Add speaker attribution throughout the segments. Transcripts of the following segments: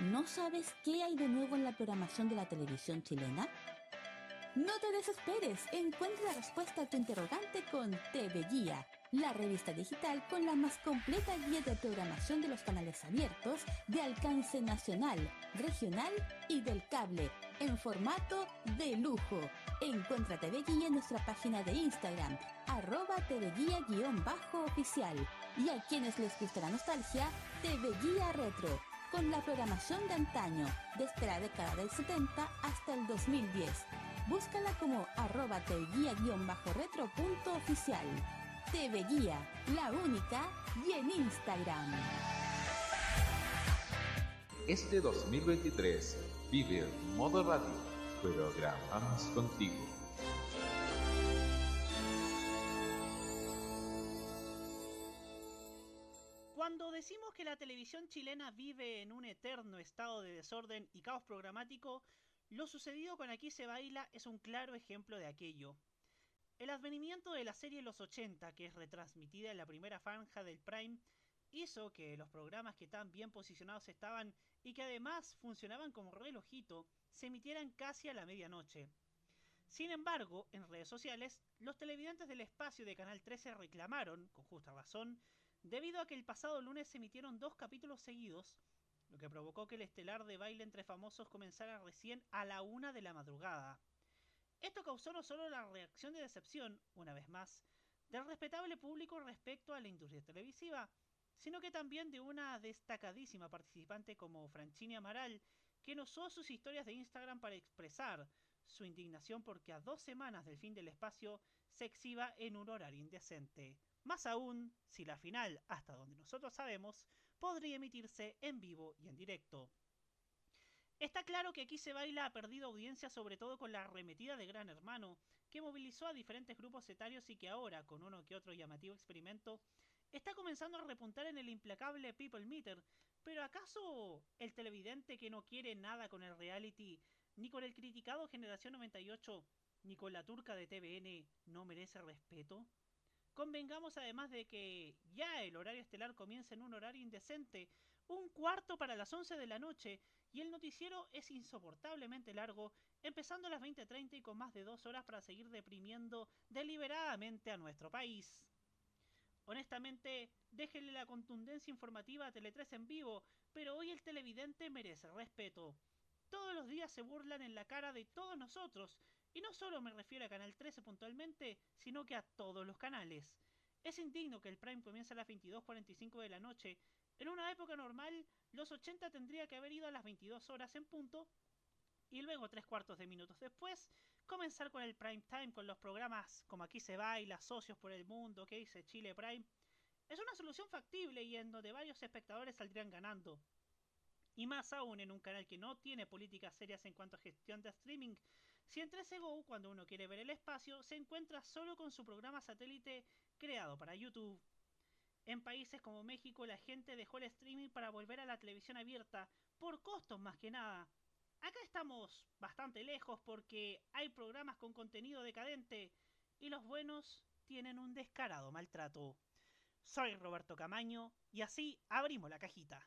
Speaker 1: ¿No sabes qué hay de nuevo en la programación de la televisión chilena? No te desesperes, encuentra la respuesta a tu interrogante con TV Guía, la revista digital con la más completa guía de programación de los canales abiertos de alcance nacional, regional y del cable, en formato de lujo. Encuentra TV en nuestra página de Instagram, arroba TV Guía-oficial. Y a quienes les gusta la nostalgia, TV Guía Retro, con la programación de antaño, desde la década del 70 hasta el 2010. Búscala como arroba tveguía-retro.oficial. TV Guía, la única, y en Instagram.
Speaker 2: Este 2023 vive en modo radio, programamos contigo.
Speaker 3: Decimos que la televisión chilena vive en un eterno estado de desorden y caos programático, lo sucedido con Aquí se baila es un claro ejemplo de aquello. El advenimiento de la serie Los 80, que es retransmitida en la primera franja del Prime, hizo que los programas que tan bien posicionados estaban y que además funcionaban como relojito, se emitieran casi a la medianoche. Sin embargo, en redes sociales, los televidentes del espacio de Canal 13 reclamaron, con justa razón, debido a que el pasado lunes se emitieron dos capítulos seguidos, lo que provocó que el estelar de baile entre famosos comenzara recién a la una de la madrugada. Esto causó no solo la reacción de decepción, una vez más, del respetable público respecto a la industria televisiva, sino que también de una destacadísima participante como Franchini Amaral, que usó sus historias de Instagram para expresar su indignación porque a dos semanas del fin del espacio se exhiba en un horario indecente. Más aún, si la final, hasta donde nosotros sabemos, podría emitirse en vivo y en directo. Está claro que aquí se baila ha perdido audiencia sobre todo con la arremetida de Gran Hermano, que movilizó a diferentes grupos etarios y que ahora, con uno que otro llamativo experimento, está comenzando a repuntar en el implacable People Meter. Pero ¿acaso el televidente que no quiere nada con el reality, ni con el criticado Generación 98, ni con la turca de TVN, no merece respeto? Convengamos además de que ya el horario estelar comienza en un horario indecente, un cuarto para las 11 de la noche, y el noticiero es insoportablemente largo, empezando a las 20.30 y con más de dos horas para seguir deprimiendo deliberadamente a nuestro país. Honestamente, déjenle la contundencia informativa a Tele 3 en vivo, pero hoy el televidente merece respeto. Todos los días se burlan en la cara de todos nosotros, y no solo me refiero a Canal 13 puntualmente, sino que a todos los canales. Es indigno que el Prime comience a las 22.45 de la noche. En una época normal, los 80 tendría que haber ido a las 22 horas en punto y luego tres cuartos de minutos después comenzar con el prime time con los programas como aquí se baila, socios por el mundo, que dice Chile Prime. Es una solución factible y en donde varios espectadores saldrían ganando. Y más aún en un canal que no tiene políticas serias en cuanto a gestión de streaming. Si en 13 Go, cuando uno quiere ver el espacio, se encuentra solo con su programa satélite creado para YouTube. En países como México la gente dejó el streaming para volver a la televisión abierta, por costos más que nada. Acá estamos bastante lejos porque hay programas con contenido decadente y los buenos tienen un descarado maltrato. Soy Roberto Camaño y así abrimos la cajita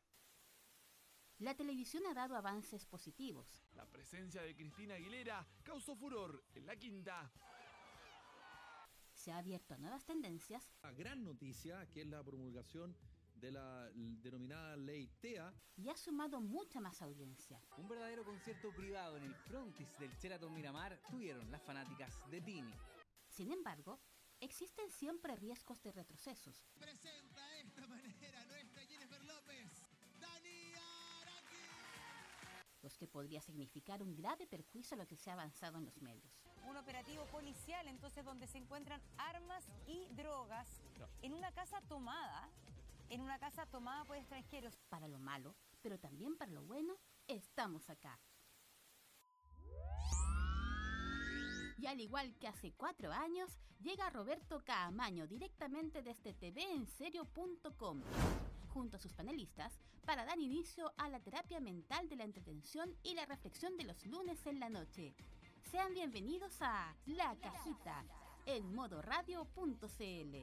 Speaker 1: la televisión ha dado avances positivos.
Speaker 4: La presencia de Cristina Aguilera causó furor en la quinta.
Speaker 1: Se ha abierto a nuevas tendencias.
Speaker 5: La gran noticia, que es la promulgación de la denominada ley TEA.
Speaker 1: Y ha sumado mucha más audiencia.
Speaker 6: Un verdadero concierto privado en el frontis del Sheraton Miramar tuvieron las fanáticas de Tini.
Speaker 1: Sin embargo, existen siempre riesgos de retrocesos. Los que podría significar un grave perjuicio a lo que se ha avanzado en los medios.
Speaker 7: Un operativo policial, entonces, donde se encuentran armas y drogas en una casa tomada, en una casa tomada por extranjeros.
Speaker 1: Para lo malo, pero también para lo bueno, estamos acá. Y al igual que hace cuatro años, llega Roberto Caamaño directamente desde tvenserio.com junto a sus panelistas para dar inicio a la terapia mental de la entretención y la reflexión de los lunes en la noche. Sean bienvenidos a La Cajita en modoradio.cl.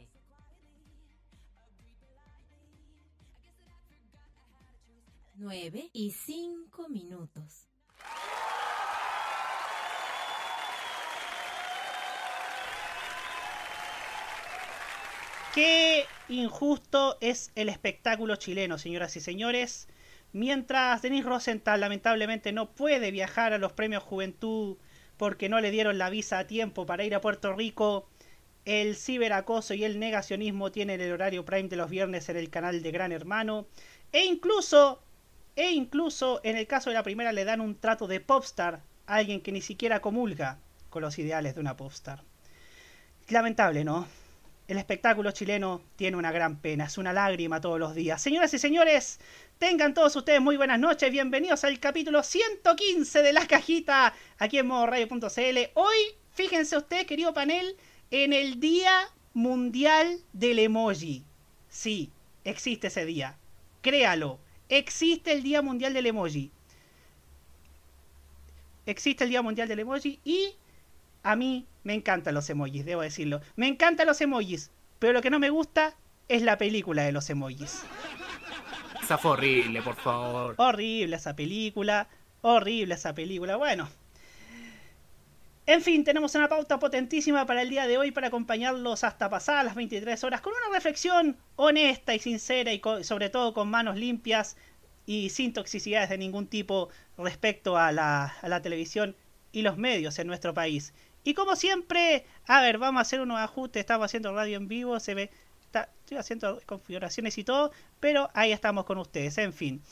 Speaker 1: 9 y 5 minutos.
Speaker 3: Qué injusto es el espectáculo chileno, señoras y señores. Mientras Denis Rosenthal lamentablemente no puede viajar a los premios Juventud porque no le dieron la visa a tiempo para ir a Puerto Rico, el ciberacoso y el negacionismo tienen el horario prime de los viernes en el canal de Gran Hermano. E incluso, e incluso en el caso de la primera le dan un trato de popstar a alguien que ni siquiera comulga con los ideales de una popstar. Lamentable, ¿no? El espectáculo chileno tiene una gran pena, es una lágrima todos los días. Señoras y señores, tengan todos ustedes muy buenas noches, bienvenidos al capítulo 115 de La Cajita, aquí en modoradio.cl. Hoy, fíjense ustedes, querido panel, en el Día Mundial del Emoji. Sí, existe ese día. Créalo, existe el Día Mundial del Emoji. Existe el Día Mundial del Emoji y a mí me encantan los emojis, debo decirlo. Me encantan los emojis, pero lo que no me gusta es la película de los emojis.
Speaker 8: Esa fue horrible, por favor.
Speaker 3: Horrible esa película, horrible esa película. Bueno. En fin, tenemos una pauta potentísima para el día de hoy para acompañarlos hasta pasadas las 23 horas con una reflexión honesta y sincera y sobre todo con manos limpias y sin toxicidades de ningún tipo respecto a la, a la televisión y los medios en nuestro país. Y como siempre, a ver, vamos a hacer unos ajustes, estamos haciendo radio en vivo, se ve, estoy haciendo configuraciones y todo, pero ahí estamos con ustedes, en fin.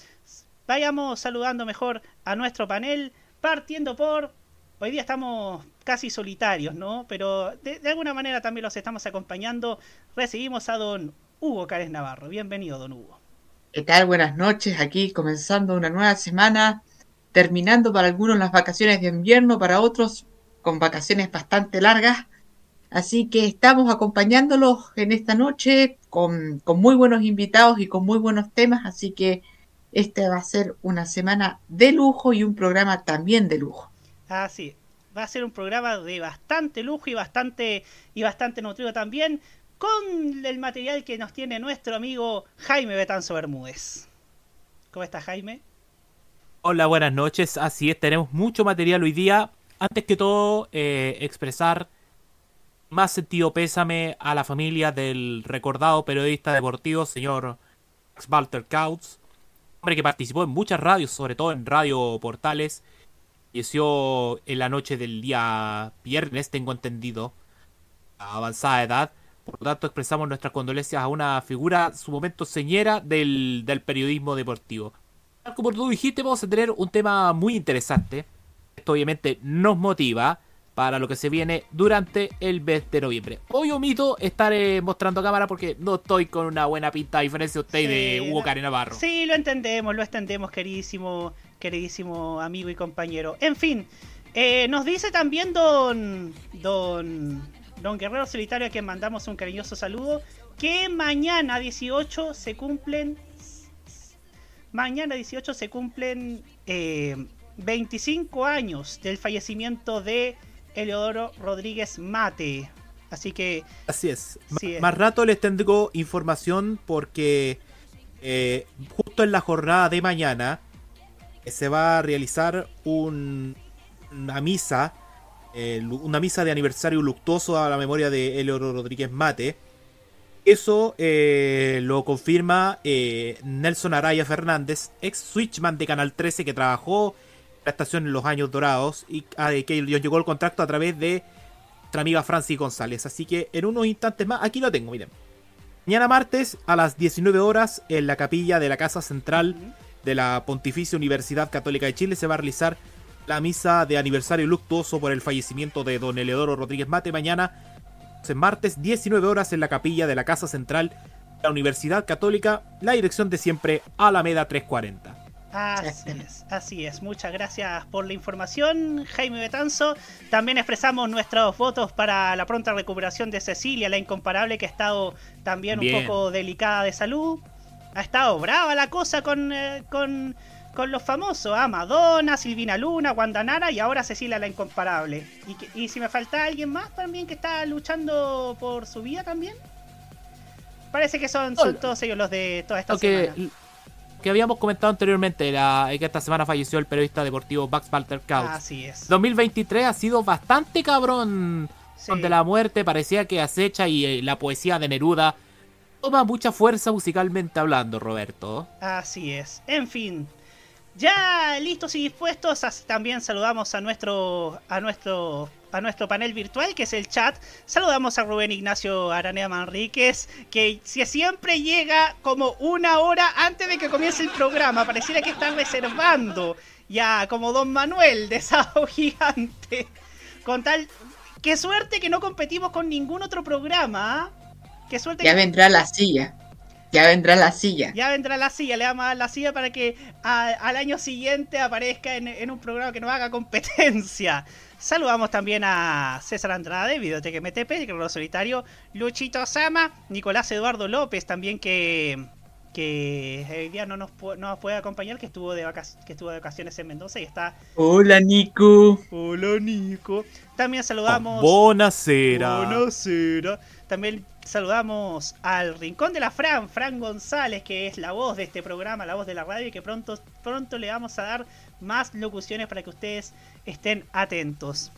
Speaker 3: Vayamos saludando mejor a nuestro panel, partiendo por Hoy día estamos casi solitarios, ¿no? Pero de, alguna manera también los estamos acompañando. Recibimos a don Hugo Cárez Navarro. Bienvenido, don Hugo.
Speaker 9: ¿Qué tal? Buenas noches. Aquí comenzando una nueva semana, terminando para algunos las vacaciones de invierno, para otros con vacaciones bastante largas. Así que estamos acompañándolos en esta noche con, con muy buenos invitados y con muy buenos temas. Así que esta va a ser una semana de lujo y un programa también de lujo.
Speaker 3: Ah, sí. Va a ser un programa de bastante lujo y bastante, y bastante nutrido también, con el material que nos tiene nuestro amigo Jaime Betanzo Bermúdez. ¿Cómo está Jaime?
Speaker 8: Hola, buenas noches. Así es, tenemos mucho material hoy día. Antes que todo, eh, expresar más sentido pésame a la familia del recordado periodista deportivo, señor Walter Kautz, hombre que participó en muchas radios, sobre todo en radio portales, falleció en la noche del día viernes, tengo entendido, a avanzada edad. Por lo tanto, expresamos nuestras condolencias a una figura, su momento señera del, del periodismo deportivo. Como tú dijiste, vamos a tener un tema muy interesante. Esto obviamente nos motiva para lo que se viene durante el mes de noviembre. Hoy omito estar mostrando cámara porque no estoy con una buena pinta a diferencia de usted y de Hugo Karen Navarro.
Speaker 3: Sí, lo entendemos, lo entendemos, queridísimo queridísimo amigo y compañero. En fin, eh, nos dice también don, don, don Guerrero Solitario, a quien mandamos un cariñoso saludo, que mañana 18 se cumplen, mañana 18 se cumplen 25 eh, años del fallecimiento de Eleodoro Rodríguez Mate. Así que...
Speaker 8: Así es. Más rato les tengo información porque eh, justo en la jornada de mañana se va a realizar una misa, eh, una misa de aniversario luctuoso a la memoria de Eleodoro Rodríguez Mate. Eso eh, lo confirma eh, Nelson Araya Fernández, ex switchman de Canal 13 que trabajó la estación en los años dorados y ah, que llegó el contrato a través de nuestra amiga Francis González. Así que en unos instantes más, aquí lo tengo, miren. Mañana martes a las 19 horas en la capilla de la Casa Central de la Pontificia Universidad Católica de Chile se va a realizar la misa de aniversario luctuoso por el fallecimiento de don Eleodoro Rodríguez Mate mañana, en martes, 19 horas en la capilla de la Casa Central de la Universidad Católica, la dirección de siempre Alameda 340.
Speaker 3: Así es, así es. Muchas gracias por la información, Jaime Betanzo. También expresamos nuestros votos para la pronta recuperación de Cecilia, la incomparable que ha estado también un poco delicada de salud ha estado brava la cosa con, eh, con, los famosos. Ah, Madonna, Silvina Luna, Wanda Nara y ahora Cecilia la Incomparable. Y, y si me falta alguien más también que está luchando por su vida también. Parece que son, todos ellos los de toda esta semana.
Speaker 8: Que habíamos comentado anteriormente, la, que esta semana falleció el periodista deportivo Max Walter Kautz.
Speaker 3: Así es.
Speaker 8: 2023 ha sido bastante cabrón
Speaker 3: Sí.
Speaker 8: donde la muerte parecía que acecha y eh, la poesía de Neruda toma mucha fuerza musicalmente hablando, Roberto.
Speaker 3: Así es. En fin. Ya listos y dispuestos, también saludamos a nuestro a nuestro a nuestro panel virtual que es el chat. Saludamos a Rubén Ignacio Aranea Manríquez, que si- siempre llega como una hora antes de que comience el programa. Pareciera que está reservando ya como Don Manuel de Sábado Gigante. Con tal qué suerte que no competimos con ningún otro programa. ¿ah? Qué suerte
Speaker 9: Ya
Speaker 3: que-
Speaker 9: vendrá la silla. Ya vendrá la silla.
Speaker 3: ya vendrá la silla, le vamos a dar la silla para que a- al año siguiente aparezca en, en un programa que no haga competencia. Saludamos también a César Andrade, Videoteca MTP, Guerrero Solitario, Luchito Sama, Nicolás Eduardo López también que, que hoy día no nos, no nos puede acompañar, que estuvo, de que estuvo de vacaciones en Mendoza y está...
Speaker 9: Hola, Nico.
Speaker 3: Hola, Nico. También saludamos...
Speaker 8: Buonasera.
Speaker 3: Buonasera. También saludamos al Rincón de la Fran, Fran González, que es la voz de este programa, la voz de la radio, y que pronto, pronto le vamos a dar más locuciones para que ustedes estén atentos.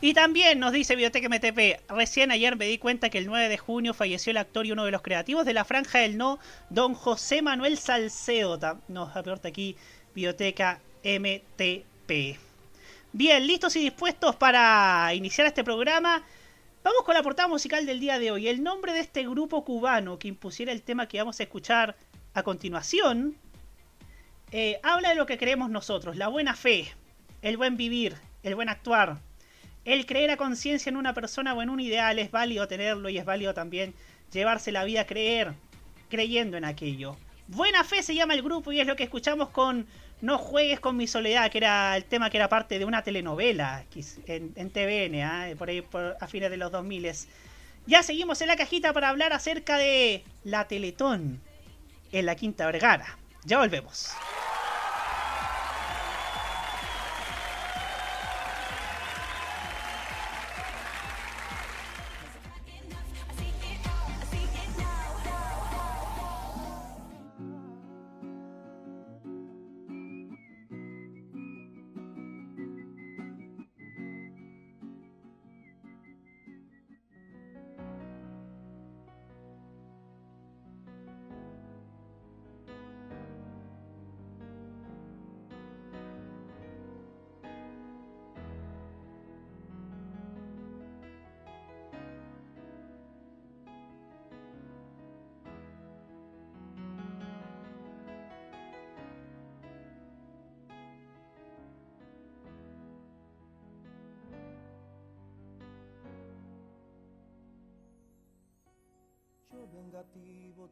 Speaker 3: Y también nos dice Biblioteca MTP, recién ayer me di cuenta que el 9 de junio falleció el actor y uno de los creativos de la Franja del No, don José Manuel Salcedo. Nos aporta aquí Biblioteca MTP. Bien, listos y dispuestos para iniciar este programa. Vamos con la portada musical del día de hoy. El nombre de este grupo cubano que impusiera el tema que vamos a escuchar a continuación eh, habla de lo que creemos nosotros, la buena fe, el buen vivir, el buen actuar, el creer a conciencia en una persona o en un ideal. Es válido tenerlo y es válido también llevarse la vida a creer, creyendo en aquello. Buena fe se llama el grupo y es lo que escuchamos con No juegues con mi soledad, que era el tema que era parte de una telenovela en, TVN, ¿ah? por ahí a fines de los 2000. Ya seguimos en la cajita para hablar acerca de la Teletón en la Quinta Vergara. Ya volvemos.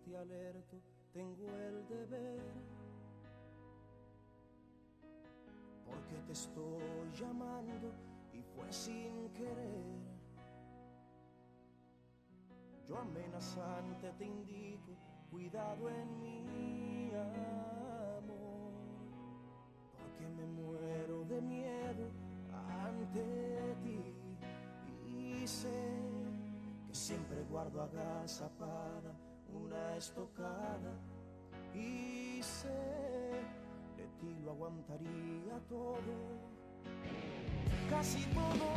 Speaker 10: Te alerto, tengo el deber, porque te estoy llamando y fue sin querer. Yo amenazante te indico, cuidado en mi amor, porque me muero de miedo ante ti. Y sé que siempre guardo agazapada estocada y sé de ti lo aguantaría todo, casi todo,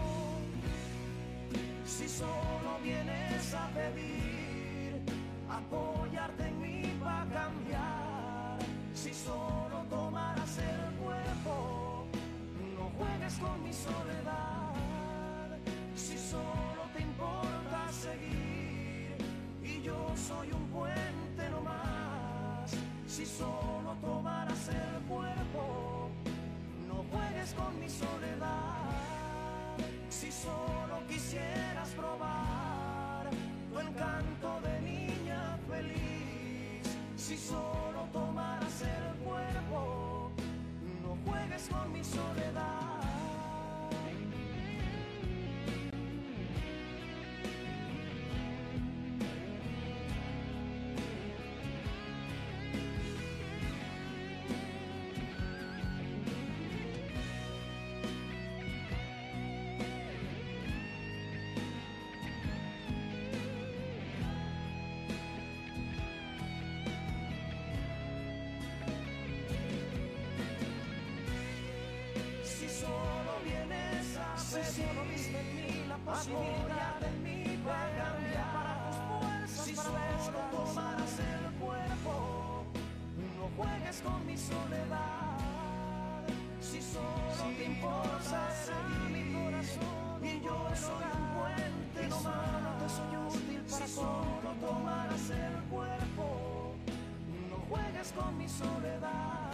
Speaker 10: si solo vienes a pedir apoyarte en mí para cambiar, si solo tomaras el cuerpo, no juegues con mi soledad, si solo te importa seguir y yo soy un más, si solo tomaras el cuerpo, no juegues con mi soledad, si solo quisieras probar tu encanto de niña feliz, si con mi soledad. Si solo te importa seguir mi corazón y yo soy un puente no más, soy útil para si solo tomaras el cuerpo, no juegues con mi soledad.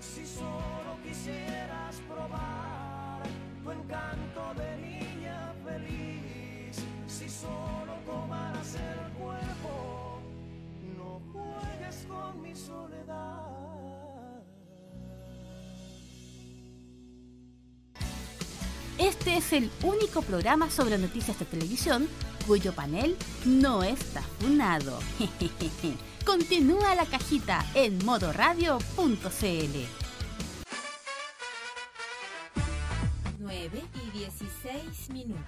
Speaker 10: Si solo quisieras probar tu encanto de niña feliz, si solo tomaras el cuerpo, mi soledad.
Speaker 1: Este es el único programa sobre noticias de televisión cuyo panel no está funado. Continúa la cajita en modoradio.cl.
Speaker 11: 9 y 16 minutos.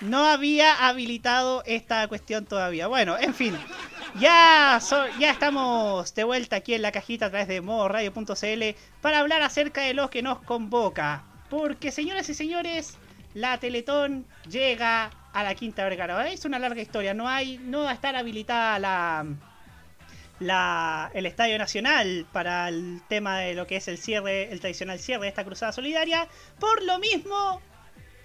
Speaker 3: No había habilitado esta cuestión todavía. Bueno, en fin. Ya, ya estamos de vuelta aquí en la cajita a través de modoradio.cl para hablar acerca de lo que nos convoca. Porque, señoras y señores, la Teletón llega a la Quinta Vergara. Es una larga historia. No hay, no va a estar habilitada la, la, el Estadio Nacional para el tema de lo que es el cierre, el tradicional cierre de esta cruzada solidaria. Por lo mismo,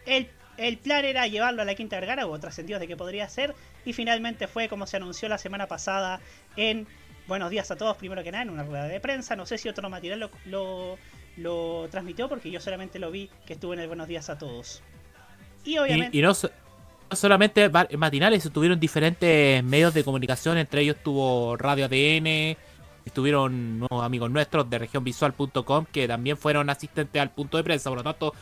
Speaker 3: el, el plan era llevarlo a la Quinta Vergara, hubo trascendidos de que podría ser, y finalmente fue como se anunció la semana pasada en Buenos Días a Todos, primero que nada, en una rueda de prensa. No sé si otro material lo, lo, lo transmitió, porque yo solamente lo vi que estuvo en el Buenos Días a Todos. Y obviamente...
Speaker 8: Y, y no, so- no solamente matinales, estuvieron diferentes medios de comunicación, entre ellos estuvo Radio ADN, estuvieron nuevos amigos nuestros de regionvisual.com que también fueron asistentes al punto de prensa, por lo tanto,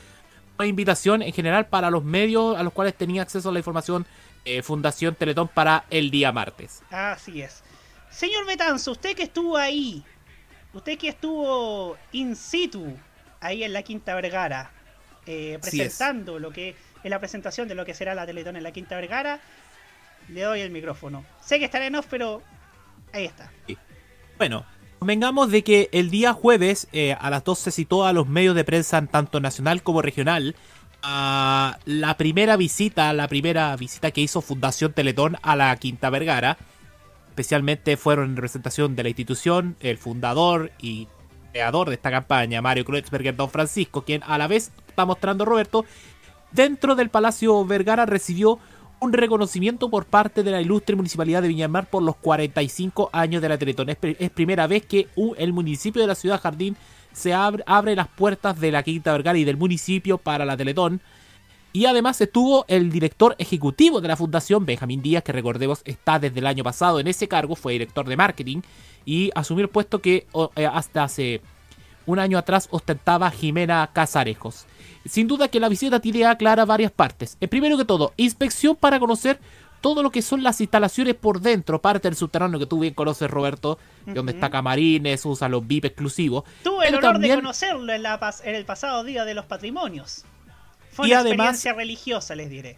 Speaker 8: una invitación en general para los medios a los cuales tenía acceso a la información eh, Fundación Teletón para el día martes.
Speaker 3: Así es. Señor Betanzo, usted que estuvo ahí, usted que estuvo in situ, ahí en la Quinta Vergara, eh, presentando lo que es la presentación de lo que será la Teletón en la Quinta Vergara, le doy el micrófono. Sé que estará en off, pero ahí está.
Speaker 8: Bueno, convengamos de que el día jueves eh, a las 12 se citó a los medios de prensa tanto nacional como regional a la primera visita, la primera visita que hizo Fundación Teletón a la Quinta Vergara. Especialmente fueron en representación de la institución, el fundador y creador de esta campaña, Mario Kreutzberger Don Francisco, quien a la vez está mostrando Roberto, dentro del Palacio Vergara recibió un reconocimiento por parte de la ilustre municipalidad de Viña del Mar por los 45 años de la Teletón. Es, pri- es primera vez que el municipio de la ciudad Jardín se abre, abre las puertas de la Quinta Vergara y del municipio para la Teletón. Y además estuvo el director ejecutivo de la fundación, Benjamín Díaz, que recordemos está desde el año pasado en ese cargo, fue director de marketing y asumió el puesto que eh, hasta hace un año atrás ostentaba Jimena Casarejos. Sin duda que la visita tiene a clara varias partes. Eh, primero que todo, inspección para conocer todo lo que son las instalaciones por dentro, parte del subterráneo que tú bien conoces, Roberto, donde está camarines, usa los VIP exclusivos.
Speaker 3: Tuve el honor
Speaker 8: también-
Speaker 3: de conocerlo en, la pas- en el pasado Día de los Patrimonios. Fue
Speaker 8: Y
Speaker 3: una
Speaker 8: además-
Speaker 3: experiencia religiosa, les diré.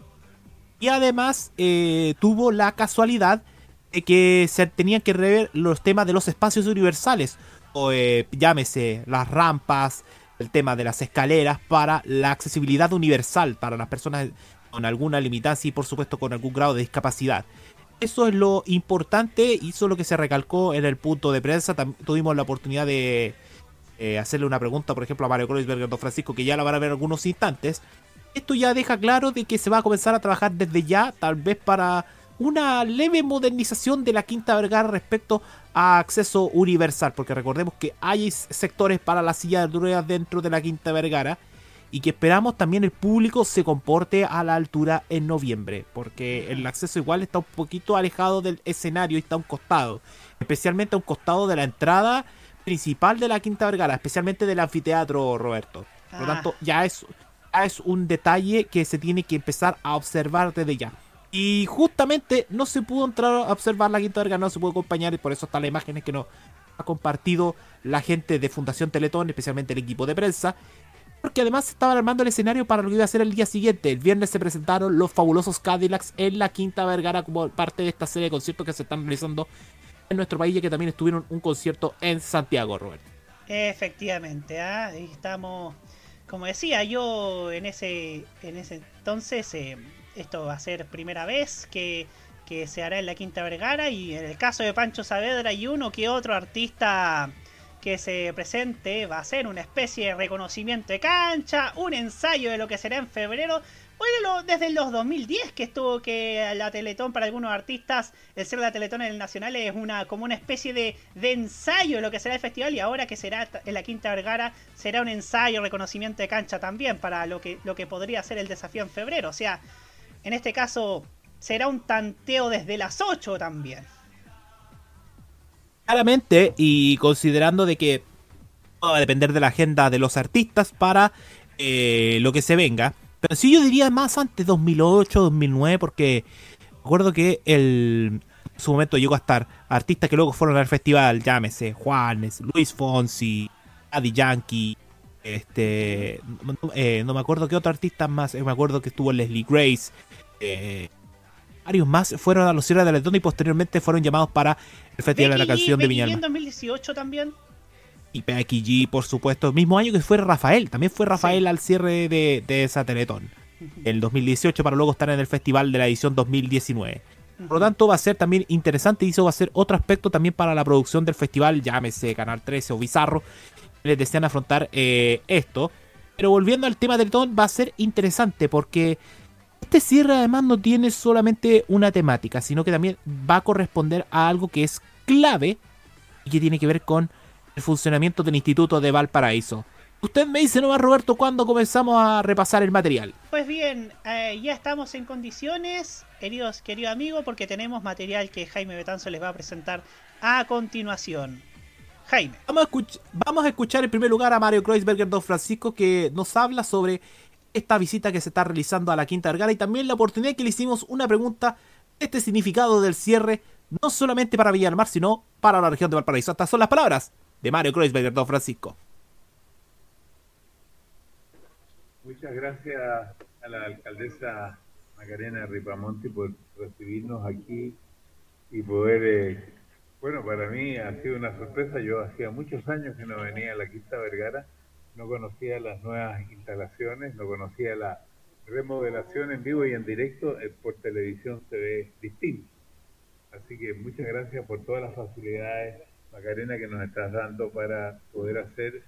Speaker 8: Y además eh, tuvo la casualidad de que se tenían que rever los temas de los espacios universales. O eh, llámese las rampas, el tema de las escaleras para la accesibilidad universal para las personas con alguna limitancia y por supuesto con algún grado de discapacidad. Eso es lo importante y eso es lo que se recalcó en el punto de prensa. Tam- tuvimos la oportunidad de eh, hacerle una pregunta, por ejemplo, a Mario Kreuzberger Don Francisco, que ya la van a ver en algunos instantes. Esto ya deja claro de que se va a comenzar a trabajar desde ya, tal vez para una leve modernización de la Quinta Vergara respecto a acceso universal, porque recordemos que hay sectores para la silla de ruedas dentro de la Quinta Vergara y que esperamos también el público se comporte a la altura en noviembre, porque el acceso igual está un poquito alejado del escenario y está a un costado, especialmente a un costado de la entrada principal de la Quinta Vergara, especialmente del anfiteatro, Roberto. Por lo
Speaker 3: Ah.
Speaker 8: tanto, ya es, ya es un detalle que se tiene que empezar a observar desde ya. Y justamente no se pudo entrar a observar la Quinta Vergara, no se pudo acompañar, y por eso están las imágenes que nos ha compartido la gente de Fundación Teletón, especialmente el equipo de prensa. porque además estaban armando el escenario para lo que iba a ser el día siguiente. El viernes se presentaron los fabulosos Cadillacs en la Quinta Vergara como parte de esta serie de conciertos que se están realizando en nuestro país y que también estuvieron un concierto en Santiago, Robert.
Speaker 3: Efectivamente. Ahí estamos, como decía yo en ese, en ese entonces, eh, esto va a ser primera vez que, que se hará en la Quinta Vergara y en el caso de Pancho Saavedra y uno que otro artista que se presente va a ser una especie de reconocimiento de cancha, un ensayo de lo que será en febrero. Bueno, desde los 2010 que estuvo que la Teletón para algunos artistas, el ser la Teletón en el Nacional es una como una especie de, de ensayo de lo que será el festival y ahora que será en la Quinta Vergara será un ensayo, reconocimiento de cancha también para lo que, lo que podría ser el desafío en febrero. O sea, en este caso será un tanteo desde las 8 también.
Speaker 8: Claramente, y considerando de que va a depender de la agenda de los artistas para eh, lo que se venga. Pero sí yo diría más antes, 2008, 2009, porque recuerdo que el, en su momento llegó a estar artistas que luego fueron al festival, llámese Juanes, Luis Fonsi, Daddy Yankee, este, eh, no me acuerdo qué otro artista más, eh, me acuerdo que estuvo Leslie Grace, eh, varios más fueron a los cierres de Letón y posteriormente fueron llamados para el Festival de la Canción de Viña del
Speaker 3: en
Speaker 8: Mar.
Speaker 3: 2018 también.
Speaker 8: Y Becky G, por supuesto, mismo año que fue Rafael, también fue Rafael al cierre de, de esa Teletón. El 2018 para luego estar en el festival de la edición 2019. Por lo tanto, va a ser también interesante y eso va a ser otro aspecto también para la producción del festival, llámese Canal 13 o Bizarro, les desean afrontar eh, esto. Pero volviendo al tema del Teletón, va a ser interesante porque este cierre además no tiene solamente una temática, sino que también va a corresponder a algo que es clave y que tiene que ver con el funcionamiento del Instituto de Valparaíso. Usted me dice nomás, Roberto, cuándo comenzamos a repasar el material.
Speaker 3: Pues bien, eh, ya estamos en condiciones, queridos, querido amigo, porque tenemos material que Jaime Betanzo les va a presentar a continuación. Jaime.
Speaker 8: Vamos a, escuch- vamos a escuchar en primer lugar a Mario Kreuzberger Don Francisco que nos habla sobre esta visita que se está realizando a la Quinta Vergara y también la oportunidad que le hicimos una pregunta, este significado del cierre, no solamente para Villa del Mar, sino para la región de Valparaíso. Estas son las palabras de Mario Kreuzberger Don Francisco.
Speaker 12: Muchas gracias a la alcaldesa Macarena Ripamonti por recibirnos aquí y poder, eh, bueno, para mí ha sido una sorpresa. Yo hacía muchos años que no venía a la Quinta Vergara, no conocía las nuevas instalaciones, no conocía la remodelación en vivo y en directo, eh, por televisión se ve distinto. Así que muchas gracias por todas las facilidades, Macarena, que nos estás dando para poder hacer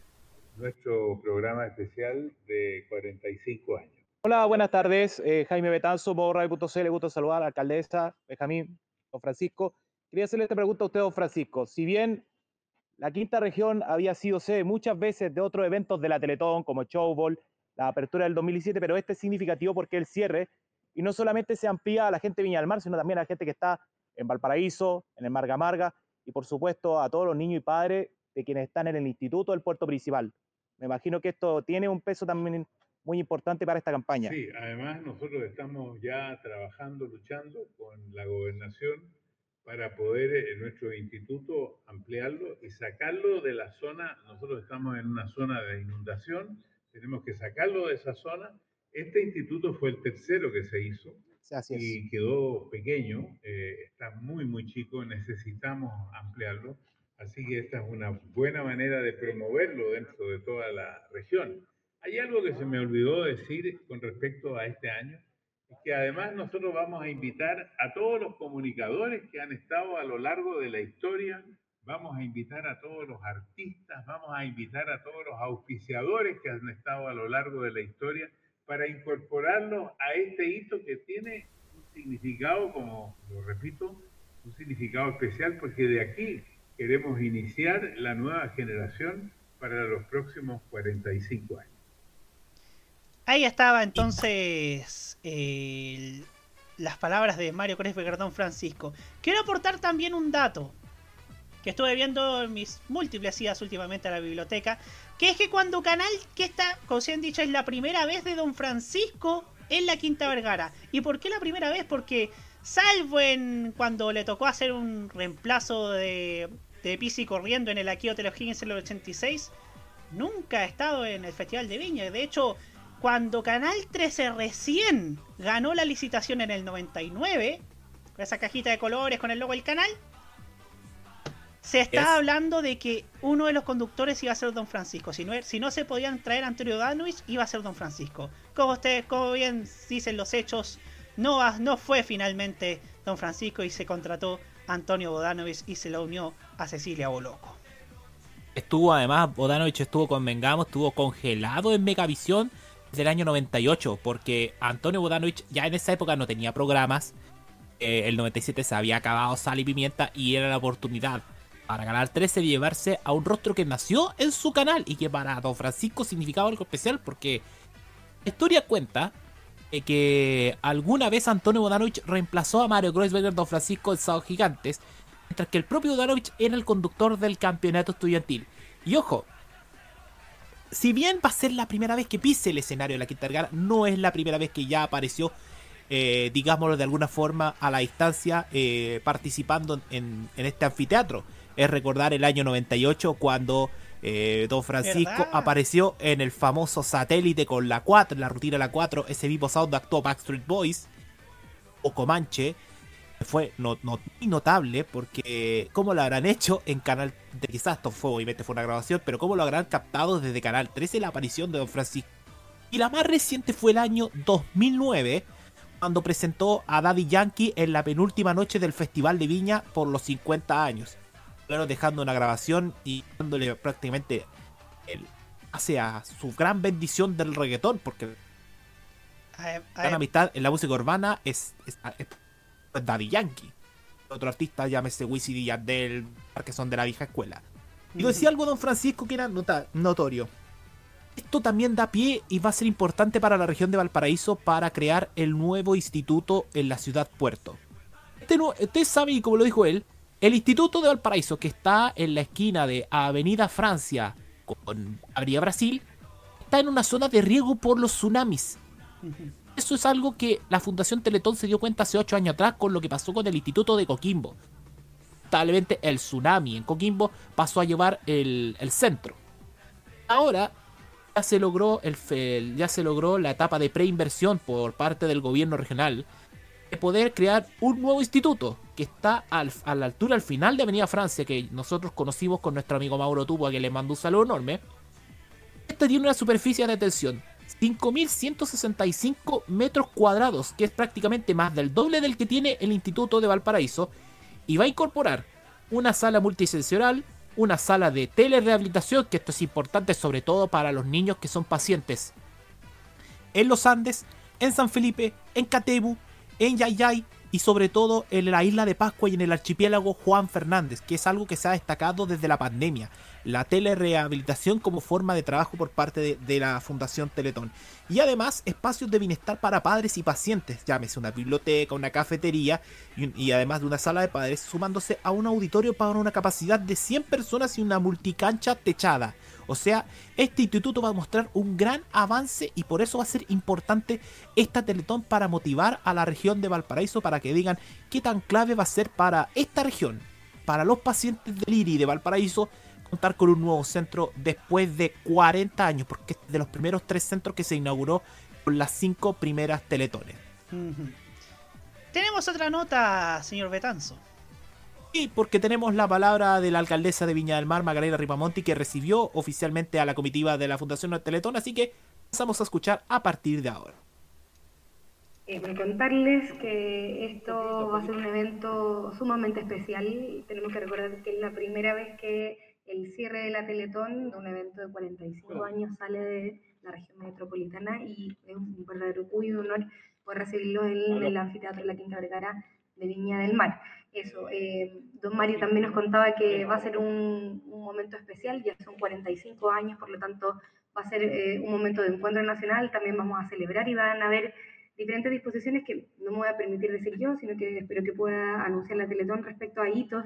Speaker 12: nuestro programa especial de 45 años.
Speaker 8: Hola, buenas tardes. Eh, Jaime Betanzo, modoradio.cl. Gusto saludar alcaldesa, Benjamín, don Francisco. Quería hacerle esta pregunta a usted, don Francisco. Si bien la quinta región había sido sede muchas veces de otros eventos de la Teletón, como Showball, la apertura del 2017, pero este es significativo porque el cierre, y no solamente se amplía a la gente de Viña del Mar, sino también a la gente que está en Valparaíso, en el Marga Marga, y por supuesto a todos los niños y padres de quienes están en el Instituto del Puerto Principal. Me imagino que esto tiene un peso también muy importante para esta campaña.
Speaker 12: Sí, además nosotros estamos ya trabajando, luchando con la gobernación para poder eh, nuestro instituto ampliarlo y sacarlo de la zona. Nosotros estamos en una zona de inundación, tenemos que sacarlo de esa zona. Este instituto fue el tercero que se hizo
Speaker 8: Así es.
Speaker 12: y quedó pequeño, eh, está muy, muy chico, necesitamos ampliarlo. Así que esta es una buena manera de promoverlo dentro de toda la región. Hay algo que se me olvidó decir con respecto a este año, que además nosotros vamos a invitar a todos los comunicadores que han estado a lo largo de la historia, vamos a invitar a todos los artistas, vamos a invitar a todos los auspiciadores que han estado a lo largo de la historia para incorporarlos a este hito que tiene un significado, como lo repito, un significado especial porque de aquí queremos iniciar la nueva generación para los próximos 45 años.
Speaker 3: Ahí estaba entonces el- las palabras de Mario Kreuzberger Don Francisco. Quiero aportar también un dato que estuve viendo en mis múltiples idas últimamente a la biblioteca, que es que cuando Canal, que está, como se han dicho, es la primera vez de Don Francisco en la Quinta Vergara. ¿Y por qué la primera vez? Porque salvo en cuando le tocó hacer un reemplazo de, de Pisi corriendo en el Aquí Hotel O'Higgins en el 86, nunca ha estado en el Festival de Viña. De hecho, cuando Canal 13 recién ganó la licitación en el 99, con esa cajita de colores con el logo del canal, se estaba
Speaker 8: Es-
Speaker 3: hablando de que uno de los conductores iba a ser Don Francisco. Si no, si no se podían traer a Antonio Danovich, iba a ser Don Francisco. Como ustedes, como bien dicen los hechos, no, no fue finalmente Don Francisco y se contrató a Antonio Bodanovich y se lo unió a Cecilia Boloco.
Speaker 8: Estuvo además, Bodanovich estuvo con Mengamo, estuvo congelado en Megavisión desde el año 98, porque Antonio Bodanovich ya en esa época no tenía programas. Eh, el 97 se había acabado Sal y Pimienta y era la oportunidad para Canal 13 de llevarse a un rostro que nació en su canal y que para Don Francisco significaba algo especial porque la historia cuenta que alguna vez Antonio Bodanovich reemplazó a Mario Kreuzberger Don Francisco en Sábado Gigantes, mientras que el propio Bodanovich era el conductor del campeonato estudiantil. Y ojo, si bien va a ser la primera vez que pise el escenario de la Quinta Vergara, no es la primera vez que ya apareció, eh, digámoslo de alguna forma, a la distancia eh, participando en, en este anfiteatro. Es recordar el año 98 cuando eh, Don Francisco
Speaker 3: ¿Verdad?
Speaker 8: apareció en el famoso satélite con la 4, en la rutina de la 4, ese mismo sound actuó Backstreet Boys o Comanche. Fue no, notable porque cómo lo habrán hecho en Canal de quizás esto fue obviamente fue una grabación, pero cómo lo habrán captado desde Canal 13 la aparición de Don Francisco. Y la más reciente fue el año 2009 cuando presentó a Daddy Yankee en la penúltima noche del Festival de Viña por los 50 años. Claro, dejando una grabación y dándole prácticamente el hacia su gran bendición del reggaetón, porque
Speaker 3: A- a-
Speaker 8: gran amistad en la música urbana es, es- es Daddy Yankee. Otro artista, llámese Wisin y Yandel, que son de la vieja escuela. Y decía algo don Francisco que era nota- notorio. Esto también da pie y va a ser importante para la región de Valparaíso para crear el nuevo instituto en la ciudad puerto. Este nu- Ustedes saben, y como lo dijo él, el instituto de Valparaíso, que está en la esquina de Avenida Francia con Avenida Brasil, está en una zona de riego por los tsunamis. Eso es algo que la Fundación Teletón se dio cuenta hace 8 años atrás con lo que pasó con el Instituto de Coquimbo. Lamentablemente el tsunami en Coquimbo pasó a llevar el, el centro. Ahora ya se logró el, ya se logró la etapa de preinversión por parte del gobierno regional de poder crear un nuevo instituto que está al- a la altura al final de Avenida Francia que nosotros conocimos con nuestro amigo Mauro Tubo a que le mando un saludo enorme. Este tiene una superficie de atención 5.165 metros cuadrados, que es prácticamente más del doble del que tiene el Instituto de Valparaíso, y va a incorporar una sala multisensorial, una sala de telerehabilitación, que esto es importante sobre todo para los niños que son pacientes en los Andes, en San Felipe, en Catebu, en Yayay y sobre todo en la isla de Pascua y en el archipiélago Juan Fernández, que es algo que se ha destacado desde la pandemia, la telerehabilitación como forma de trabajo por parte de, la Fundación Teletón. Y además espacios de bienestar para padres y pacientes, llámese una biblioteca, una cafetería y, y además de una sala de padres, sumándose a un auditorio para una capacidad de 100 personas y una multicancha techada. O sea, este instituto va a mostrar un gran avance y por eso va a ser importante esta Teletón para motivar a la región de Valparaíso para que digan qué tan clave va a ser para esta región, para los pacientes del IRI de Valparaíso, contar con un nuevo centro después de 40 años, porque es de los primeros tres centros que se inauguró con las cinco primeras Teletones.
Speaker 3: Tenemos otra nota, señor Betanzo.
Speaker 8: Y porque tenemos la palabra de la alcaldesa de Viña del Mar, Magdalena Ripamonti, que recibió oficialmente a la comitiva de la Fundación Teletón, así que pasamos a escuchar a partir de ahora.
Speaker 13: Eh, para contarles que esto va a ser un evento sumamente especial. Tenemos que recordar que es la primera vez que el cierre de la Teletón, un evento de 45 años, sale de la región metropolitana y es un verdadero orgullo y honor poder recibirlo en el anfiteatro de la Quinta Vergara de Viña del Mar. Eso, eh, don Mario también nos contaba que va a ser un, un momento especial, ya son 45 años, por lo tanto va a ser eh, un momento de encuentro nacional, también vamos a celebrar y van a haber diferentes disposiciones que no me voy a permitir decir yo, sino que espero que pueda anunciar la Teletón respecto a hitos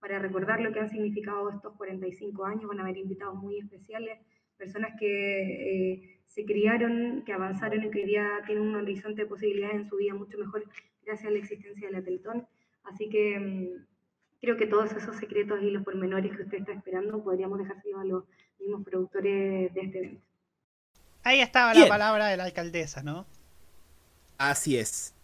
Speaker 13: para recordar lo que han significado estos 45 años. Van a haber invitados muy especiales, personas que eh, se criaron, que avanzaron y que hoy día tienen un horizonte de posibilidades en su vida mucho mejor gracias a la existencia de la Teletón. Así que mm, creo que todos esos secretos y los pormenores que usted está esperando podríamos dejárselos a los mismos productores de este evento.
Speaker 3: Ahí estaba
Speaker 8: Bien.
Speaker 3: la palabra de la alcaldesa, ¿no?
Speaker 8: Así es.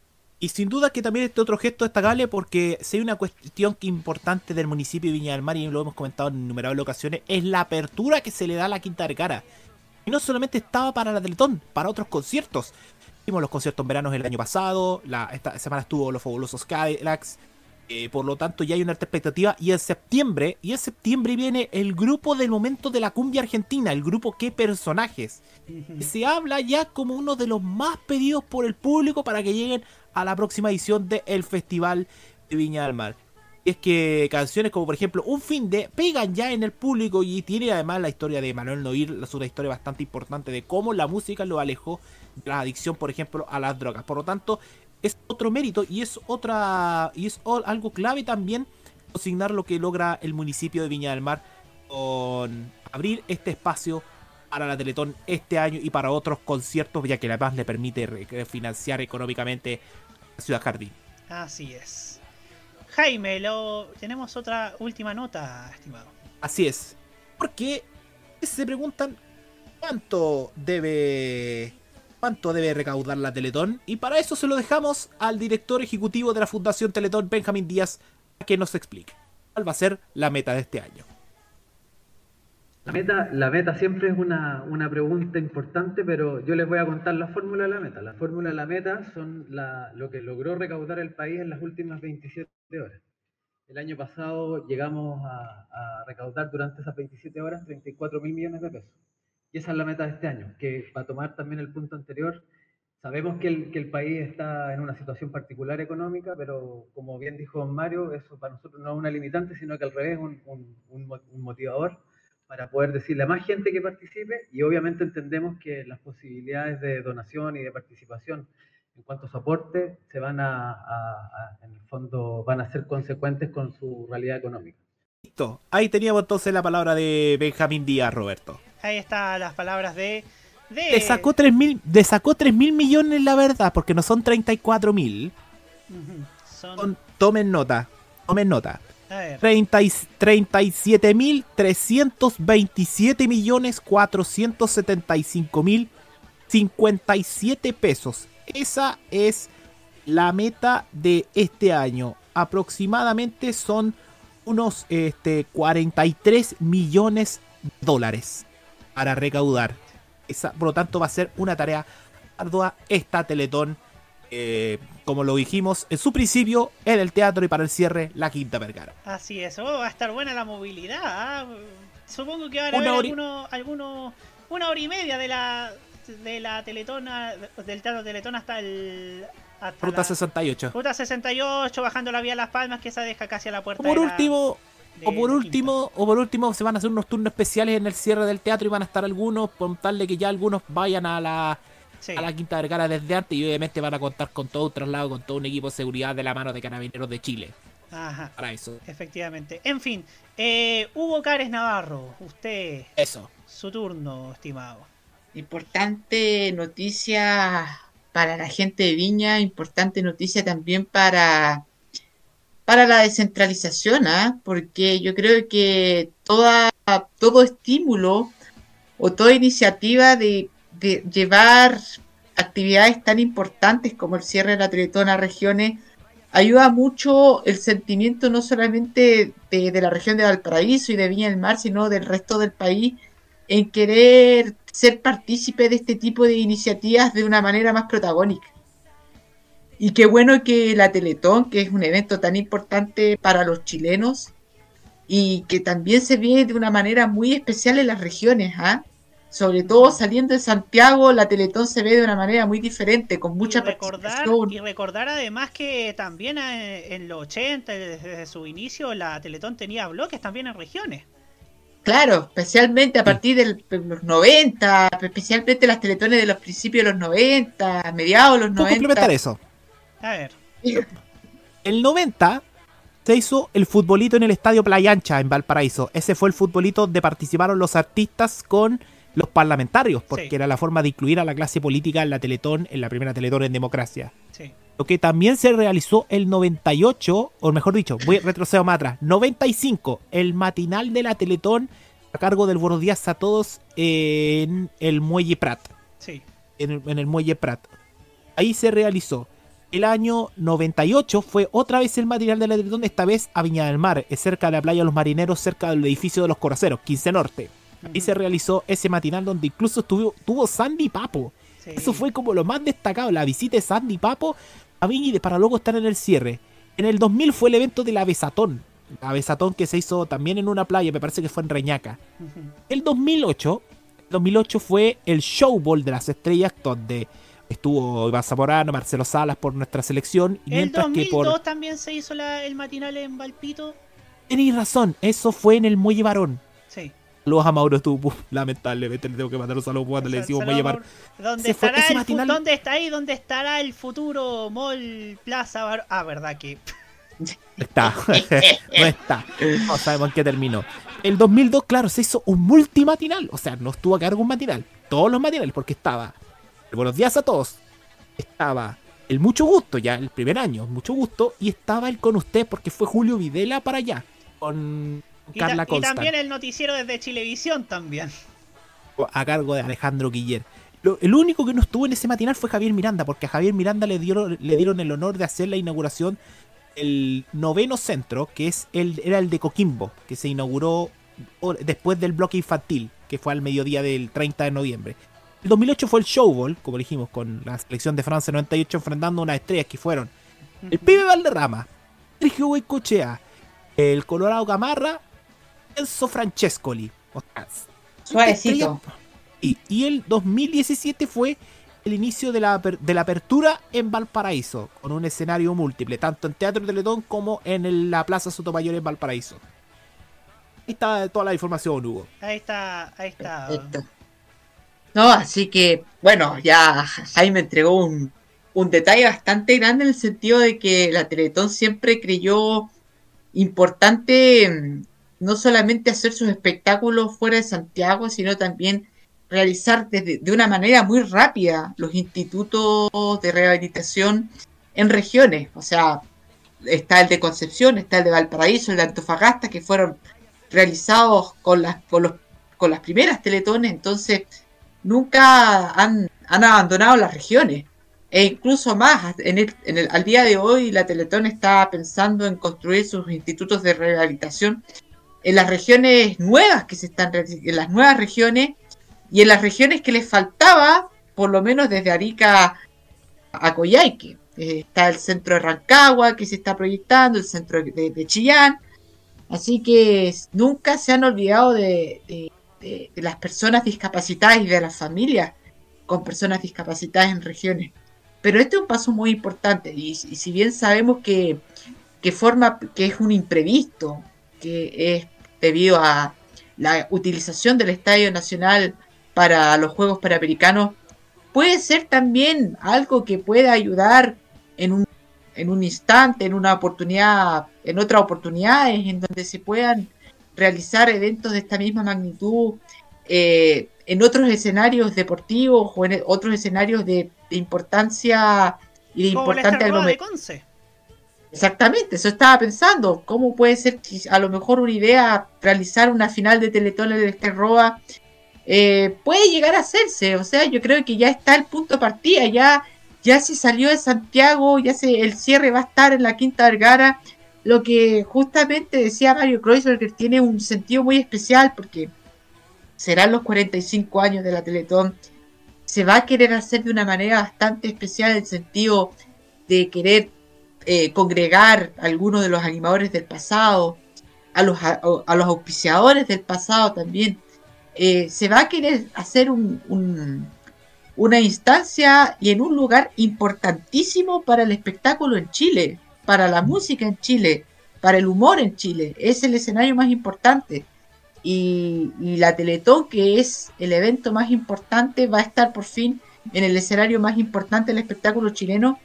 Speaker 8: Y sin duda que también este otro gesto destacable porque si hay una cuestión que importante del municipio de Viña del Mar y lo hemos comentado en innumerables ocasiones, es la apertura que se le da a la Quinta Vergara. Y no solamente estaba para la Teletón, para otros conciertos. Vimos los conciertos en veranos el año pasado, la, esta semana estuvo los fabulosos Cadillacs. Eh, por lo tanto, ya hay una alta expectativa. Y en septiembre, y en septiembre viene el grupo del momento de la cumbia argentina, el grupo Qué Personajes. se habla ya como uno de los más pedidos por el público para que lleguen a la próxima edición del Festival de Viña del Mar. Y es que canciones como por ejemplo Un fin de pegan ya en el público y tiene además la historia de Manuel Noir, es una historia bastante importante de cómo la música lo alejó de la adicción, por ejemplo, a las drogas. Por lo tanto, es otro mérito y es otra y es algo clave también consignar lo que logra el municipio de Viña del Mar con abrir este espacio para la Teletón este año y para otros conciertos, ya que además le permite financiar económicamente Ciudad Jardín.
Speaker 3: Así es. Jaime, lo... tenemos otra última nota, estimado.
Speaker 8: Así es. Porque se preguntan cuánto debe cuánto debe recaudar la Teletón y para eso se lo dejamos al director ejecutivo de la Fundación Teletón, Benjamín Díaz, a que nos explique cuál va a ser la meta de este año.
Speaker 14: La meta, la meta siempre es una, una pregunta importante, pero yo les voy a contar la fórmula de la meta. La fórmula de la meta son la- lo que logró recaudar el país en las últimas 27 horas. El año pasado llegamos a, a recaudar durante esas 27 horas 34 mil millones de pesos. Y esa es la meta de este año, que para tomar también el punto anterior, sabemos que el, que el país está en una situación particular económica, pero como bien dijo Mario, eso para nosotros no es una limitante, sino que al revés un, un- un motivador para poder decirle a más gente que participe y obviamente entendemos que las posibilidades de donación y de participación en cuanto a su aporte se van a, a- a- en el fondo, van a ser consecuentes con su realidad económica.
Speaker 8: Listo. Ahí teníamos entonces la palabra de Benjamín Díaz, Roberto.
Speaker 3: Ahí están las palabras de... de...
Speaker 8: Le sacó 3 mil, le sacó 3 mil millones la verdad, porque no son 34 mil.
Speaker 3: Son...
Speaker 8: Son- Tomen nota, tomen nota.
Speaker 3: A ver.
Speaker 8: 30 y- 37.327 millones 475 mil 57 pesos. Esa es la meta de este año. Aproximadamente son unos este, 43 millones de dólares para recaudar. Esa, por lo tanto, va a ser una tarea ardua esta Teletón. eh, como lo dijimos en su principio, en el teatro y para el cierre, la Quinta Vergara.
Speaker 3: Así es, oh, va a estar buena la movilidad. ¿ah? Supongo que van a haber algunos, algunos, una hora y media de la de la Teletona, del Teatro Teletón hasta el
Speaker 8: Ruta
Speaker 3: la-
Speaker 8: 68.
Speaker 3: Ruta 68, bajando la vía Las Palmas, que esa deja casi a la puerta.
Speaker 8: Por
Speaker 3: de
Speaker 8: último, o por último, o por último se van a hacer unos turnos especiales en el cierre del teatro y van a estar algunos, por tal de que ya algunos vayan a la a la Quinta Vergara desde antes y obviamente van a contar con todo un traslado, con todo un equipo de seguridad de la mano de Carabineros de Chile.
Speaker 3: Ajá.
Speaker 8: Para eso.
Speaker 3: Efectivamente. En fin, eh, Hugo Cares Navarro, usted.
Speaker 8: Eso.
Speaker 3: Su turno, estimado.
Speaker 9: Importante noticia para la gente de Viña, importante noticia también para, para la descentralización, ¿ah? porque yo creo que toda, todo estímulo o toda iniciativa de, llevar actividades tan importantes como el cierre de la Teletón a regiones ayuda mucho el sentimiento no solamente de, de la región de Valparaíso y de Viña del Mar, sino del resto del país en querer ser partícipe de este tipo de iniciativas de una manera más protagónica. Y qué bueno que la Teletón, que es un evento tan importante para los chilenos y que también se ve de una manera muy especial en las regiones, ¿ah? Sobre todo saliendo de Santiago, la Teletón se ve de una manera muy diferente, con mucha
Speaker 3: recordar,
Speaker 9: participación.
Speaker 3: y recordar además que también eh, en los 80, desde su inicio, la Teletón tenía bloques también en regiones.
Speaker 9: Claro, especialmente a partir de los 90, especialmente las teletones de los principios de los 90, mediados de los
Speaker 8: ¿Puedo
Speaker 9: 90.
Speaker 8: complementar eso?
Speaker 3: A ver.
Speaker 8: El 90 se hizo el futbolito en el Estadio Playa Ancha en Valparaíso. Ese fue el futbolito donde participaron los artistas con los parlamentarios, porque
Speaker 3: Sí.
Speaker 8: era la forma de incluir a la clase política en la Teletón, en la primera Teletón en democracia.
Speaker 3: Sí.
Speaker 8: Lo que también se realizó el 98, o mejor dicho, voy retrocedo más atrás, 95, el matinal de la Teletón a cargo del Buenos Días a todos en el Muelle Prat.
Speaker 3: Sí.
Speaker 8: En el Muelle Prat. Ahí se realizó. El año 98 fue otra vez el material de la Teletón, esta vez a Viña del Mar, es cerca de la playa de los marineros, cerca del edificio de los coraceros, 15 Norte. Ahí se realizó ese matinal donde incluso estuvo, tuvo Sandy Papo. Eso fue como lo más destacado, la visita de Sandy Papo a Viña para luego estar en el cierre. En el 2000 fue el evento de la Besatón. La Besatón que se hizo también en una playa, me parece que fue en Reñaca. El 2008, el 2008 fue el Showball de las estrellas donde estuvo Iván Zamorano, Marcelo Salas por nuestra selección. Y
Speaker 3: El
Speaker 8: mientras que
Speaker 3: 2002
Speaker 8: por...
Speaker 3: también se hizo la- el matinal en Valpito.
Speaker 8: Tenéis razón, eso fue en el Muelle Varón.
Speaker 3: Sí.
Speaker 8: Saludos a Mauro Tupu. Lamentablemente le tengo que mandar un saludo cuando le decimos Muelle Varón.
Speaker 3: ¿Dónde estará el
Speaker 8: matinal-
Speaker 3: ¿Dónde está ahí? ¿Dónde estará el futuro Mall Plaza Bar- Ah, verdad que.
Speaker 8: No está. no está. No sabemos en qué terminó. El 2002, claro, se hizo un multimatinal. O sea, no estuvo a cargo un matinal. Todos los matinales, porque estaba. El Buenos días a todos. Estaba el Mucho Gusto, ya el primer año, Mucho Gusto. Y estaba el con usted, porque fue Julio Videla para allá. Con
Speaker 3: Y,
Speaker 8: Carla
Speaker 3: y
Speaker 8: Constant.
Speaker 3: también el noticiero desde Chilevisión también.
Speaker 8: a cargo de Alejandro Guiller. Lo- el único que no estuvo en ese matinal fue Javier Miranda, porque a Javier Miranda le dieron, le dieron el honor de hacer la inauguración del noveno centro, que es el, era el de Coquimbo, que se inauguró después del bloque infantil, que fue al mediodía del 30 de noviembre. El 2008 fue el Showball, como dijimos, con la selección de Francia 98 enfrentando unas estrellas que fueron el Pibe Valderrama, Sergio Goicochea, el Colorado Gamarra, Enzo Francescoli. O sea,
Speaker 9: Suavecito.
Speaker 8: y, y el 2017 fue el inicio de la, de la apertura en Valparaíso, con un escenario múltiple, tanto en Teatro Teletón como en el- la Plaza Sotomayor en Valparaíso. Ahí está toda la información, Hugo.
Speaker 3: Ahí está, ahí está.
Speaker 9: No, así que, bueno, ya Jaime entregó un, un detalle bastante grande en el sentido de que la Teletón siempre creyó importante no solamente hacer sus espectáculos fuera de Santiago, sino también realizar desde- de una manera muy rápida los institutos de rehabilitación en regiones. O sea, está el de Concepción, está el de Valparaíso, el de Antofagasta, que fueron realizados con las, con los, con las primeras teletones, entonces nunca han, han abandonado las regiones. E incluso más, en el, al día de hoy la Teletón está pensando en construir sus institutos de rehabilitación en las regiones nuevas que se están en las nuevas regiones y en las regiones que les faltaba, por lo menos desde Arica a Coyhaique. Eh, está el centro de Rancagua que se está proyectando, el centro de, Chillán. Así que nunca se han olvidado de- de- de las personas discapacitadas y de las familias con personas discapacitadas en regiones. Pero este es un paso muy importante y, y si bien sabemos que, que forma que es un imprevisto, que es debido a la utilización del Estadio Nacional para los Juegos Panamericanos, puede ser también algo que pueda ayudar en un, en un instante, en una oportunidad, en otras oportunidades, en donde se puedan realizar eventos de esta misma magnitud eh, en otros escenarios deportivos o en otros escenarios de, de importancia y de
Speaker 3: Como
Speaker 9: importante
Speaker 3: Esterroa de
Speaker 9: aglomer-
Speaker 3: Conce.
Speaker 9: Exactamente, eso estaba pensando. ¿Cómo puede ser a lo mejor una idea realizar una final de Teletón en el Esterroa eh, puede llegar a hacerse? O sea, yo creo que ya está el punto de partida, ya, ya se salió de Santiago, ya se, el cierre va a estar en la Quinta Vergara. Lo que justamente decía Mario Kreuzberger tiene un sentido muy especial porque serán los 45 años de la Teletón. Se va a querer hacer de una manera bastante especial en el sentido de querer eh, congregar a algunos de los animadores del pasado, a los, a, los auspiciadores del pasado también. Eh, se va a querer hacer un, un- una instancia y en un lugar importantísimo para el espectáculo en Chile, para la música en Chile, para el humor en Chile. Es el escenario más importante. Y, y la Teletón, que es el evento más importante, va a estar por fin en el escenario más importante del espectáculo chileno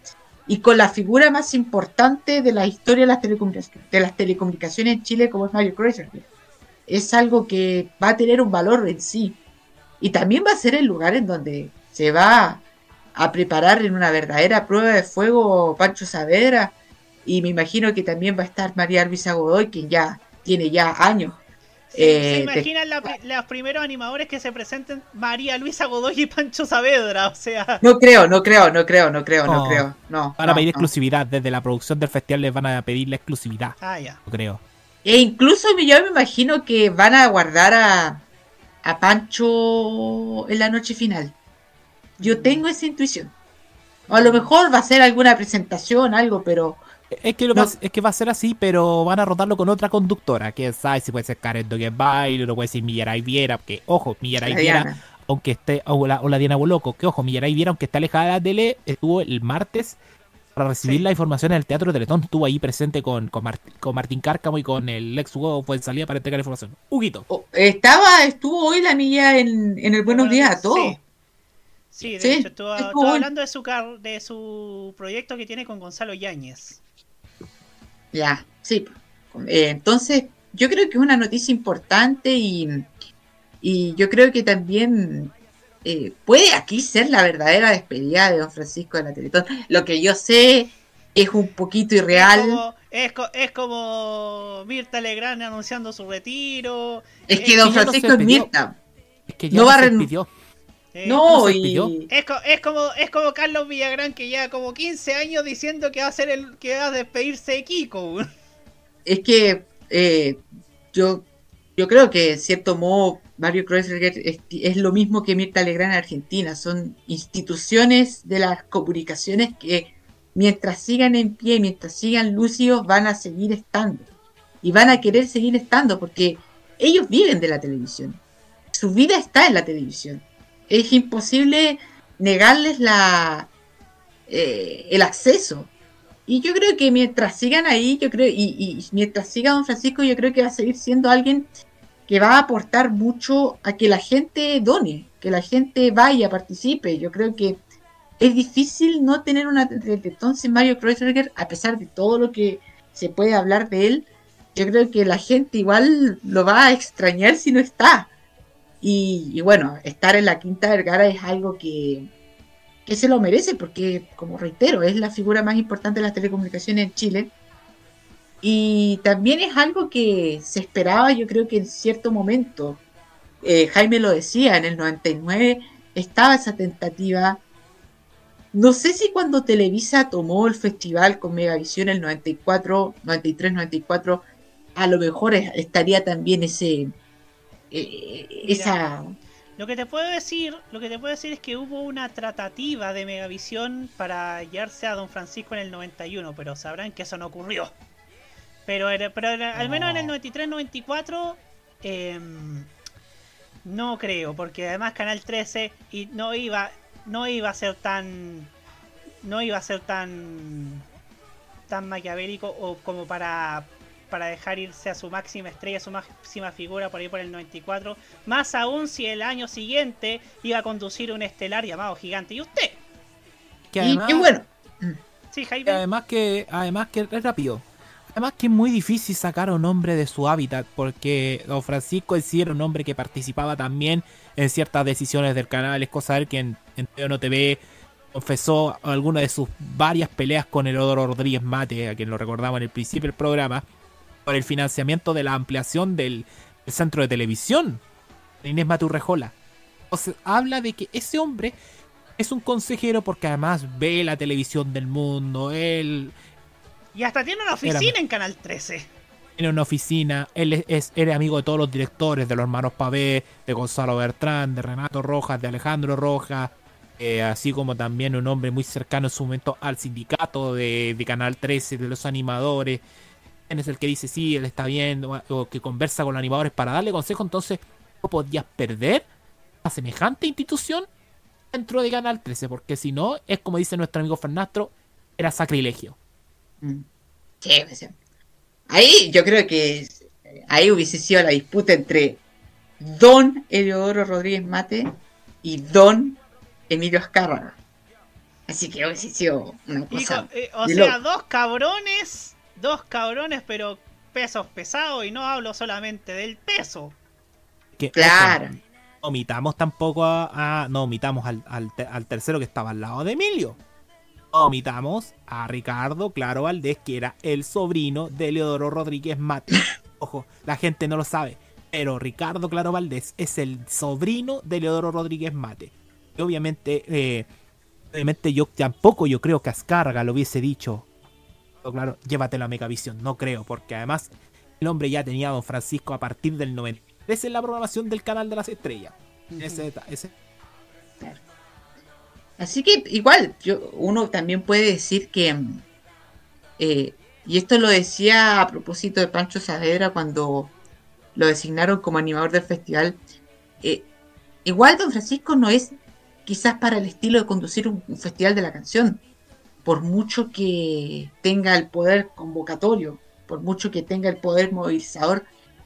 Speaker 9: y con la figura más importante de la historia de las, telecomunic- de las telecomunicaciones en Chile, como es Mario Kreuzberger. Es algo que va a tener un valor en sí. Y también va a ser el lugar en donde se va a preparar en una verdadera prueba de fuego Pancho Saavedra. Y me imagino que también va a estar María Luisa Godoy, quien ya tiene ya años Eh,
Speaker 3: ¿Se
Speaker 9: te-
Speaker 3: imaginan la los primeros animadores que se presenten? María Luisa Godoy y Pancho Saavedra, o sea...
Speaker 9: no creo, no creo, no creo, no creo, no
Speaker 8: No.
Speaker 9: creo. No,
Speaker 8: Van a
Speaker 9: no,
Speaker 8: pedir
Speaker 9: no.
Speaker 8: exclusividad. Desde la producción del festival les van a pedir la exclusividad.
Speaker 3: Ah, ya.
Speaker 8: Yo creo.
Speaker 9: E incluso yo me imagino que van a guardar a, a Pancho en la noche final. Yo tengo esa intuición. O a lo mejor va a ser alguna presentación, algo, pero
Speaker 8: Es que, lo va, es que va a ser así, pero van a rotarlo con otra conductora. Que sabe si puede ser Karen Baile, o puede ser Millaray Viera. Que, ojo, Millaray
Speaker 9: La
Speaker 8: Viera, aunque esté. O la, o la Diana Boloco. Que, ojo, Millaray Viera, aunque está alejada de la tele, estuvo el martes para recibir la información en el Teatro Teletón. Estuvo ahí presente con, con, Mart- con Martín Cárcamo y con el ex Hugo fue en salida para entregar información. Huguito.
Speaker 9: estaba, estuvo hoy la milla en, en el Buenos Días a todos.
Speaker 3: Sí, de
Speaker 9: Sí,
Speaker 3: hecho, estuvo,
Speaker 9: estuvo
Speaker 3: estuvo
Speaker 9: bueno.
Speaker 3: hablando de su, car- de su proyecto que tiene con Gonzalo Yáñez.
Speaker 9: Ya, sí. Eh, entonces, yo creo que es una noticia importante y, y yo creo que también eh, puede aquí ser la verdadera despedida de don Francisco de la Teletón. Lo que yo sé es un poquito irreal.
Speaker 3: Como- es, co- es como Mirta Legrand anunciando su retiro.
Speaker 9: Es que don Francisco es Mirta.
Speaker 8: Es que
Speaker 9: No va a
Speaker 8: se
Speaker 9: renu-
Speaker 8: despidió.
Speaker 3: Eh,
Speaker 9: No, y.
Speaker 3: Es, co- es como es como Carlos Villagrán que lleva como 15 años diciendo que va a ser el que va a despedirse de Kiko.
Speaker 9: es que eh, yo, yo creo que en cierto modo Mario Kreuzberger es, es lo mismo que Mirta Legrand en Argentina. Son instituciones de las comunicaciones que mientras sigan en pie, mientras sigan lúcidos, van a seguir estando. Y van a querer seguir estando porque ellos viven de la televisión. Su vida está en la televisión. Es imposible negarles la, eh, el acceso. Y yo creo que mientras sigan ahí, yo creo, y, y mientras siga Don Francisco, yo creo que va a seguir siendo alguien que va a aportar mucho a que la gente done, que la gente vaya, participe. Yo creo que es difícil no tener una Teletón sin Mario Kreuzberger, a pesar de todo lo que se puede hablar de él. Yo creo que la gente igual lo va a extrañar si no está. Y, bueno, estar en la Quinta Vergara es algo que, que se lo merece, porque, como reitero, es la figura más importante de las telecomunicaciones en Chile. Y también es algo que se esperaba, yo creo que en cierto momento, eh, Jaime lo decía, en el 99 estaba esa tentativa. No sé si cuando Televisa tomó el festival con Megavisión el 94, 93, 94, a lo mejor es- estaría también ese eh, esa
Speaker 3: Lo que te puedo decir, lo que te puedo decir es que hubo una tratativa de Megavisión para hallarse a Don Francisco en el 91, pero sabrán que eso no ocurrió. Pero, era- pero era- al menos en el 93-94 em, no creo, porque además Canal 13 y no iba no iba a ser tan no iba a ser tan tan maquiavélico o como para para dejar irse a su máxima estrella, su máxima figura por ahí por el 94. Más aún si el año siguiente iba a conducir un estelar llamado Gigante. ¿Y usted?
Speaker 8: Que
Speaker 9: Y
Speaker 8: además,
Speaker 9: qué bueno.
Speaker 3: Sí, Jaime.
Speaker 8: además que además que es rápido. Además que es muy difícil sacar a un hombre de su hábitat porque Don Francisco en sí era un hombre que participaba también en ciertas decisiones del canal. Es cosa de que en, en TVO TV confesó alguna de sus varias peleas con Heródoto Rodríguez Mate, a quien lo recordamos en el principio del programa, por el financiamiento de la ampliación del, del centro de televisión de Inés Maturrejola. Entonces habla de que ese hombre es un consejero porque además ve la televisión del mundo, él
Speaker 3: Y hasta tiene una
Speaker 8: Era-
Speaker 3: oficina en Canal 13.
Speaker 8: tiene una oficina, él es, es- era amigo de todos los directores, de los hermanos Pavé, de Gonzalo Bertrán, de Renato Rojas, de Alejandro Rojas, eh, así como también un hombre muy cercano en su momento al sindicato de, de Canal 13, de los animadores. Él es el que dice, sí, él está bien, o, o que conversa con los animadores para darle consejo, entonces no podías perder a semejante institución dentro de Canal 13, porque si no, es como dice nuestro amigo Fernastro, era sacrilegio.
Speaker 9: Sí, o sea, ahí yo creo que ahí hubiese sido la disputa entre Don Eleodoro Rodríguez Mate y Don Emilio Azcárraga. Así que hubiese sido una
Speaker 3: Y
Speaker 9: cosa.
Speaker 3: co- eh, o
Speaker 9: de
Speaker 3: sea,
Speaker 9: loco.
Speaker 3: dos cabrones, dos cabrones, pero pesos pesados, y no hablo solamente del peso.
Speaker 8: Que,
Speaker 9: Claro.
Speaker 8: ojo, no omitamos tampoco a, a- no omitamos al, al te- al tercero que estaba al lado de Emilio. No Omitamos a Ricardo Claro Valdés, que era el sobrino de Leodoro Rodríguez Mate. Ojo, la gente no lo sabe. Pero Ricardo Claro Valdés es el sobrino de Leodoro Rodríguez Mate. Y obviamente, eh, obviamente yo tampoco yo creo que Ascarga lo hubiese dicho. Claro, llévatelo a Megavisión. No creo, porque además el hombre ya tenía a Don Francisco a partir del 93 en la programación del canal de las estrellas. Ese, ese
Speaker 9: Así que igual, yo, uno también puede decir que, eh, y esto lo decía a propósito de Pancho Saavedra cuando lo designaron como animador del festival, eh, igual Don Francisco no es quizás para el estilo de conducir un, un festival de la canción, por mucho que tenga el poder convocatorio, por mucho que tenga el poder movilizador,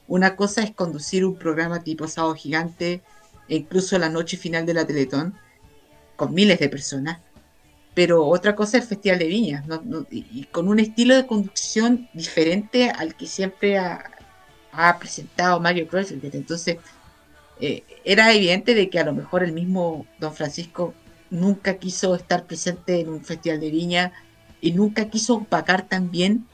Speaker 9: una cosa es conducir un programa tipo Sábado Gigante, e incluso la noche final de la Teletón, con miles de personas, pero otra cosa es el Festival de Viñas, y, con un estilo de conducción diferente al que siempre ha, ha presentado Mario Kreuzberger. Entonces, eh, era evidente de que a lo mejor el mismo Don Francisco nunca quiso estar presente en un Festival de Viña y nunca quiso opacar también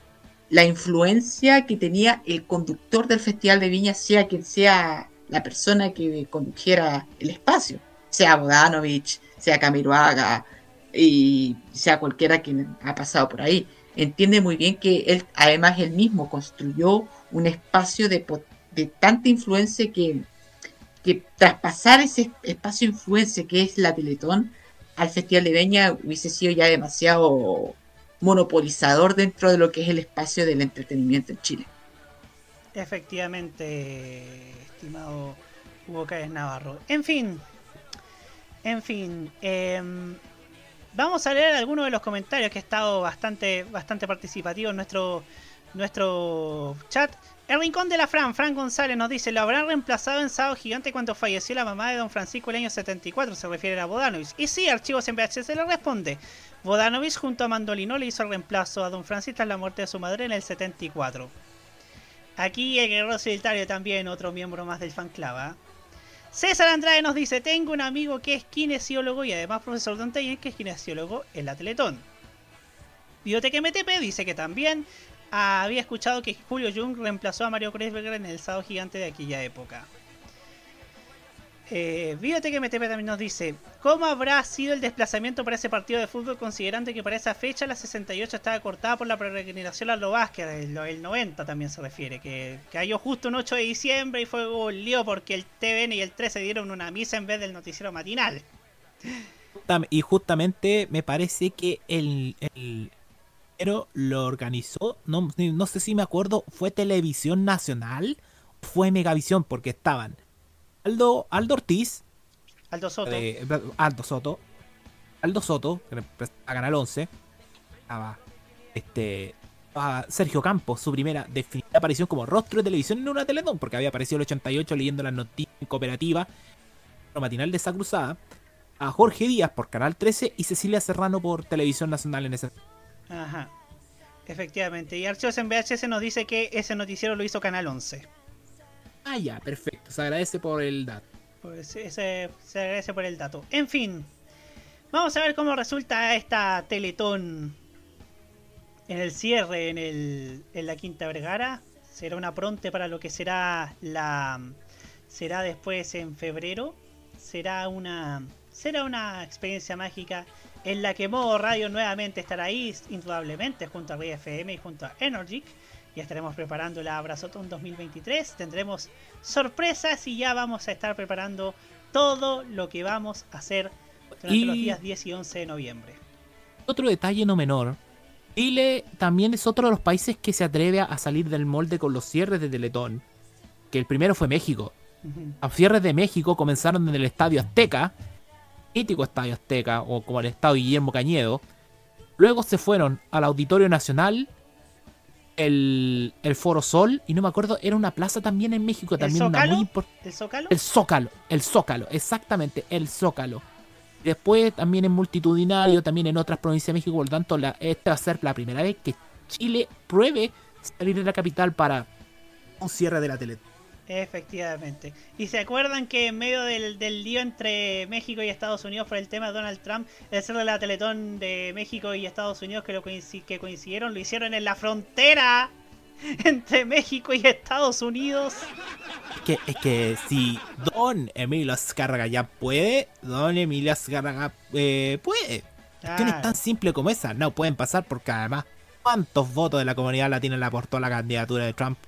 Speaker 9: la influencia que tenía el conductor del Festival de Viña, sea quien sea la persona que condujera el espacio, sea Bodanovich, sea Camiroaga y sea cualquiera quien ha pasado por ahí. Entiende muy bien que él, además, él mismo construyó un espacio de, de tanta influencia que, que traspasar ese espacio de influencia que es la Teletón al Festival de Viña hubiese sido ya demasiado monopolizador dentro de lo que es el espacio del entretenimiento en Chile.
Speaker 3: Efectivamente, estimado Hugo Cáez Navarro. En fin, en fin, em, vamos a leer algunos de los comentarios que ha estado bastante, bastante participativo en nuestro, nuestro chat. El Rincón de la Fran, Fran González nos dice, lo habrán reemplazado en Sábado Gigante cuando falleció la mamá de Don Francisco el año 74, se refiere a Bodanovich. Y sí, Archivos en VHS le responde. Bodanovich junto a Mandolino le hizo el reemplazo a Don Francisco tras la muerte de su madre en el 74. Aquí el guerrero solitario también, otro miembro más del fan club. ¿ah? César Andrade nos dice, tengo un amigo que es kinesiólogo y además profesor de Antaller que es kinesiólogo en la Teletón. Biblioteca MTP dice que también había escuchado que Julio Jung reemplazó a Mario Kreisberger en el sábado gigante de aquella época. Eh, Biblioteca MTP también nos dice, ¿cómo habrá sido el desplazamiento para ese partido de fútbol considerando que para esa fecha la 68 estaba cortada por la peregrinación a lo el, el 90 también se refiere, que cayó justo un 8 de diciembre y fue un lío porque el TVN y el 13 dieron una misa en vez del noticiero matinal.
Speaker 8: Y justamente me parece que el pero lo organizó, no, no sé si me acuerdo, fue Televisión Nacional o fue Megavisión, porque estaban Aldo, Aldo Ortiz,
Speaker 3: Aldo Soto.
Speaker 8: eh, Aldo Soto, Aldo Soto, a Canal 11, estaba este estaba Sergio Campos, su primera definitiva aparición como rostro de televisión en una teletón, porque había aparecido en el 88 leyendo las noticias en cooperativa, matinal de esa cruzada, a Jorge Díaz por Canal 13 y Cecilia Serrano por Televisión Nacional en ese
Speaker 3: Ajá. Efectivamente. Y Archivos en VHS nos dice que ese noticiero lo hizo Canal 11.
Speaker 8: Ah, ya, perfecto. Se agradece por el dato.
Speaker 3: Pues ese, se agradece por el dato. En fin. Vamos a ver cómo resulta esta Teletón en el cierre en, el, en la Quinta Vergara. Será una pronte para lo que será la... Será después en febrero. Será una... Será una experiencia mágica en la que Modo Radio nuevamente estará ahí, indudablemente, junto a FM y junto a Energic. Ya estaremos preparando la Abrazotón 2023. Tendremos sorpresas y ya vamos a estar preparando todo lo que vamos a hacer durante
Speaker 8: Y-
Speaker 3: los días 10 y 11 de noviembre.
Speaker 8: Otro detalle no menor. Chile también es otro de los países que se atreve a salir del molde con los cierres de Teletón. Que el primero fue México. Los cierres de México comenzaron en el Estadio Azteca, mítico Estadio Azteca, o como el Estadio Guillermo Cañedo. Luego se fueron al Auditorio Nacional, el, el Foro Sol, y no me acuerdo, era una plaza también en México,
Speaker 3: ¿El
Speaker 8: también una
Speaker 3: Zócalo?
Speaker 8: muy importante.
Speaker 3: ¿El Zócalo?
Speaker 8: El Zócalo, el Zócalo, exactamente, el Zócalo. Después también en multitudinario, también en otras provincias de México, por lo tanto, la, esta va a ser la primera vez que Chile pruebe salir de la capital para un cierre de la tele.
Speaker 3: Efectivamente. ¿Y se acuerdan que en medio del, del lío entre México y Estados Unidos por el tema de Donald Trump, el cierre de la Teletón de México y Estados Unidos que, lo que coincidieron, lo hicieron en la frontera entre México y Estados Unidos?
Speaker 8: que, es que si Don Emilio Azcárraga ya puede, Don Emilio Azcárraga eh, puede. Cuestiones
Speaker 3: Claro.
Speaker 8: tan simple como esa no pueden pasar porque además, ¿cuántos votos de la comunidad latina le aportó a la candidatura de Trump?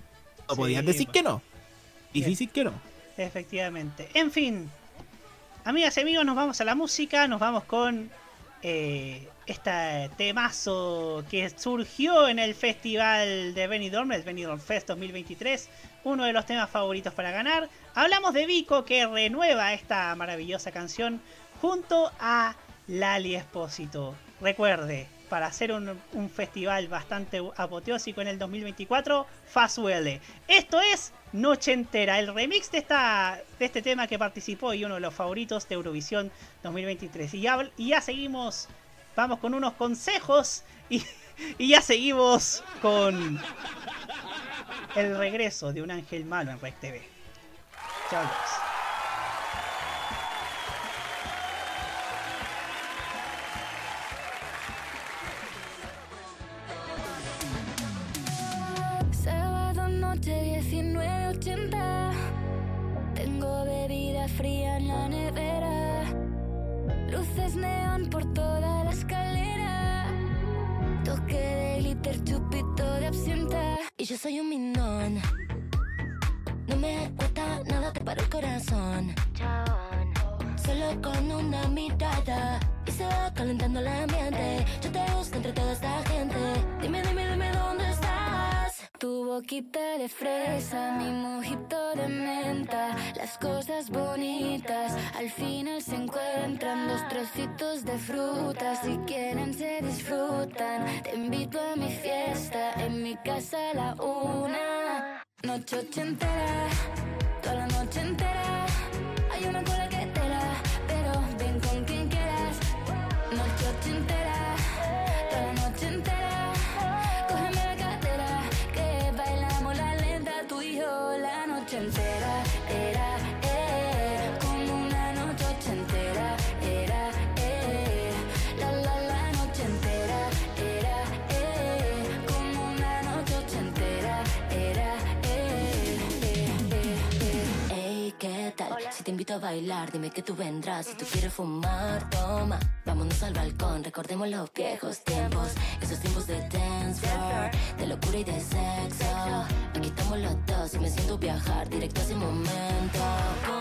Speaker 8: No
Speaker 3: Sí,
Speaker 8: podían decir
Speaker 3: pues.
Speaker 8: que no. Difícil que no.
Speaker 3: Efectivamente. En fin, amigas y amigos, nos vamos a la música, nos vamos con eh, este temazo que surgió en el festival de Benidorm, el Benidorm Fest 2023, uno de los temas favoritos para ganar. Hablamos de Vico que renueva esta maravillosa canción junto a Lali Espósito. Recuerde, para hacer un, un festival bastante apoteósico en el 2024, Fasuele. Esto es Noche Entera, el remix de, esta, de este tema que participó y uno de los favoritos de Eurovisión 2023. Y ya, y ya seguimos, vamos con unos consejos y, ya seguimos con el regreso de un ángel malo en Rec TV. Chao,
Speaker 15: de fruta, si quieren se disfrutan. Te invito a mi fiesta, en mi casa a la una. Noche ochentera, bailar, dime que tú vendrás. Si tú quieres fumar, toma. Vámonos al balcón, recordemos los viejos tiempos. Esos tiempos de dance floor, de locura y de sexo. Aquí estamos los dos y me siento viajar directo a ese momento.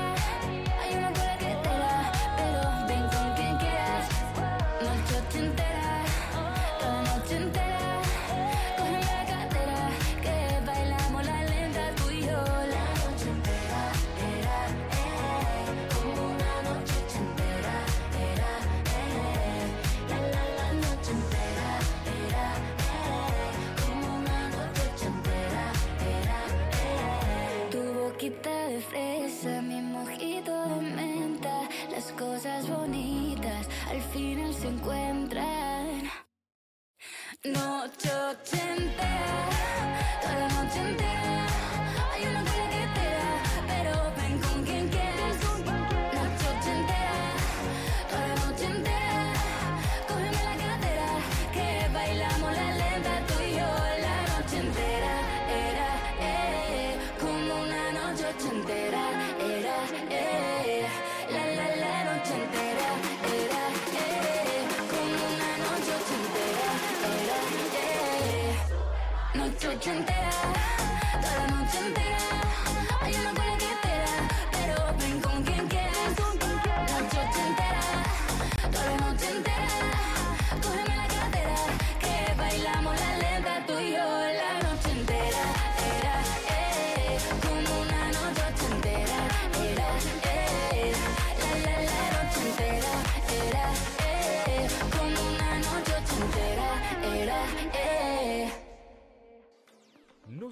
Speaker 15: Boquita de fresa, mi mojito de menta. Las cosas bonitas al final se encuentran. Noche ochentera, toda la noche entera. Noche ochentera, toda la noche entera. Hay una cola que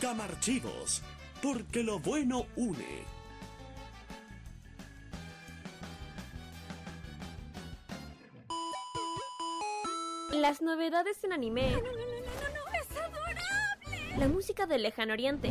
Speaker 16: Camarchivos, porque lo bueno une.
Speaker 17: Las novedades en anime.
Speaker 7: ¡Es adorable!
Speaker 17: La música del lejano oriente.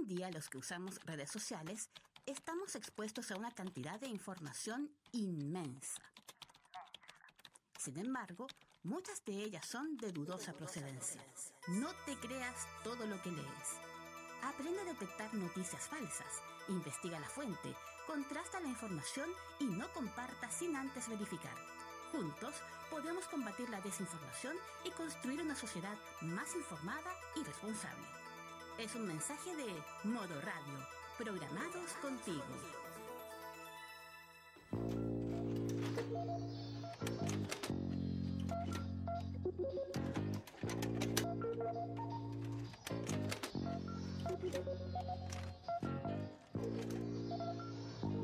Speaker 1: En día los que usamos redes sociales estamos expuestos a una cantidad de información inmensa. Sin embargo, muchas de ellas son de dudosa procedencia. No te creas todo lo que lees. Aprende a detectar noticias falsas, investiga la fuente, contrasta la información y no comparta sin antes verificar. Juntos podemos combatir la desinformación y construir una sociedad más informada y responsable. Es un mensaje de Modo Radio, programados contigo.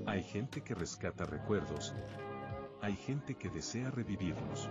Speaker 18: Hay gente que rescata recuerdos. Hay gente que desea revivirlos.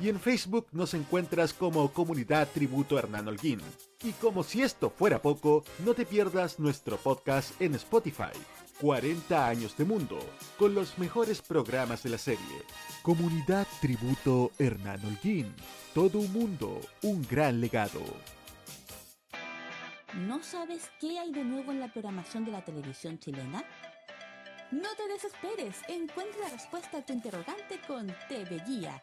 Speaker 19: y en Facebook nos encuentras como Comunidad Tributo Hernán Holguín. Y como si esto fuera poco, no te pierdas nuestro podcast en Spotify. 40 años de mundo, con los mejores programas de la serie. Comunidad Tributo Hernán Holguín. Todo un mundo, un gran legado.
Speaker 1: ¿No sabes qué hay de nuevo en la programación de la televisión chilena? No te desesperes, encuentra la respuesta a tu interrogante con TV Guía,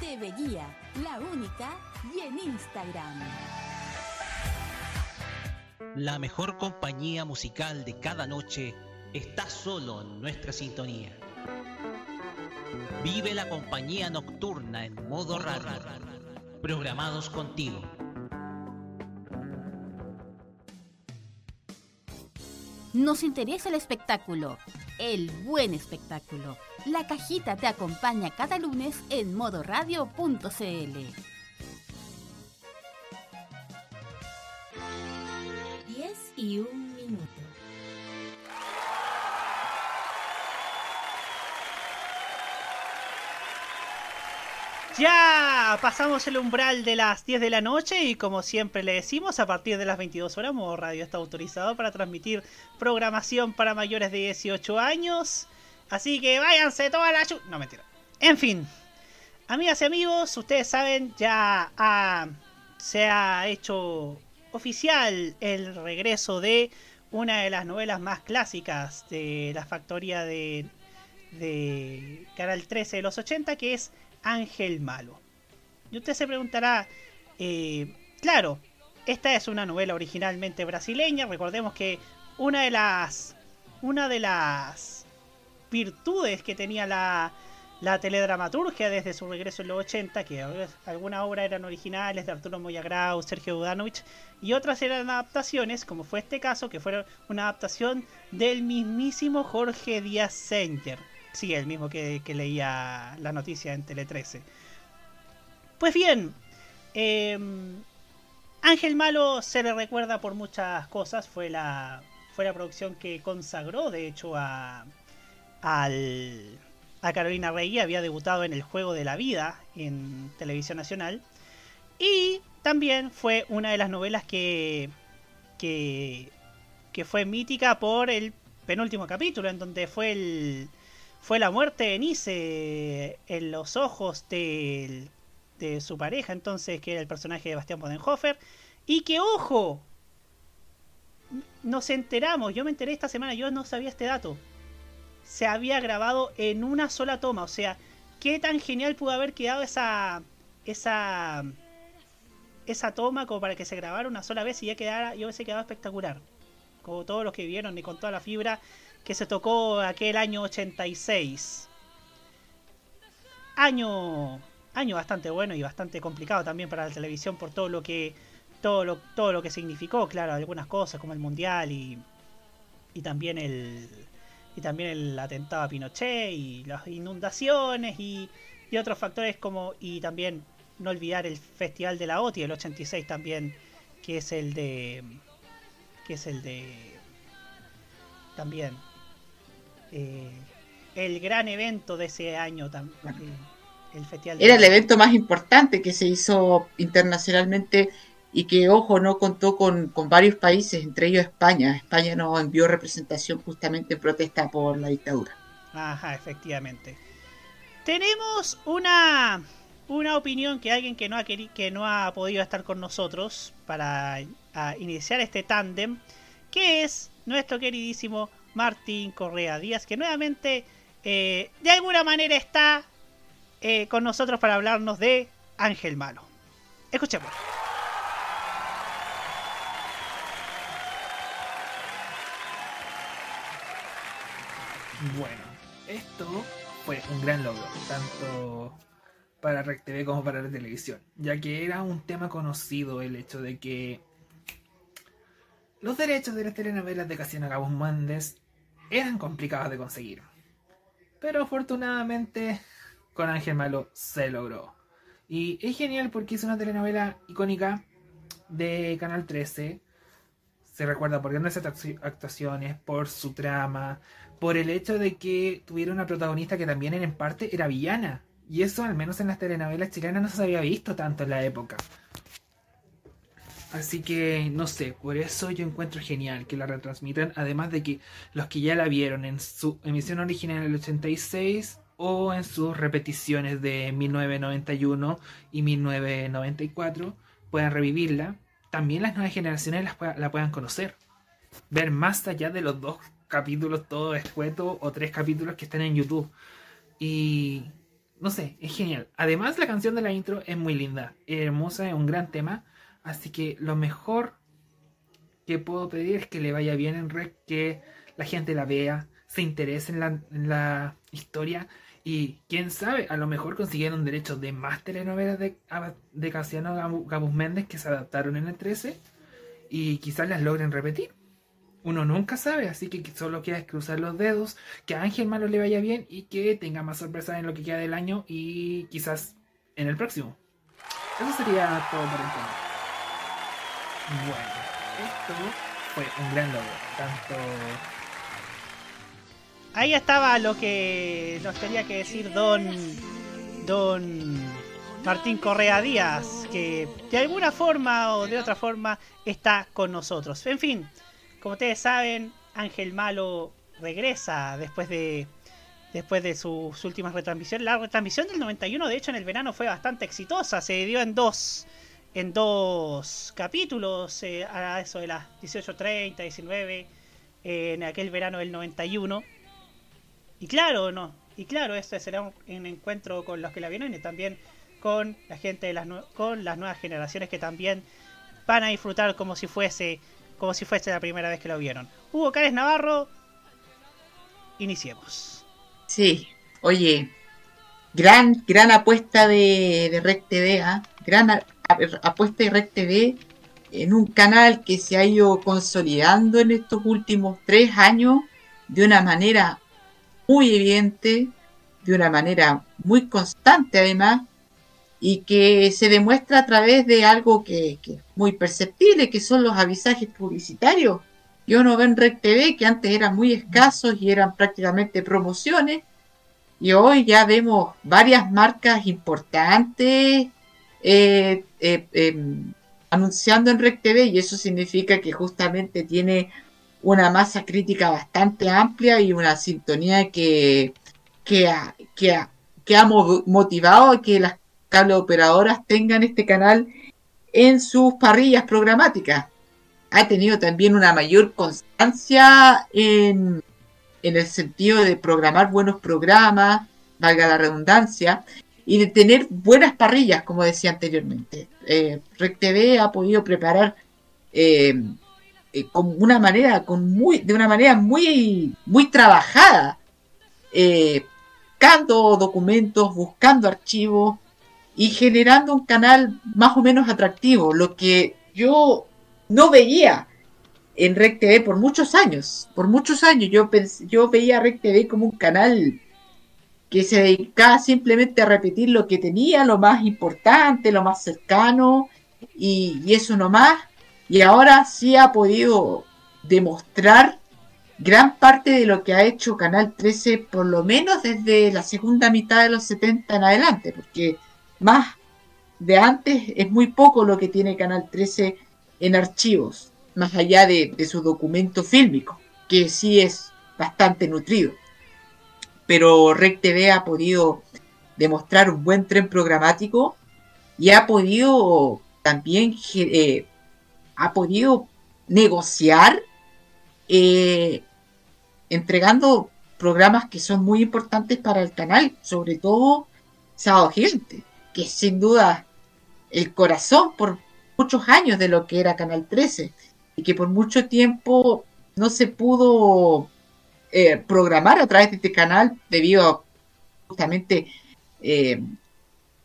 Speaker 1: TV Guía, la única, y en Instagram.
Speaker 20: La mejor compañía musical de cada noche está solo en nuestra sintonía. Vive la compañía nocturna en modo radio. Programados contigo.
Speaker 1: Nos interesa el espectáculo, el buen espectáculo. La cajita te acompaña cada lunes en modoradio.cl.
Speaker 11: 10 y un minuto.
Speaker 3: Ya pasamos el umbral de las 10 de la noche y como siempre le decimos, a partir de las 22 horas Modo Radio está autorizado para transmitir programación para mayores de 18 años. Así que váyanse toda la... No, mentira. En fin, amigas y amigos, ustedes saben, ya ha- se ha hecho oficial el regreso de una de las novelas más clásicas de la factoría de, de Canal 13 de los 80, que es Ángel Malo. Y usted se preguntará, eh, claro, esta es una novela originalmente brasileña. Recordemos que una de las, una de las virtudes que tenía la, la teledramaturgia desde su regreso en los 80, que algunas obras eran originales de Arturo Moyagrau, Sergio Budanovich, y otras eran adaptaciones, como fue este caso, que fue una adaptación del mismísimo Jorge Díaz Senger. Sí, el mismo que, que leía la noticia en Tele 13. Pues bien, eh, Ángel Malo se le recuerda por muchas cosas. Fue la, fue la producción que consagró, de hecho, a, al, a Carolina Rey. Había debutado en El Juego de la Vida en Televisión Nacional. Y también fue una de las novelas que, que, que fue mítica por el penúltimo capítulo, en donde fue el, fue la muerte de Nice en los ojos del- de su pareja, entonces, que era el personaje de Bastián Bodenhofer. Y que, ojo, nos enteramos, yo me enteré esta semana, yo no sabía este dato. Se había grabado en una sola toma, o sea, qué tan genial pudo haber quedado esa esa esa toma como para que se grabara una sola vez y ya quedara, yo pensé que quedaba espectacular. Como todos los que vieron y con toda la fibra que se tocó aquel año 86. Año año bastante bueno y bastante complicado también para la televisión por todo lo que todo lo, todo lo que significó, claro, algunas cosas como el mundial y y también el y también el atentado a Pinochet y las inundaciones y, y otros factores como y también no olvidar el festival de la OTI el 86 también que es el de que es el de también eh, el gran evento de ese año también el festival
Speaker 9: Era el evento más importante que se hizo internacionalmente y que, ojo, no contó con, con varios países, entre ellos España. España nos envió representación justamente en protesta por la dictadura.
Speaker 3: Ajá, efectivamente. Tenemos una una opinión que alguien que no ha que no ha podido estar con nosotros para a, iniciar este tándem, que es nuestro queridísimo Martín Correa Díaz, que nuevamente eh, de alguna manera está eh, con nosotros para hablarnos de Ángel Malo. Escuchemos.
Speaker 21: Bueno, esto fue un gran logro, tanto para Rec TV como para la televisión, ya que era un tema conocido el hecho de que los derechos de las telenovelas de Casino Gabos Méndez eran complicados de conseguir. Pero afortunadamente con Ángel Malo se logró. Y es genial porque es una telenovela icónica de Canal 13. Se recuerda por grandes actu- actuaciones, por su trama, por el hecho de que tuviera una protagonista que también en parte era villana. Y eso, al menos en las telenovelas chilenas, no se había visto tanto en la época. Así que, no sé, por eso yo encuentro genial que la retransmitan. Además de que los que ya la vieron en su emisión original en el 86 o en sus repeticiones de 1991 y 1994 puedan revivirla. También las nuevas generaciones la puedan conocer. Ver más allá de los dos capítulos todo escueto o tres capítulos que están en YouTube. Y no sé, es genial. Además, la canción de la intro es muy linda, hermosa, es un gran tema. Así que lo mejor que puedo pedir es que le vaya bien en Red, que la gente la vea, se interese en la, historia y quién sabe, a lo mejor consiguieron derechos de más telenovelas de, de Casiano Gabus Méndez que se adaptaron en el 13 y quizás las logren repetir. Uno nunca sabe, así que solo queda cruzar los dedos, que a Ángel Malo le vaya bien y que tenga más sorpresas en lo que queda del año y quizás en el próximo. Eso sería todo por tema. Bueno, esto fue un gran logro, tanto
Speaker 3: ahí estaba lo que nos tenía que decir don don Martín Correa Díaz, que de alguna forma o de otra forma está con nosotros. En fin, como ustedes saben, Ángel Malo regresa después de después de sus últimas retransmisiones. La retransmisión del 91, de hecho, en el verano fue bastante exitosa. Se dio en dos en dos capítulos, eh, a eso de las 18.30, 19, en aquel verano del 91. Y claro, no. Y claro, este será un, encuentro con los que la vieron y también con la gente de las con las nuevas generaciones que también van a disfrutar como si fuese como si fuese la primera vez que lo vieron. Hugo Cárez Navarro, iniciemos.
Speaker 9: Sí, oye, gran gran apuesta de, de Rec TV, ¿ah? gran apuesta de Rec TV en un canal que se ha ido consolidando en estos últimos tres años de una manera muy evidente, de una manera muy constante además, y que se demuestra a través de algo que, es muy perceptible, que son los avisajes publicitarios. Yo no ven Rec TV, que antes eran muy escasos y eran prácticamente promociones, y hoy ya vemos varias marcas importantes eh, eh, em, anunciando en Rec TV, y eso significa que justamente tiene una masa crítica bastante amplia y una sintonía que, que, ha, que, que ha motivado a que las cable operadoras tengan este canal en sus parrillas programáticas. Ha tenido también una mayor constancia en, en el sentido de programar buenos programas, valga la redundancia, y de tener buenas parrillas, como decía anteriormente. Eh, RecTV ha podido preparar eh, eh, con una manera, con muy, de una manera muy, muy trabajada, eh, buscando documentos, buscando archivos y generando un canal más o menos atractivo, lo que yo no veía en Rec TV por muchos años. Por muchos años yo, yo veía Rec TV como un canal que se dedicaba simplemente a repetir lo que tenía, lo más importante, lo más cercano, y, y eso nomás y ahora sí ha podido demostrar gran parte de lo que ha hecho Canal 13, por lo menos desde la segunda mitad de los 70 en adelante, porque más de antes es muy poco lo que tiene Canal 13 en archivos, más allá de, su documento fílmico, que sí es bastante nutrido. Pero Rec TV ha podido demostrar un buen tren programático y ha podido también eh, ha podido negociar eh, entregando programas que son muy importantes para el canal, sobre todo Sábado Gente, que es sin duda el corazón por muchos años de lo que era Canal 13 y que por mucho tiempo no se pudo eh, programar a través de este canal debido a justamente eh,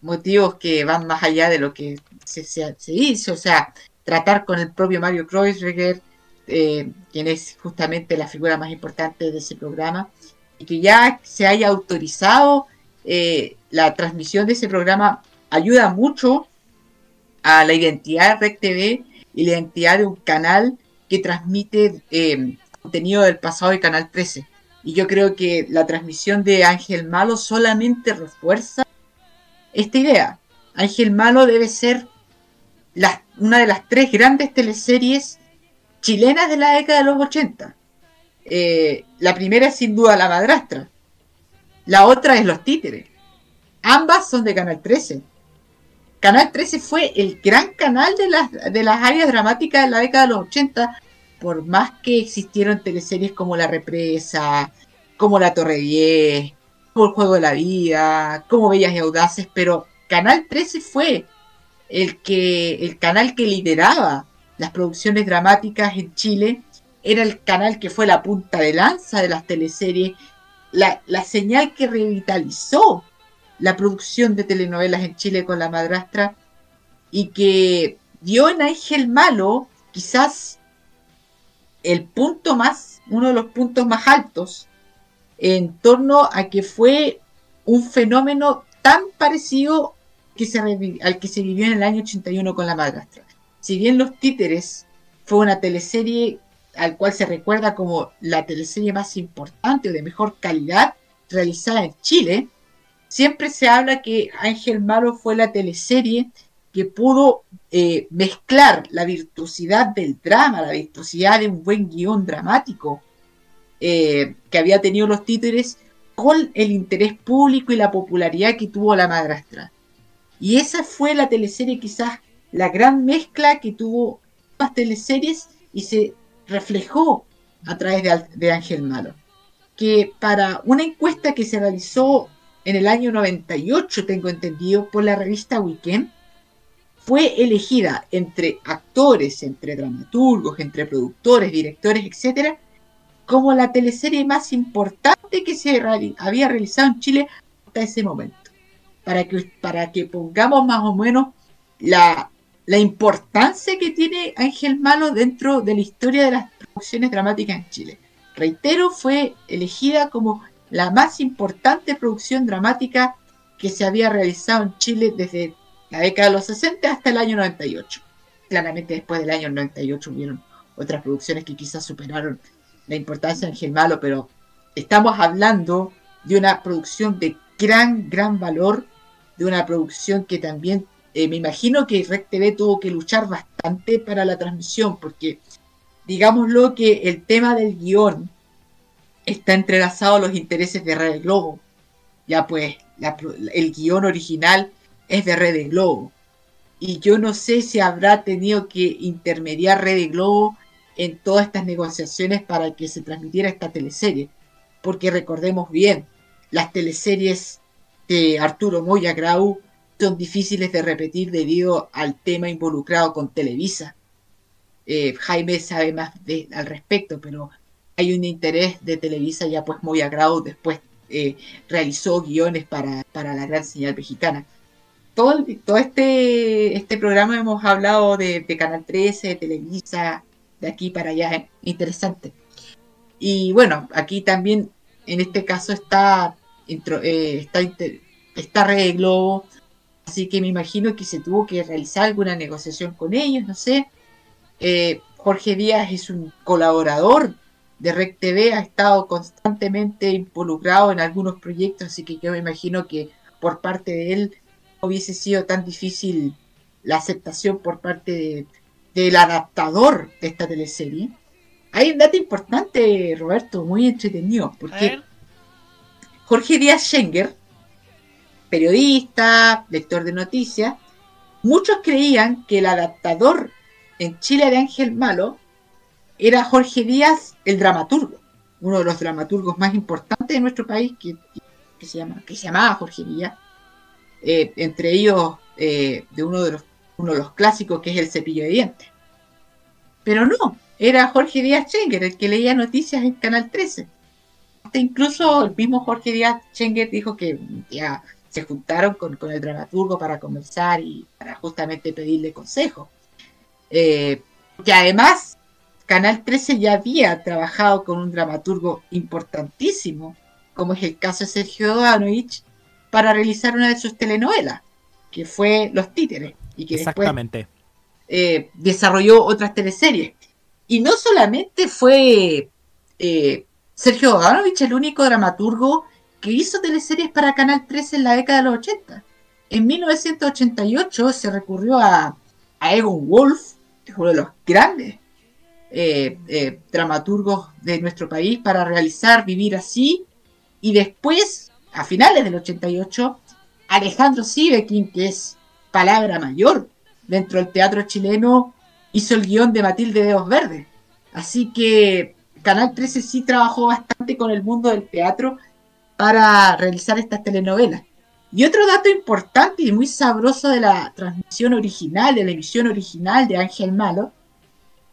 Speaker 9: motivos que van más allá de lo que se, hizo, o sea, tratar con el propio Mario Kreuzberger, eh, quien es justamente la figura más importante de ese programa, y que ya se haya autorizado eh, la transmisión de ese programa ayuda mucho a la identidad de Rec TV y la identidad de un canal que transmite eh, contenido del pasado de Canal 13. Y yo creo que la transmisión de Ángel Malo solamente refuerza esta idea. Ángel Malo debe ser una de las tres grandes teleseries chilenas de la década de los 80. Eh, la primera es sin duda La Madrastra. La otra es Los Títeres. Ambas son de Canal 13. Canal 13 fue el gran canal de las, de las áreas dramáticas de la década de los 80, por más que existieron teleseries como La Represa, como La Torre 10, como El Juego de la Vida, como Bellas y Audaces, pero Canal 13 fue el, que, el canal que lideraba las producciones dramáticas en Chile, era el canal que fue la punta de lanza de las teleseries, la, la señal que revitalizó la producción de telenovelas en Chile con la madrastra y que dio en Ángel Malo quizás el punto más, uno de los puntos más altos en torno a que fue un fenómeno tan parecido al que se vivió en el año 81 con la madrastra. Si bien Los Títeres fue una teleserie al cual se recuerda como la teleserie más importante o de mejor calidad realizada en Chile, siempre se habla que Ángel Malo fue la teleserie que pudo eh, mezclar la virtuosidad del drama, la virtuosidad de un buen guion dramático eh, que había tenido los títeres con el interés público y la popularidad que tuvo la madrastra. Y esa fue la teleserie quizás la gran mezcla que tuvo las teleseries y se reflejó a través de, de Ángel Malo. Que para una encuesta que se realizó en el año 98, tengo entendido, por la revista Weekend, fue elegida entre actores, entre dramaturgos, entre productores, directores, etcétera, como la teleserie más importante que se había realizado en Chile hasta ese momento. Para que, para que pongamos más o menos la, la importancia que tiene Ángel Malo dentro de la historia de las producciones dramáticas en Chile. Reitero, fue elegida como la más importante producción dramática que se había realizado en Chile desde la década de los 60 hasta el año 98. Claramente después del año 98 hubieron otras producciones que quizás superaron la importancia de Ángel Malo, pero estamos hablando de una producción de gran, gran valor, de una producción que también eh, me imagino que Rec TV tuvo que luchar bastante para la transmisión, porque digámoslo que el tema del guion está entrelazado a los intereses de Red Globo. Ya pues, el guion original es de Red Globo. Y yo no sé si habrá tenido que intermediar Red Globo en todas estas negociaciones para que se transmitiera esta teleserie. Porque recordemos bien, las teleseries de Arturo Moya Grau son difíciles de repetir debido al tema involucrado con Televisa. Eh, Jaime sabe más de- al respecto, pero hay un interés de Televisa, ya pues Moya Grau después eh, realizó guiones para, para la gran señal mexicana. Todo, todo este, este programa hemos hablado de, de Canal 13, de Televisa, de aquí para allá, ¿eh? interesante. Y bueno, aquí también en este caso está, intro- eh, está, está Red Globo, así que me imagino que se tuvo que realizar alguna negociación con ellos, no sé. Eh, Jorge Díaz es un colaborador de Rec TV, ha estado constantemente involucrado en algunos proyectos, así que yo me imagino que por parte de él hubiese sido tan difícil la aceptación por parte de- del adaptador de esta teleserie. Hay un dato importante, Roberto, muy entretenido, porque Jorge Díaz Schenger, periodista, lector de noticias, muchos creían que el adaptador en Chile de Ángel Malo era Jorge Díaz, el dramaturgo, uno de los dramaturgos más importantes de nuestro país, que, que se, llama, que se llamaba Jorge Díaz, eh, entre ellos eh, de uno de, los, uno de los clásicos que es El cepillo de dientes. Pero no, era Jorge Díaz Schenger el que leía noticias en Canal 13. Hasta incluso el mismo Jorge Díaz Schenger dijo que ya se juntaron con, con el dramaturgo para conversar y para justamente pedirle consejo. Eh, además Canal 13 ya había trabajado con un dramaturgo importantísimo, como es el caso de Sergio Dodanovich, para realizar una de sus telenovelas, que fue Los Títeres, y que después
Speaker 8: Exactamente.
Speaker 9: eh, desarrolló otras teleseries. Y no solamente fue eh, Sergio Boganovich el único dramaturgo que hizo teleseries para Canal 13 en la década de los 80. en 1988 se recurrió a, a Egon Wolf, que es uno de los grandes eh, eh, dramaturgos de nuestro país, para realizar Vivir así. Y después, a finales del 88, Alejandro Sivekin, que es palabra mayor dentro del teatro chileno, hizo el guion de Matilde Dedos Verdes. Así que Canal 13 sí trabajó bastante con el mundo del teatro para realizar estas telenovelas. Y otro dato importante y muy sabroso de la transmisión original, de la emisión original de Ángel Malo,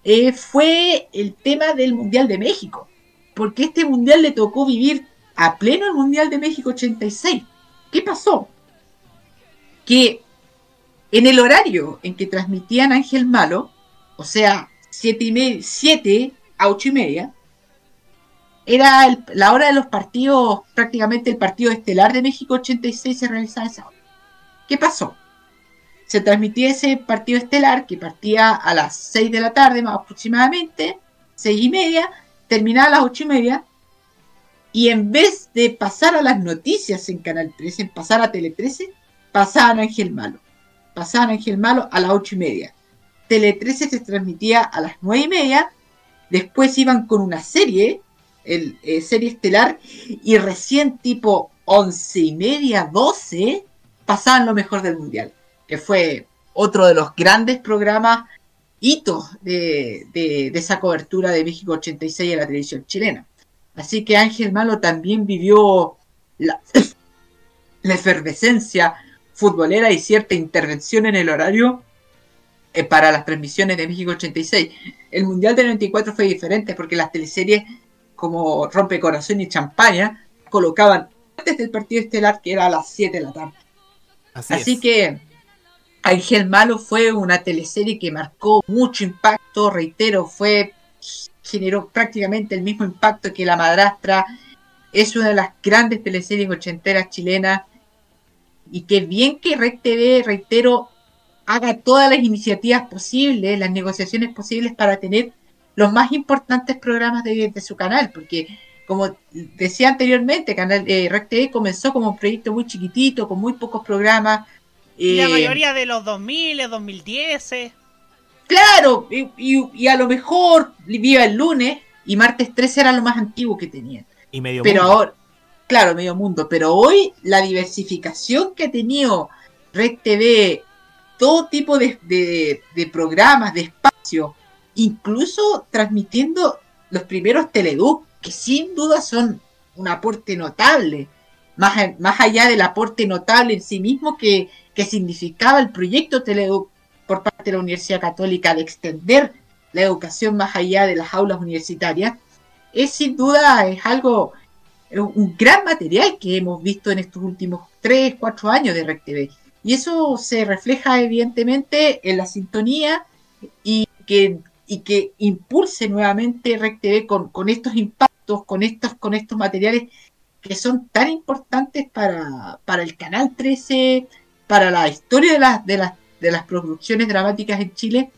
Speaker 9: eh, fue el tema del Mundial de México. Porque este Mundial le tocó vivir a pleno el Mundial de México 86. ¿Qué pasó? Que en el horario en que transmitían Ángel Malo, o sea, 7 a 8 y media, era la hora de los partidos, prácticamente el partido estelar de México 86 se realizaba esa hora. ¿Qué pasó? Se transmitía ese partido estelar que partía a las 6 de la tarde más aproximadamente, 6 y media, terminaba a las 8 y media, y en vez de pasar a las noticias en Canal 13, en pasar a Tele 13, pasaban a Ángel Malo. Pasaban a Ángel Malo a las 8 y media. Tele 13 se transmitía a las 9 y media, después iban con una serie el, eh, serie estelar y recién tipo once y media, 12 pasaban lo mejor del mundial, que fue otro de los grandes programas hitos de, de, esa cobertura de México 86 en la televisión chilena. Así que Ángel Malo también vivió la, la efervescencia futbolera y cierta intervención en el horario eh, para las transmisiones de México 86. El Mundial del 94 fue diferente porque las teleseries como Rompe Corazón y Champaña, colocaban antes del partido estelar que era a las 7 de la tarde. Así, que Ángel Malo fue una teleserie que marcó mucho impacto, reitero, fue generó prácticamente el mismo impacto que La Madrastra. Es una de las grandes teleseries ochenteras chilenas y que bien que Rec TV, reitero, haga todas las iniciativas posibles, las negociaciones posibles para tener los más importantes programas de, su canal, porque como decía anteriormente, Canal eh, TV comenzó como un proyecto muy chiquitito, con muy pocos programas.
Speaker 3: y la eh, mayoría de los 2000, 2010.
Speaker 9: Claro, y, a lo mejor vivía el lunes y martes 13 era lo más antiguo que tenían.
Speaker 8: Y medio
Speaker 9: pero ahora, claro, medio mundo, pero hoy la diversificación que ha tenido Red TV, todo tipo de, de, de programas, de espacios, incluso transmitiendo los primeros Teleduc, que sin duda son un aporte notable, más, más allá del aporte notable en sí mismo que, que significaba el proyecto Teleduc por parte de la Universidad Católica de extender la educación más allá de las aulas universitarias, es sin duda es algo, un gran material que hemos visto en estos últimos 3, 4 años de RecTV. Y eso se refleja evidentemente en la sintonía y que y que impulse nuevamente RecTV con, con estos impactos, con estos, con estos materiales que son tan importantes para, para el Canal 13, para la historia de las, de, las, de las producciones dramáticas en Chile.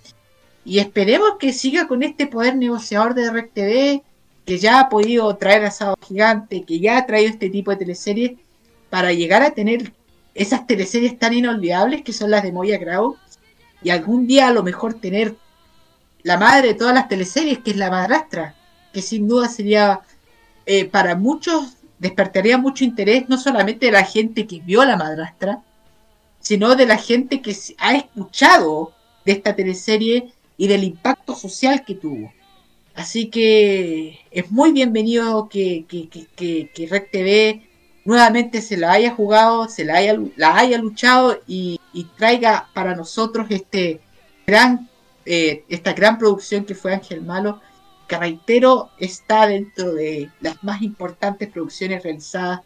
Speaker 9: Y esperemos que siga con este poder negociador de RecTV, que ya ha podido traer a Gigante, que ya ha traído este tipo de teleseries, para llegar a tener esas teleseries tan inolvidables que son las de Moya Grau, y algún día a lo mejor tener la madre de todas las teleseries, que es la madrastra, que sin duda sería eh, para muchos despertaría mucho interés, no solamente de la gente que vio la madrastra, sino de la gente que ha escuchado de esta teleserie y del impacto social que tuvo. Así que es muy bienvenido que, que, que, que, Rec TV nuevamente se la haya jugado, se la haya, luchado y traiga para nosotros este gran eh, esta gran producción que fue Ángel Malo, que reitero está dentro de las más importantes producciones realizadas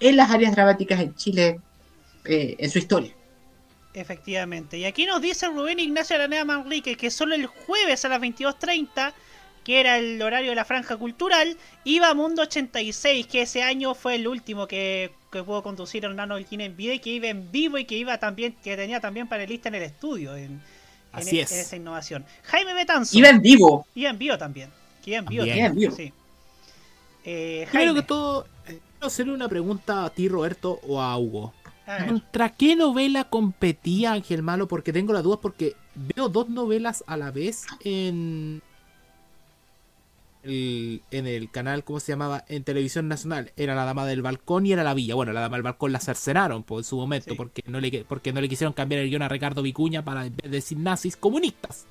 Speaker 9: en las áreas dramáticas en Chile eh, en su historia.
Speaker 3: Efectivamente. Y aquí nos dice Rubén Ignacio Aranea Manrique que solo el jueves a las 22.30, que era el horario de la franja cultural, iba a Mundo 86, que ese año fue el último que, que pudo conducir Hernando Elquín en vida y que iba en vivo y que iba también, que tenía también panelista en el estudio. En,
Speaker 8: Así
Speaker 3: en,
Speaker 8: es.
Speaker 3: esa innovación. Jaime Betanzo.
Speaker 9: Iba en vivo.
Speaker 3: Iba en vivo también. Iba en vivo.
Speaker 8: También.
Speaker 3: también, Sí. Eh,
Speaker 8: Primero que todo, eh, quiero hacerle una pregunta a ti, Roberto, o a Hugo. ¿Contra qué novela competía Ángel Malo? Porque tengo las dudas porque veo dos novelas a la vez en el, en el canal, ¿cómo se llamaba? En televisión nacional. Era La Dama del Balcón y era La Villa. Bueno, La Dama del Balcón la cercenaron por, en su momento porque, no le, porque no le quisieron cambiar el guion a Ricardo Vicuña para decir nazis comunistas.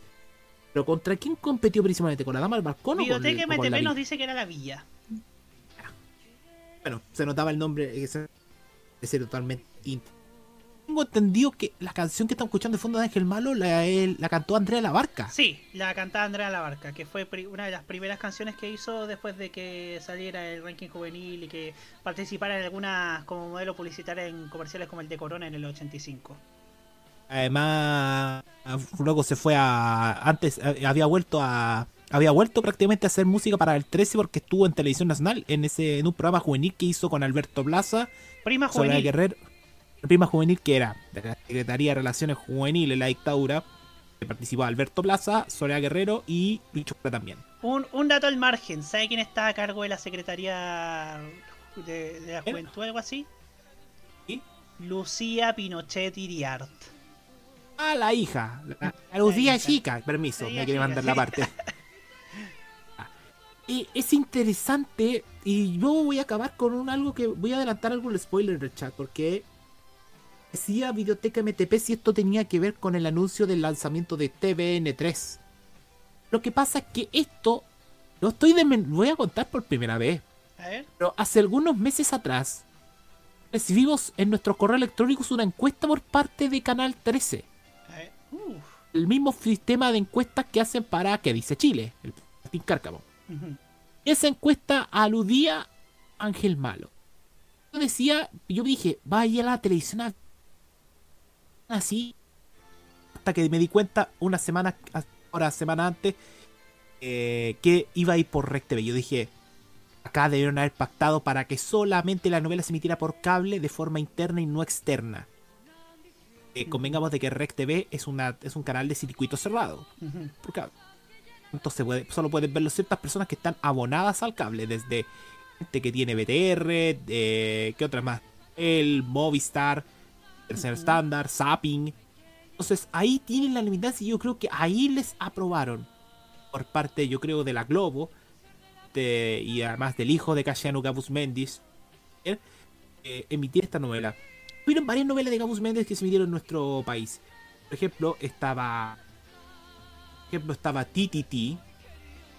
Speaker 8: Pero ¿contra quién competió principalmente? ¿Con La Dama del Balcón o con,
Speaker 3: Biblioteca
Speaker 8: o con La
Speaker 3: MTV nos dice que era la villa.
Speaker 8: Bueno, se notaba el nombre. Ese, ese totalmente. Tengo entendido que la canción que estamos escuchando de fondo de Ángel Malo la, él- la cantó Andrea Labarca.
Speaker 3: Sí, la cantaba Andrea Labarca, que fue una de las primeras canciones que hizo después de que saliera el ranking juvenil y que participara en algunas como modelo publicitaria en comerciales como el de Corona en el 85.
Speaker 8: Además, luego se fue a. Antes eh, había vuelto a. Había vuelto prácticamente a hacer música para el 13 porque estuvo en Televisión Nacional en ese en un programa juvenil que hizo con Alberto Plaza.
Speaker 3: Prima juvenil.
Speaker 8: Guerrero. Prima juvenil que era de la Secretaría de Relaciones Juveniles en la dictadura. que Participó Alberto Plaza, Soledad Guerrero y Lucho Jara también.
Speaker 3: Un, un dato al margen, ¿sabe quién está a cargo de la Secretaría de, de la Juventud o algo así? Lucía Pinochet Iriart.
Speaker 8: Ah, la hija. La, la Lucía chica. Permiso, me quiere mandar la parte. Ah. Y es interesante. Y yo voy a acabar con un algo que. Voy a adelantar algo el spoiler del chat. Porque decía Videoteca MTP si esto tenía que ver con el anuncio del lanzamiento de TVN3. Lo que pasa es que esto. Lo estoy de, voy a contar por primera vez.
Speaker 3: A ver.
Speaker 8: Pero hace algunos meses atrás recibimos en nuestros correos electrónicos una encuesta por parte de Canal 13.
Speaker 3: A ver. Uf.
Speaker 8: El mismo sistema de encuestas que hacen para que dice Chile, el Martín Cárcamo.
Speaker 3: Ujú.
Speaker 8: Esa encuesta aludía a Ángel Malo. Yo decía, yo dije, vaya a la televisión a- así. Hasta que me di cuenta una semana, ahora semana antes, eh, que iba a ir por Rec TV. Yo dije, acá debieron haber pactado para que solamente la novela se emitiera por cable de forma interna y no externa. Eh, convengamos de que Rec TV es, una, es un canal de circuito cerrado por cable. Entonces puede, solo pueden verlo ciertas personas que están abonadas al cable, desde gente que tiene BTR, eh, ¿qué otras más? El Movistar, Tercer Estándar, Zapping. Entonces ahí tienen la limitancia y yo creo que ahí les aprobaron por parte, yo creo, de la Globo de- y además del hijo de Casiano Gabus Mendes eh, emitir esta novela. Hubieron varias novelas de Gabus Mendes que se emitieron en nuestro país. Por ejemplo, estaba por ejemplo, estaba TTT.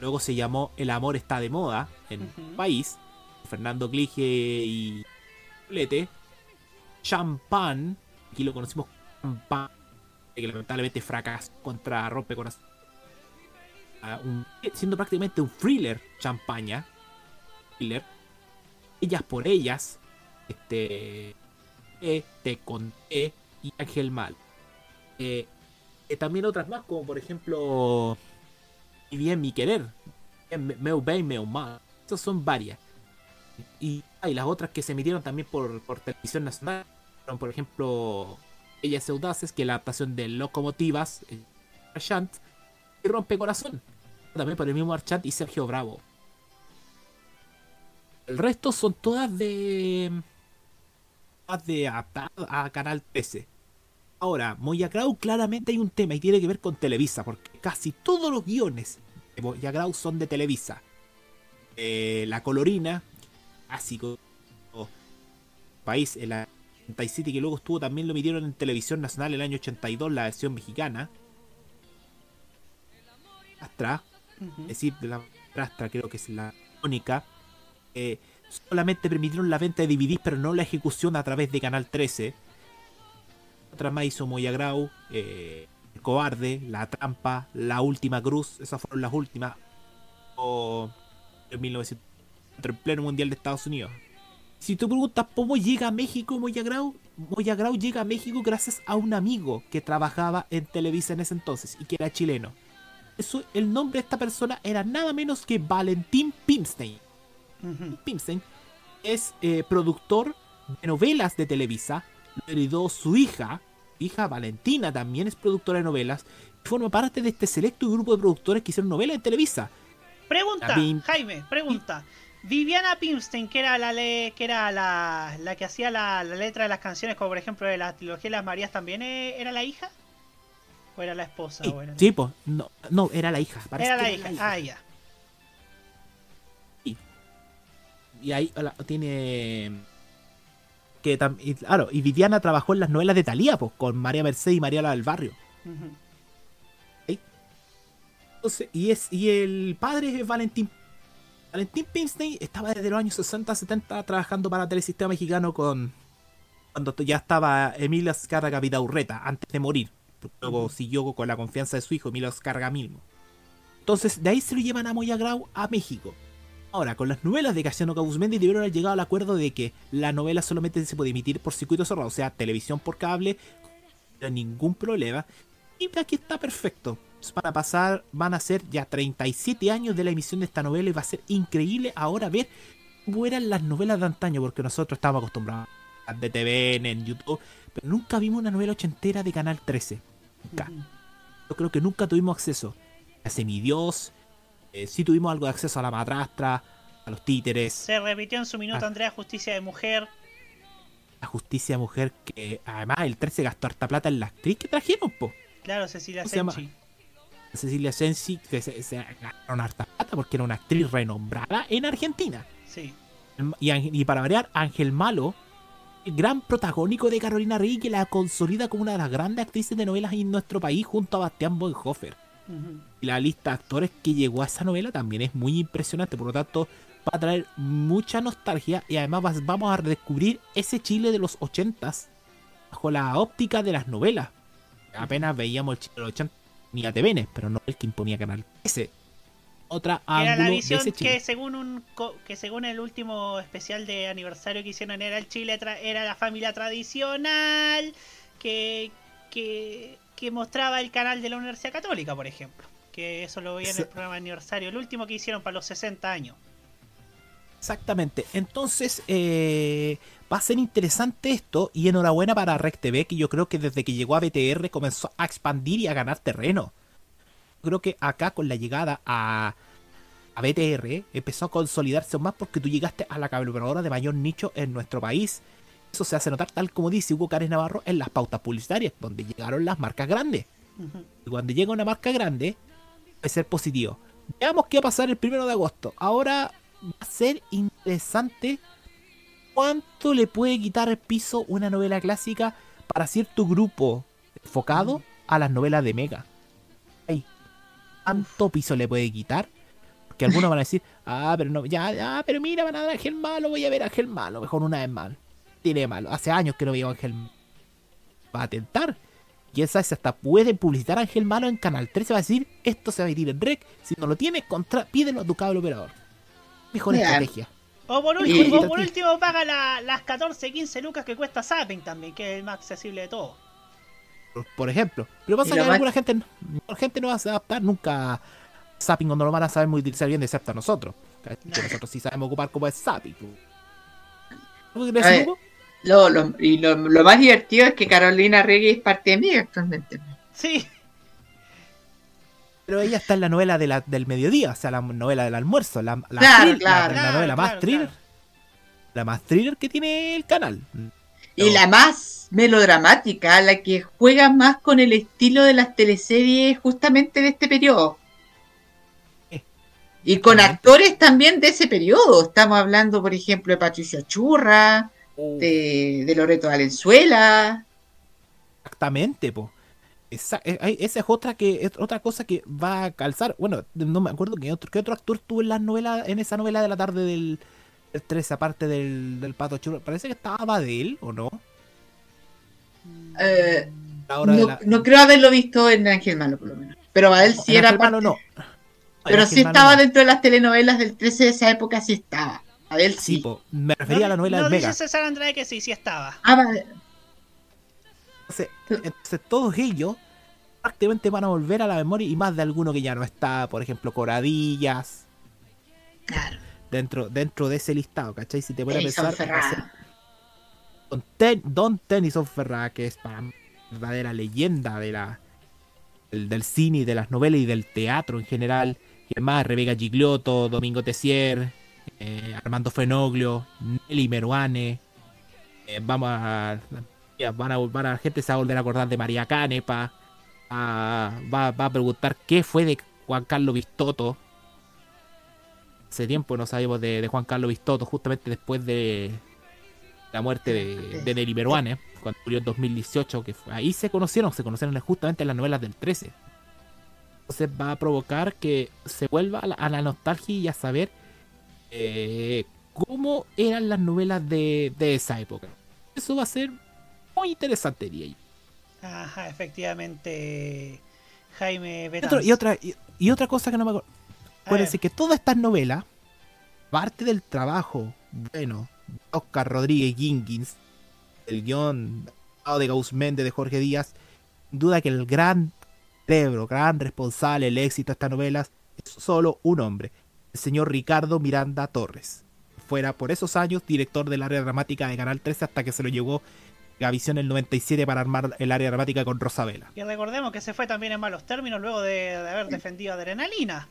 Speaker 8: Luego se llamó El amor está de moda en el país. Fernando Glige y Lete. Champagne. Aquí lo conocimos. Que lamentablemente fracasó contra Rompe siendo prácticamente un thriller champaña. Thriller. Ellas por ellas. Este. eh, te conté. Y Ángel Mal. Eh, eh, también otras más, como por ejemplo. Y bien mi querer. Me- Meu bem, meu mal. Esas son varias. Y, ah, y las otras que se emitieron también por, por televisión nacional. Por ejemplo, Ellas Audaces, que es la adaptación de Locomotivas, eh, Archant, y Rompe Corazón. También por el mismo Archant y Sergio Bravo. El resto son todas de. de adaptadas a Canal 13. Ahora, Moyagrau claramente hay un tema y tiene que ver con Televisa, porque casi todos los guiones de Moyagrau son de Televisa. Eh, la Colorina, clásico país, el 87, que luego estuvo también lo emitieron en televisión nacional el año 82, la versión mexicana. Astra, es decir, de la Astra creo que es la única. Eh, solamente permitieron la venta de DVDs, pero no la ejecución a través de Canal 13. Otras más hizo Moyagrau, eh, El Cobarde, La Trampa, La Última Cruz, esas fueron las últimas. O en 1900, en pleno mundial de Estados Unidos. Si tú preguntas cómo llega a México Moyagrau, Moyagrau llega a México gracias a un amigo que trabajaba en Televisa en ese entonces y que era chileno. Eso, el nombre de esta persona era nada menos que Valentín Pimstein. Pimstein es eh, productor de novelas de Televisa. Lo heredó su hija. Hija Valentina también es productora de novelas. Y forma parte de este selecto grupo de productores que hicieron novelas en Televisa.
Speaker 3: Pregunta, Jaime, pregunta. Viviana Pimstein, que era la le- que era la, la que hacía la, la letra de las canciones, como por ejemplo de la trilogía de las Marías, ¿también eh, era la hija? ¿O era la esposa? era-
Speaker 8: Sí, pues, no, no, era la hija.
Speaker 3: Era
Speaker 8: que
Speaker 3: la hija. Ah, ya.
Speaker 8: Y ahí la- tiene. Que y, claro, y Viviana trabajó en las novelas de Talía, pues, con María Mercedes y María la del Barrio.
Speaker 3: Ujú.
Speaker 8: Entonces, y es y el padre es Valentín. Valentín Pimstein estaba desde los años 60, 70 trabajando para Telesistema Mexicano con cuando ya estaba Emilio Azcárraga Vidaurreta antes de morir. Luego siguió con la confianza de su hijo Emilio Azcárraga mismo. Entonces, de ahí se lo llevan a Moyagrau a México. Ahora, con las novelas de Casiano Cabuzmendi debieron haber llegado al acuerdo de que la novela solamente se puede emitir por circuito cerrado, o sea, televisión por cable, sin ningún problema. Y aquí está perfecto. Van a pasar, van a ser ya 37 años de la emisión de esta novela y va a ser increíble ahora ver cómo eran las novelas de antaño, porque nosotros estábamos acostumbrados a de TVN, en YouTube, pero nunca vimos una novela ochentera de Canal 13. Nunca. Yo creo que nunca tuvimos acceso a Semidios, eh, sí tuvimos algo de acceso a la madrastra, a los títeres,
Speaker 3: Se repitió en su minuto
Speaker 8: Ah.
Speaker 3: Andrea Justicia de Mujer.
Speaker 8: a Justicia Mujer, que además el 13 gastó harta plata en la actriz que trajeron, po.
Speaker 3: Claro, Cecilia
Speaker 8: ¿Cómo se llama?
Speaker 3: Senchi.
Speaker 8: Cecilia Sensi, que se, se gastaron harta plata porque era una actriz renombrada en Argentina.
Speaker 3: Sí.
Speaker 8: Y, para variar, Ángel Malo, el gran protagónico de Carolina Rey, que la consolida como una de las grandes actrices de novelas en nuestro país junto a Bastián Bonhoeffer. Y la lista de actores que llegó a esa novela también es muy impresionante, por lo tanto va a traer mucha nostalgia y además vas- vamos a redescubrir ese Chile de los 80s bajo la óptica de las novelas. Apenas veíamos el Chile de los 80 ni a TVN, pero no el que imponía Canal ese Otra
Speaker 3: Que era la visión que según un que según el último especial de aniversario que hicieron era el Chile era la familia tradicional que, que que mostraba el canal de la Universidad Católica, por ejemplo. Que eso lo veía en el programa de aniversario, el último que hicieron para los 60 años.
Speaker 8: Exactamente. Entonces, eh, va a ser interesante esto. Y enhorabuena para Rec TV, que yo creo que desde que llegó a BTR comenzó a expandir y a ganar terreno. Creo que acá con la llegada a, a BTR empezó a consolidarse aún más porque tú llegaste a la cableoperadora de mayor nicho en nuestro país. Eso se hace notar, tal como dice Hugo Cárez Navarro, en las pautas publicitarias, donde llegaron las marcas grandes. Y cuando llega una marca grande, puede ser positivo. Veamos qué va a pasar el primero de agosto. Ahora va a ser interesante cuánto le puede quitar el piso una novela clásica para cierto grupo enfocado a las novelas de Mega. Ay, ¿Cuánto piso le puede quitar? Porque algunos van a decir, ah, pero no, ya, ya, pero mira, van a dar Ángel Malo, voy a ver Ángel Malo, mejor una vez mal. Tiene malo. Hace años que no veo Ángel Malo. Va a tentar. Sabe si hasta pueden publicitar a Ángel Malo en Canal 13. Va a decir, esto se va a ir en rec. Si no lo tienes, contra, pídelo a tu cable operador. Mejor estrategia.
Speaker 3: O por
Speaker 8: Y-
Speaker 3: último, o por último paga la- las 14, 15 lucas que cuesta Zapping también, que es el más accesible de todo.
Speaker 8: por- ejemplo. Pero pasa que
Speaker 3: más-
Speaker 8: alguna gente, gente no va a adaptar nunca a Zapping o no lo van a saber muy utilizar bien, excepto a nosotros. Que nosotros sí sabemos ocupar como es Zapping. ¿Tú crees,
Speaker 9: ver,
Speaker 8: Hugo?
Speaker 9: lo, lo- y lo, lo más divertido es que Carolina Regui es parte de mí actualmente.
Speaker 3: Sí.
Speaker 8: Pero ella está en la novela de la- del mediodía, o sea, la novela del almuerzo. La, la
Speaker 9: Claro,
Speaker 8: thriller,
Speaker 9: claro.
Speaker 8: la, la
Speaker 9: Claro,
Speaker 8: novela más
Speaker 9: claro,
Speaker 8: thriller. La más thriller que tiene el canal.
Speaker 9: Y la más melodramática, la que juega más con el estilo de las teleseries justamente de este periodo. Y con actores también de ese periodo. Estamos hablando, por ejemplo, de Patricia Churra, de, de Loreto Valenzuela.
Speaker 8: Exactamente, po. Esa, eh, esa es otra que es otra cosa que va a calzar. Bueno, no me acuerdo qué otro, qué otro actor tuvo en la novela, en esa novela de la tarde del, del 13, aparte del, del Pato Churro. Parece que estaba de él, ¿o no?
Speaker 9: Eh,
Speaker 8: La hora de
Speaker 9: no,
Speaker 8: la-
Speaker 9: no creo haberlo visto en Ángel Malo, por lo menos. Pero Badel sí
Speaker 8: en
Speaker 9: era
Speaker 8: Ángel Malo
Speaker 9: parte-
Speaker 8: no.
Speaker 9: Pero sí
Speaker 8: Malo
Speaker 9: estaba
Speaker 8: no.
Speaker 9: dentro de las telenovelas del 13 de esa época, sí estaba. Badel sí.
Speaker 8: Sí, po. Me refería a la novela
Speaker 3: no
Speaker 8: del Mega.
Speaker 3: dice César Andrade que sí, sí estaba.
Speaker 9: Ah, Badel-
Speaker 8: Entonces, entonces todos ellos prácticamente van a volver a la memoria y más de alguno que ya no está, por ejemplo, Coradillas. Dentro, dentro de ese listado, ¿cachai? Si te pones a pensar. Don, Ten- Don Tennyson Ferrara, que es para mí verdadera leyenda de la, del, del cine y de las novelas y del teatro en general. Y además, Rebeca Gigliotto, Domingo Tessier, eh, Armando Fenoglio, Nelly Meruane. eh, vamos a, van a. van a- La gente se va a volver a acordar de María Canepa. a- va, va a preguntar qué fue de Juan Carlos Vistoto. Hace tiempo no sabemos de, de Juan Carlos Vistoto, justamente después de la muerte de, de Nelly Meruane, cuando murió en 2018, que fue- ahí se conocieron, se conocieron justamente en las novelas del 13. Entonces va a provocar que se vuelva a la, a la nostalgia y a saber eh, cómo eran las novelas de, de esa época. Eso va a ser muy interesante, diría yo.
Speaker 3: Ajá, efectivamente, Jaime Betanz.
Speaker 8: otro- y otra, y, y otra cosa que no me acuerdo. Acuérdense que todas estas novelas, parte del trabajo, bueno, de Oscar Rodríguez Jenkins, el guion de Gauss Méndez de Jorge Díaz, sin duda que el gran cerebro, gran responsable del éxito de estas novelas es solo un hombre, el señor Ricardo Miranda Torres. Fuera por esos años director del área dramática de Canal 13 hasta que se lo llevó Gavisión el 97 para armar el área dramática con Rosabela.
Speaker 3: Y recordemos que se fue también en malos términos luego de, de haber defendido Adrenalina.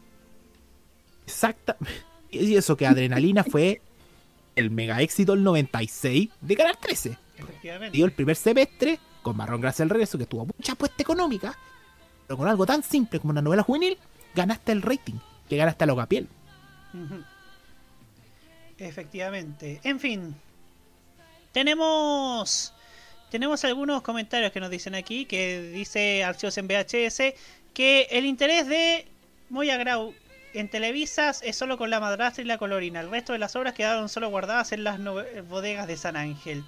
Speaker 8: Exacta. Y eso que Adrenalina fue el mega éxito del 96 de Canal 13.
Speaker 3: Efectivamente.
Speaker 8: Dio el primer semestre con Marrón Gracias al Regreso, que tuvo mucha apuesta económica, pero con algo tan simple como una novela juvenil, ganaste el rating, que ganaste a Locapiel.
Speaker 3: Efectivamente. En fin. Tenemos. Tenemos algunos comentarios que nos dicen aquí. Que dice Archivos en VHS. Que el interés de Moya Grau en Televisas es solo con la madrastra y la colorina. El resto de las obras quedaron solo guardadas en las bodegas de San Ángel.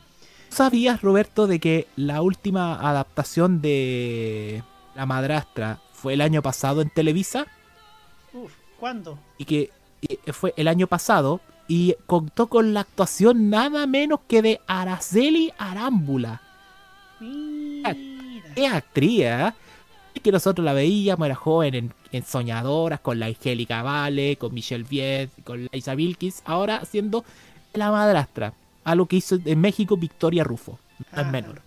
Speaker 8: ¿Sabías, Roberto, de que la última adaptación de La Madrastra fue el año pasado en Televisa?
Speaker 3: Uf, ¿cuándo?
Speaker 8: y que y fue el año pasado y contó con la actuación nada menos que de Araceli Arámbula. ¡Qué actriz! ¿eh? Y que nosotros la veíamos, era joven en, en Soñadoras, con la Angélica Vale, con Michelle Viet, con Liza Wilkins, ahora haciendo la madrastra, algo que hizo en México Victoria Rufo, no es
Speaker 3: Ah.
Speaker 8: menor.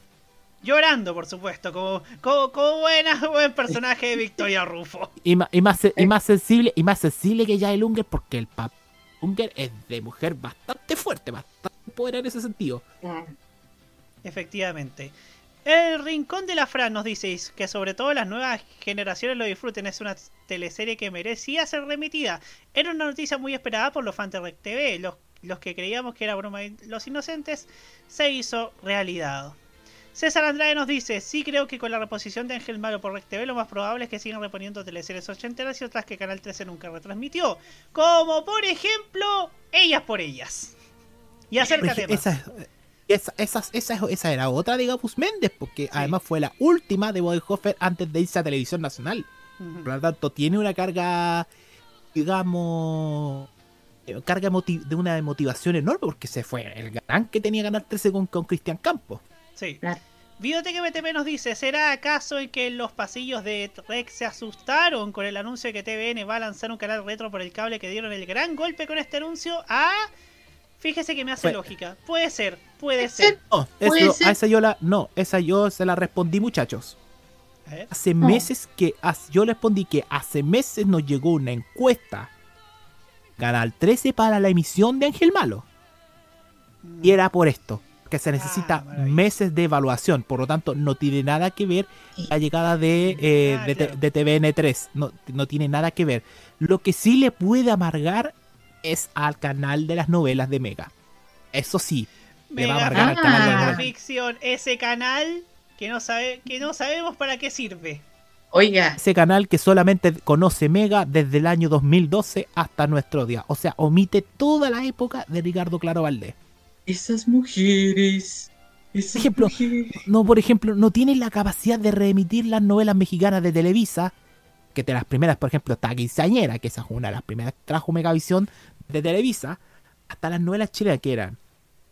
Speaker 3: Llorando, por supuesto, como, como, como buena, buen personaje de Victoria Rufo.
Speaker 8: Y, ma- y más, y más sensible y más sensible que Jael Unger porque el papá Unger es de mujer bastante fuerte, bastante poder en ese sentido.
Speaker 3: Efectivamente. El Rincón de la Fran nos dice que sobre todo las nuevas generaciones lo disfruten. Es una teleserie que merecía ser remitida. Era una noticia muy esperada por los fans de Rec TV. Los, los que creíamos que era broma de los inocentes, se hizo realidad. César Andrade nos dice, sí creo que con la reposición de Ángel Malo por Rec TV lo más probable es que sigan reponiendo teleseries ochenteras y otras que Canal 13 nunca retransmitió. Como por ejemplo, Ellas por Ellas. Y acércate más.
Speaker 8: esa, esa, esa, esa, esa era otra de Gabus Méndez, porque además fue la última de Bodenhofer antes de irse a Televisión Nacional. Por lo tanto, tiene una carga, digamos, eh, carga de una motivación enorme, porque se fue el gran que tenía Canal 13 con, con Cristian Campos.
Speaker 3: Sí. Videoteca BTP nos dice, ¿será acaso en que los pasillos de Rex se asustaron con el anuncio de que TVN va a lanzar un canal retro por el cable que dieron el gran golpe con este anuncio? Ah, fíjese que me hace
Speaker 8: Fue-
Speaker 3: lógica. Puede ser, puede ser.
Speaker 8: No, eso- a esa yo la, no, esa yo se la respondí, muchachos. Hace meses que, yo le respondí que hace meses nos llegó una encuesta Canal 13 para la emisión de Ángel Malo. Y era por esto, que se necesita meses de evaluación, por lo tanto no tiene nada que ver la llegada de, eh, de, de TVN3, no, no tiene nada que ver. Lo que sí le puede amargar es al canal de las novelas de Mega. Eso sí, le va a
Speaker 3: Mega
Speaker 8: amargar al canal de las novelas.
Speaker 3: Ficción, ese canal que no sabe, que no sabemos para qué sirve.
Speaker 9: Oiga.
Speaker 8: Ese canal que solamente conoce Mega desde el año 2012 hasta nuestro día. O sea, omite toda la época de Ricardo Claro Valdés.
Speaker 9: Esas mujeres.
Speaker 8: Por ejemplo, no, por ejemplo, no tiene la capacidad de reemitir las novelas mexicanas de Televisa. Que de las primeras, por ejemplo, está Quinceañera, que esa fue una de las primeras que trajo Megavisión de Televisa. Hasta las novelas chilenas que eran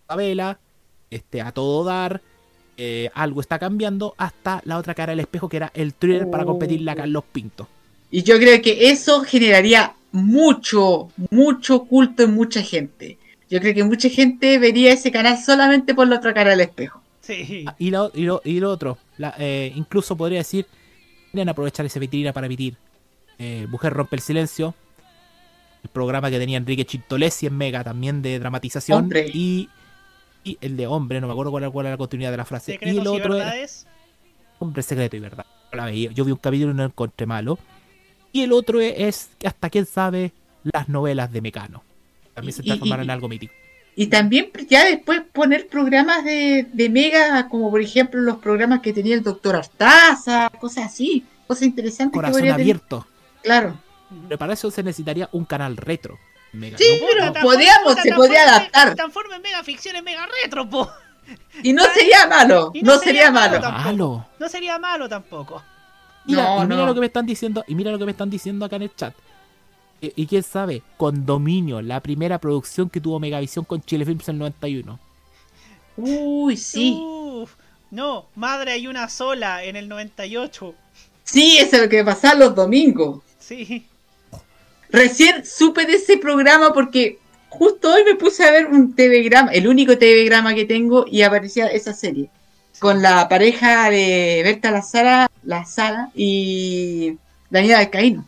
Speaker 8: Isabela, este, A Todo Dar, eh, Algo está cambiando, hasta la otra cara del espejo que era el thriller para competirle a Carlos Pinto.
Speaker 9: Y yo creo que eso generaría mucho, mucho culto en mucha gente. Yo creo que mucha gente vería ese canal solamente por la otra cara del espejo.
Speaker 3: Sí.
Speaker 8: Ah, Y lo, y lo, y lo otro, la- eh, incluso podría decir, quieren aprovechar esa vitrina para emitir. Eh, Mujer rompe el silencio. el programa que tenía Enrique Chintolesi en Mega, también de dramatización.
Speaker 9: Hombre.
Speaker 8: Y, y el de hombre, no me acuerdo cuál, era- cuál era la continuidad de la frase. y el
Speaker 3: y
Speaker 8: otro era
Speaker 3: verdades.
Speaker 8: Hombre Secreto y Verdad. No la veía. Yo vi un capítulo y no lo encontré malo. Y el otro es, hasta quién sabe, las novelas de Mecano. También se
Speaker 9: Y-
Speaker 8: transformaron
Speaker 9: y-
Speaker 8: en algo mítico.
Speaker 9: Y también ya después poner programas de, de Mega, como por ejemplo los programas que tenía el doctor Artaza, cosas así, cosas interesantes que
Speaker 8: Corazón
Speaker 9: tener.
Speaker 8: abierto.
Speaker 9: Claro.
Speaker 8: Pero para eso se necesitaría un canal retro. Mega,
Speaker 9: Sí,
Speaker 8: ¿no?
Speaker 9: pero
Speaker 8: No.
Speaker 9: podríamos, se podría adaptar.
Speaker 3: Transforma en mega ficción en mega retro, po.
Speaker 9: Y no sería malo,
Speaker 3: Y
Speaker 9: no sería malo.
Speaker 8: Malo.
Speaker 3: No sería malo tampoco.
Speaker 8: Mira,
Speaker 9: No,
Speaker 8: y mira
Speaker 9: no.
Speaker 8: lo que me están diciendo, y mira lo que me están diciendo acá en el chat. Y, y quién sabe, Condominio, la primera producción que tuvo Megavisión con Chile Films en el 91.
Speaker 9: Uy, sí.
Speaker 3: Uf, no, madre hay una sola en el 98.
Speaker 9: Sí, eso es lo que pasaba los domingos.
Speaker 3: Sí.
Speaker 9: Recién supe de ese programa porque justo hoy me puse a ver un TV grama, el único TV grama que tengo, y aparecía esa serie. Con la pareja de Berta Lazara, La Sala y Daniela Alcaíno.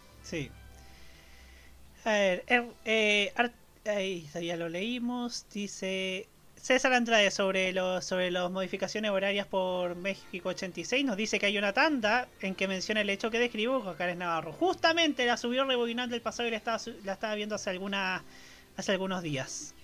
Speaker 3: A ver, er- eh, Ar- ahí ya lo leímos. Dice César Andrade sobre los sobre las modificaciones horarias por México 86. Nos dice que hay una tanda en que menciona el hecho que describo con Karen Navarro. Justamente la subió rebobinando el pasado y la estaba, la estaba viendo hace, alguna, hace algunos días.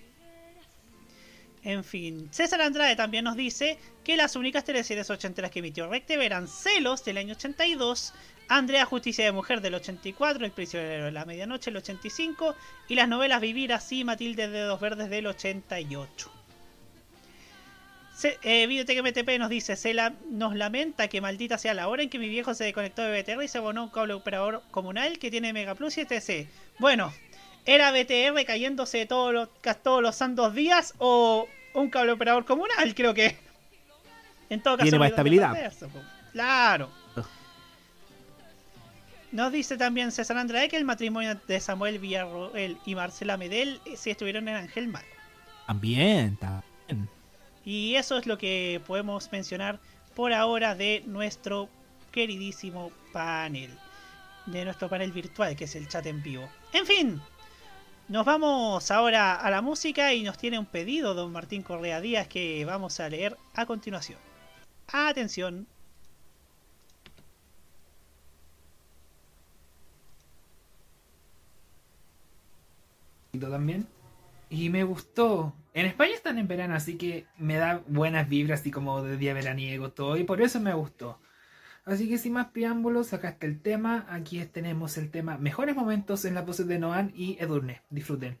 Speaker 3: En fin, César Andrade también nos dice que las únicas teleseries ochenteras que emitió Rectv eran Celos del año 82, Andrea Justicia de Mujer del 84, El prisionero de la medianoche del 85 y las novelas Vivir así, Matilde de Dedos Verdes del 88. Se, eh, Videoteca MTP nos dice, se la- nos lamenta que maldita sea la hora en que mi viejo se desconectó de BTR y se abonó un cable operador comunal que tiene Mega Plus y ETC. Bueno, ¿era BTR cayéndose todos los, todos los santos días o un cable operador comunal? Creo que... En todo caso,
Speaker 8: Tiene más estabilidad.
Speaker 3: Claro. Nos dice también César Andrade que el matrimonio de Samuel Villarroel y Marcela Medel eh, sí estuvieron en Ángel Mal.
Speaker 8: También, también.
Speaker 3: Y eso es lo que podemos mencionar por ahora de nuestro queridísimo panel. De nuestro panel virtual, que es el chat en vivo. En fin, nos vamos ahora a la música y nos tiene un pedido don Martín Correa Díaz que vamos a leer a continuación. Atención.
Speaker 21: También. Y me gustó. En España están en verano, así que me da buenas vibras, así como de día veraniego todo. Y por eso me gustó. Así que sin más preámbulos, acá está el tema. Aquí tenemos el tema Mejores momentos en las voces de Noan y Edurne. Disfruten.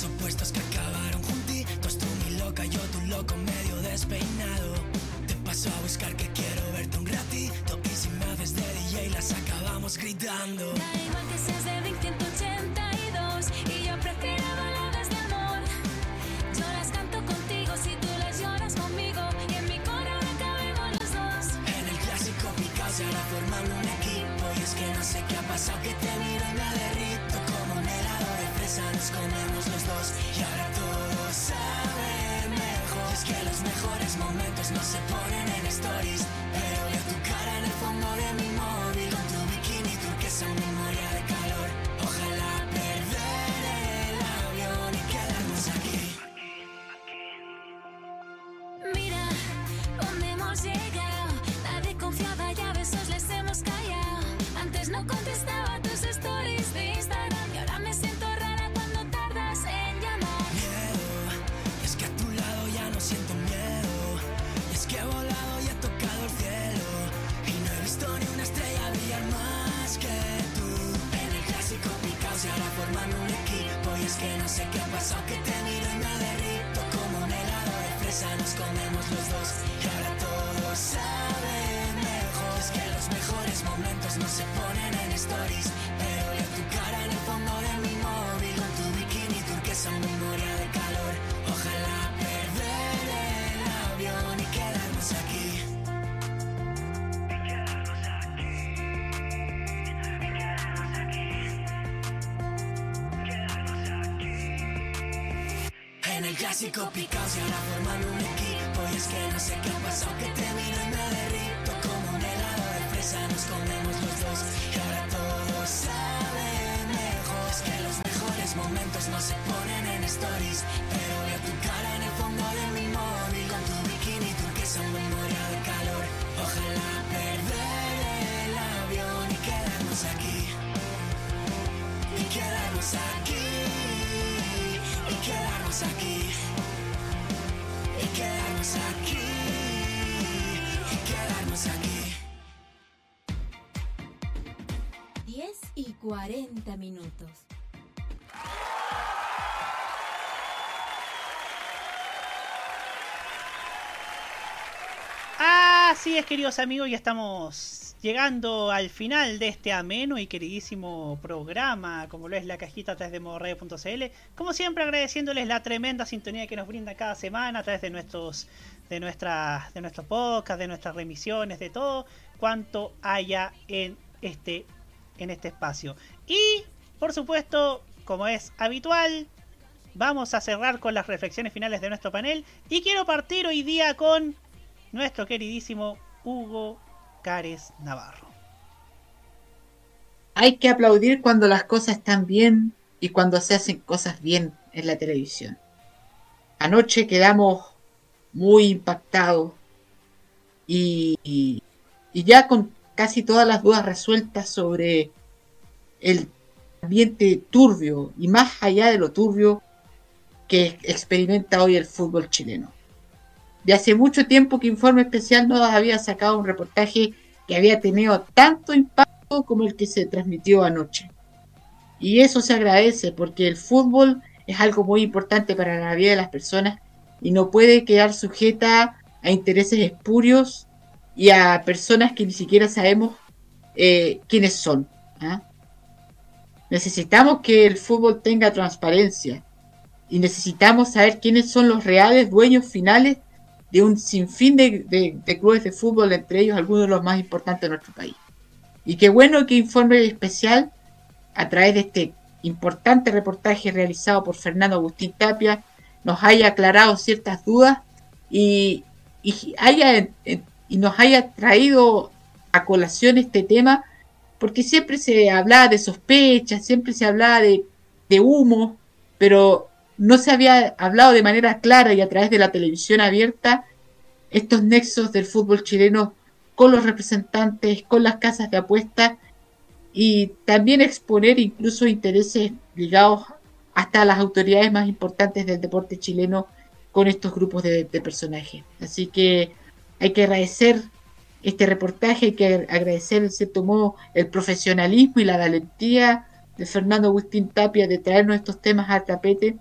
Speaker 22: Dos opuestos que acabaron juntitos, tú mi loca, yo tu loco medio despeinado. Te paso a buscar que quiero verte un ratito y si me haces de DJ las acabamos gritando.
Speaker 15: Da igual que seas de Blink 182 y yo prefiero baladas de amor. Yo las canto contigo si tú las lloras conmigo y en mi corazón cabemos los dos.
Speaker 22: En el clásico picado se hará formando un equipo y es que no sé qué ha pasado que te miro y me derrito nos comemos los dos y ahora todo sabe mejor. Es que los mejores momentos no se ponen en stories, pero veo tu cara en el fondo de mi móvil con tu bikini turquesa memoria de calor. Qué pasado que te miro y me derrito. Como un helado de fresa nos comemos los dos. Y ahora todo sabe mejor. Es que los mejores momentos no se ponen en stories. Clásico picados y ahora forman un equipo. Y es que no sé qué pasado, que te miro y me derrito. Como un helado de fresa nos comemos los dos. Y ahora todo sabe mejor. Es que los mejores momentos no se ponen en stories. Pero veo tu cara en el fondo de mi móvil. Con tu bikini turquesa memoria de calor. Ojalá perder el avión y quedarnos aquí. Y quedarnos aquí. Y quedarnos aquí. Y quedarnos aquí. Y quedarnos aquí.
Speaker 11: 10 y 40 minutos.
Speaker 3: Así es, queridos amigos, ya estamos llegando al final de este ameno y queridísimo programa, como lo es la cajita a través de modoradio.cl. Como siempre, agradeciéndoles la tremenda sintonía que nos brinda cada semana a través de nuestros de nuestra, de nuestros podcasts, de nuestras remisiones, de todo cuanto haya en este en este espacio. Y, por supuesto, como es habitual, vamos a cerrar con las reflexiones finales de nuestro panel. Y quiero partir hoy día con nuestro queridísimo Hugo Cares Navarro.
Speaker 9: Hay que aplaudir cuando las cosas están bien y cuando se hacen cosas bien en la televisión. Anoche quedamos muy impactados y, y- ya con casi todas las dudas resueltas sobre el ambiente turbio y más allá de lo turbio que experimenta hoy el fútbol chileno. De hace mucho tiempo que Informe Especial no había sacado un reportaje que había tenido tanto impacto como el que se transmitió anoche. Y eso se agradece porque el fútbol es algo muy importante para la vida de las personas y no puede quedar sujeta a intereses espurios y a personas que ni siquiera sabemos eh, quiénes son. ¿ah? Necesitamos que el fútbol tenga transparencia y necesitamos saber quiénes son los reales dueños finales de un sinfín de, de- de clubes de fútbol, entre ellos algunos de los más importantes de nuestro país. Y qué bueno que Informe Especial, a través de este importante reportaje realizado por Fernando Agustín Tapia, nos haya aclarado ciertas dudas y, y haya, y nos haya traído a colación este tema, porque siempre se hablaba de sospechas, siempre se hablaba de, de humo, pero no se había hablado de manera clara y a través de la televisión abierta estos nexos del fútbol chileno con los representantes, con las casas de apuestas y también exponer incluso intereses ligados hasta a las autoridades más importantes del deporte chileno con estos grupos de, de personajes. Así que hay que agradecer este reportaje, hay que agradecer en cierto modo el profesionalismo y la valentía de Fernando Agustín Tapia de traernos estos temas al tapete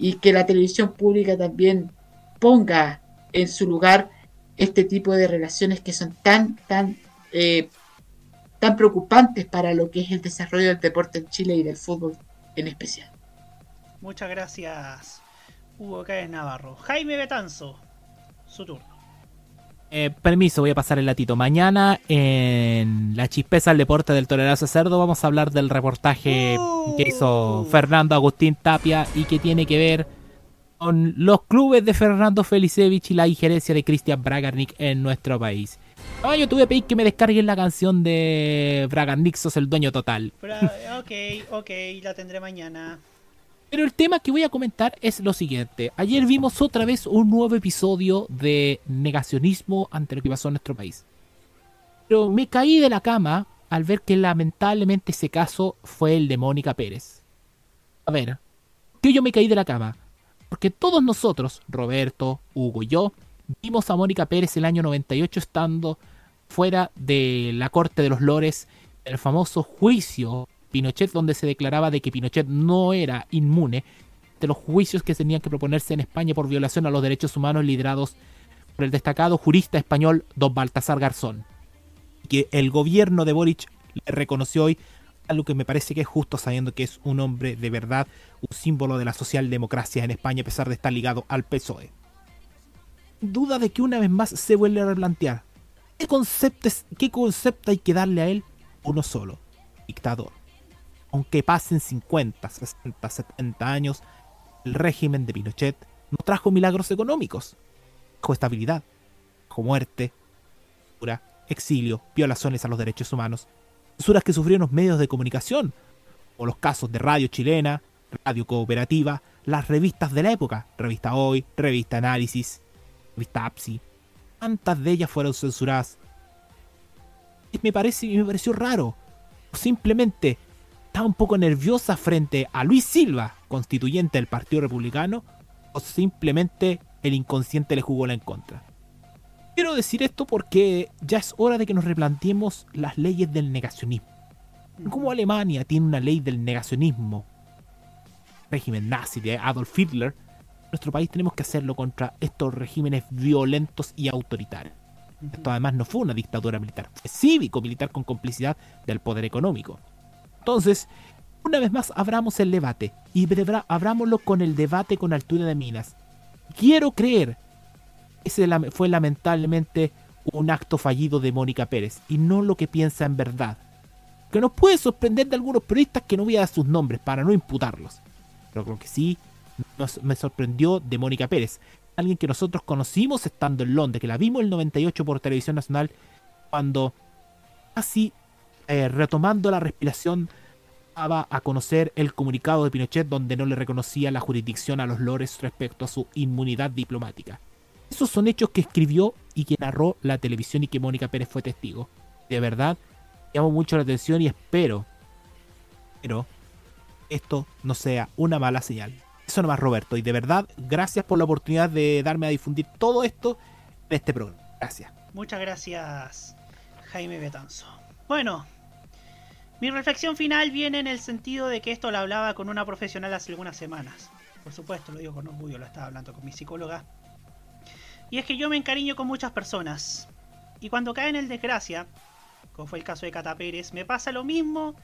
Speaker 9: y que la televisión pública también ponga en su lugar este tipo de relaciones que son tan, tan, eh, tan preocupantes para lo que es el desarrollo del deporte en Chile y del fútbol en especial.
Speaker 3: Muchas gracias, Hugo Cares Navarro. Jaime Betanzo, su turno.
Speaker 8: Eh, permiso, voy a pasar el latito. Mañana en La Chispeza al Deporte del Tolerazo Cerdo vamos a hablar del reportaje que hizo Fernando Agustín Tapia y que tiene que ver con los clubes de Fernando Felicevich y la injerencia de Cristian Bragarnik en nuestro país. Ah, yo tuve que pedir que me descarguen la canción de Bragarnik, sos el dueño total.
Speaker 3: Pero, ok, ok, la tendré mañana.
Speaker 8: Pero el tema que voy a comentar es lo siguiente. Ayer vimos otra vez un nuevo episodio de negacionismo ante lo que pasó en nuestro país. Pero me caí de la cama al ver que lamentablemente ese caso fue el de Mónica Pérez. A ver, que yo me caí de la cama. Porque todos nosotros, Roberto, Hugo y yo, vimos a Mónica Pérez el año 98 estando fuera de la Corte de los Lores, el famoso juicio Pinochet, donde se declaraba de que Pinochet no era inmune de los juicios que tenían que proponerse en España por violación a los derechos humanos liderados por el destacado jurista español don Baltasar Garzón. Que el gobierno de Boric le reconoció hoy algo que me parece que es justo sabiendo que es un hombre de verdad, un símbolo de la socialdemocracia en España a pesar de estar ligado al PSOE. Duda de que una vez más se vuelve a replantear. ¿Qué concepto, es- qué concepto hay que darle a él? Uno solo, dictador aunque pasen 50, 60, 70 años, el régimen de Pinochet no trajo milagros económicos, trajo estabilidad, trajo muerte, censura, exilio, violaciones a los derechos humanos, censuras que sufrieron los medios de comunicación, o los casos de Radio Chilena, Radio Cooperativa, las revistas de la época, Revista Hoy, Revista Análisis, Revista APSI. ¿Cuántas de ellas fueron censuradas? Me parece, me pareció raro. Simplemente estaba un poco nerviosa frente a Luis Silva, constituyente del Partido Republicano, o simplemente el inconsciente le jugó la en contra. Quiero decir esto porque ya es hora de que nos replanteemos las leyes del negacionismo. Como Alemania tiene una ley del negacionismo, régimen nazi de Adolf Hitler, nuestro país tenemos que hacerlo contra estos regímenes violentos y autoritarios. Esto además no fue una dictadura militar, fue cívico-militar con complicidad del poder económico. Entonces, una vez más abramos el debate y abrámoslo con el debate con altura de minas. Quiero creer ese fue lamentablemente un acto fallido de Mónica Pérez y no lo que piensa en verdad. Que nos puede sorprender de algunos periodistas que no voy a dar sus nombres para no imputarlos. Pero creo que sí me sorprendió de Mónica Pérez, alguien que nosotros conocimos estando en Londres, que la vimos el 98 por televisión nacional, cuando así eh, retomando la respiración daba a conocer el comunicado de Pinochet donde no le reconocía la jurisdicción a los lores respecto a su inmunidad diplomática. Esos son hechos que escribió y que narró la televisión y que Mónica Pérez fue testigo. De verdad, llamo mucho la atención y espero, pero esto no sea una mala señal. Eso nomás, Roberto. Y de verdad, gracias por la oportunidad de darme a difundir todo esto en este programa. Gracias.
Speaker 3: Muchas gracias, Jaime Betanzo. Bueno, mi reflexión final viene en el sentido de que esto lo hablaba con una profesional hace algunas semanas. Por supuesto, lo digo con orgullo, lo estaba hablando con mi psicóloga y es que yo me encariño con muchas personas. Y cuando caen en desgracia, como fue el caso de Cata Pérez, me pasa lo mismo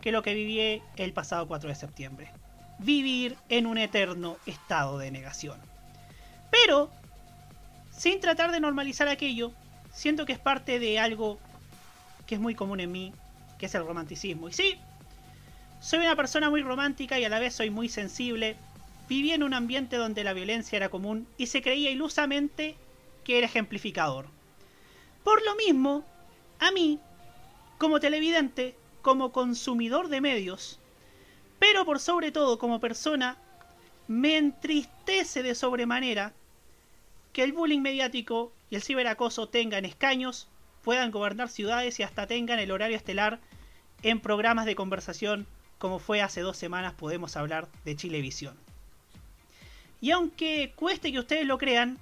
Speaker 3: que lo que viví el pasado 4 de septiembre. Vivir en un eterno estado de negación. Pero, sin tratar de normalizar aquello, siento que es parte de algo que es muy común en mí, que es el romanticismo. Y sí, soy una persona muy romántica y a la vez soy muy sensible vivía en un ambiente donde la violencia era común y se creía ilusamente que era ejemplificador. Por lo mismo, a mí, como televidente, como consumidor de medios, pero por sobre todo como persona, me entristece de sobremanera que el bullying mediático y el ciberacoso tengan escaños, puedan gobernar ciudades y hasta tengan el horario estelar en programas de conversación como fue hace dos semanas podemos hablar de Chilevisión. Y aunque cueste que ustedes lo crean,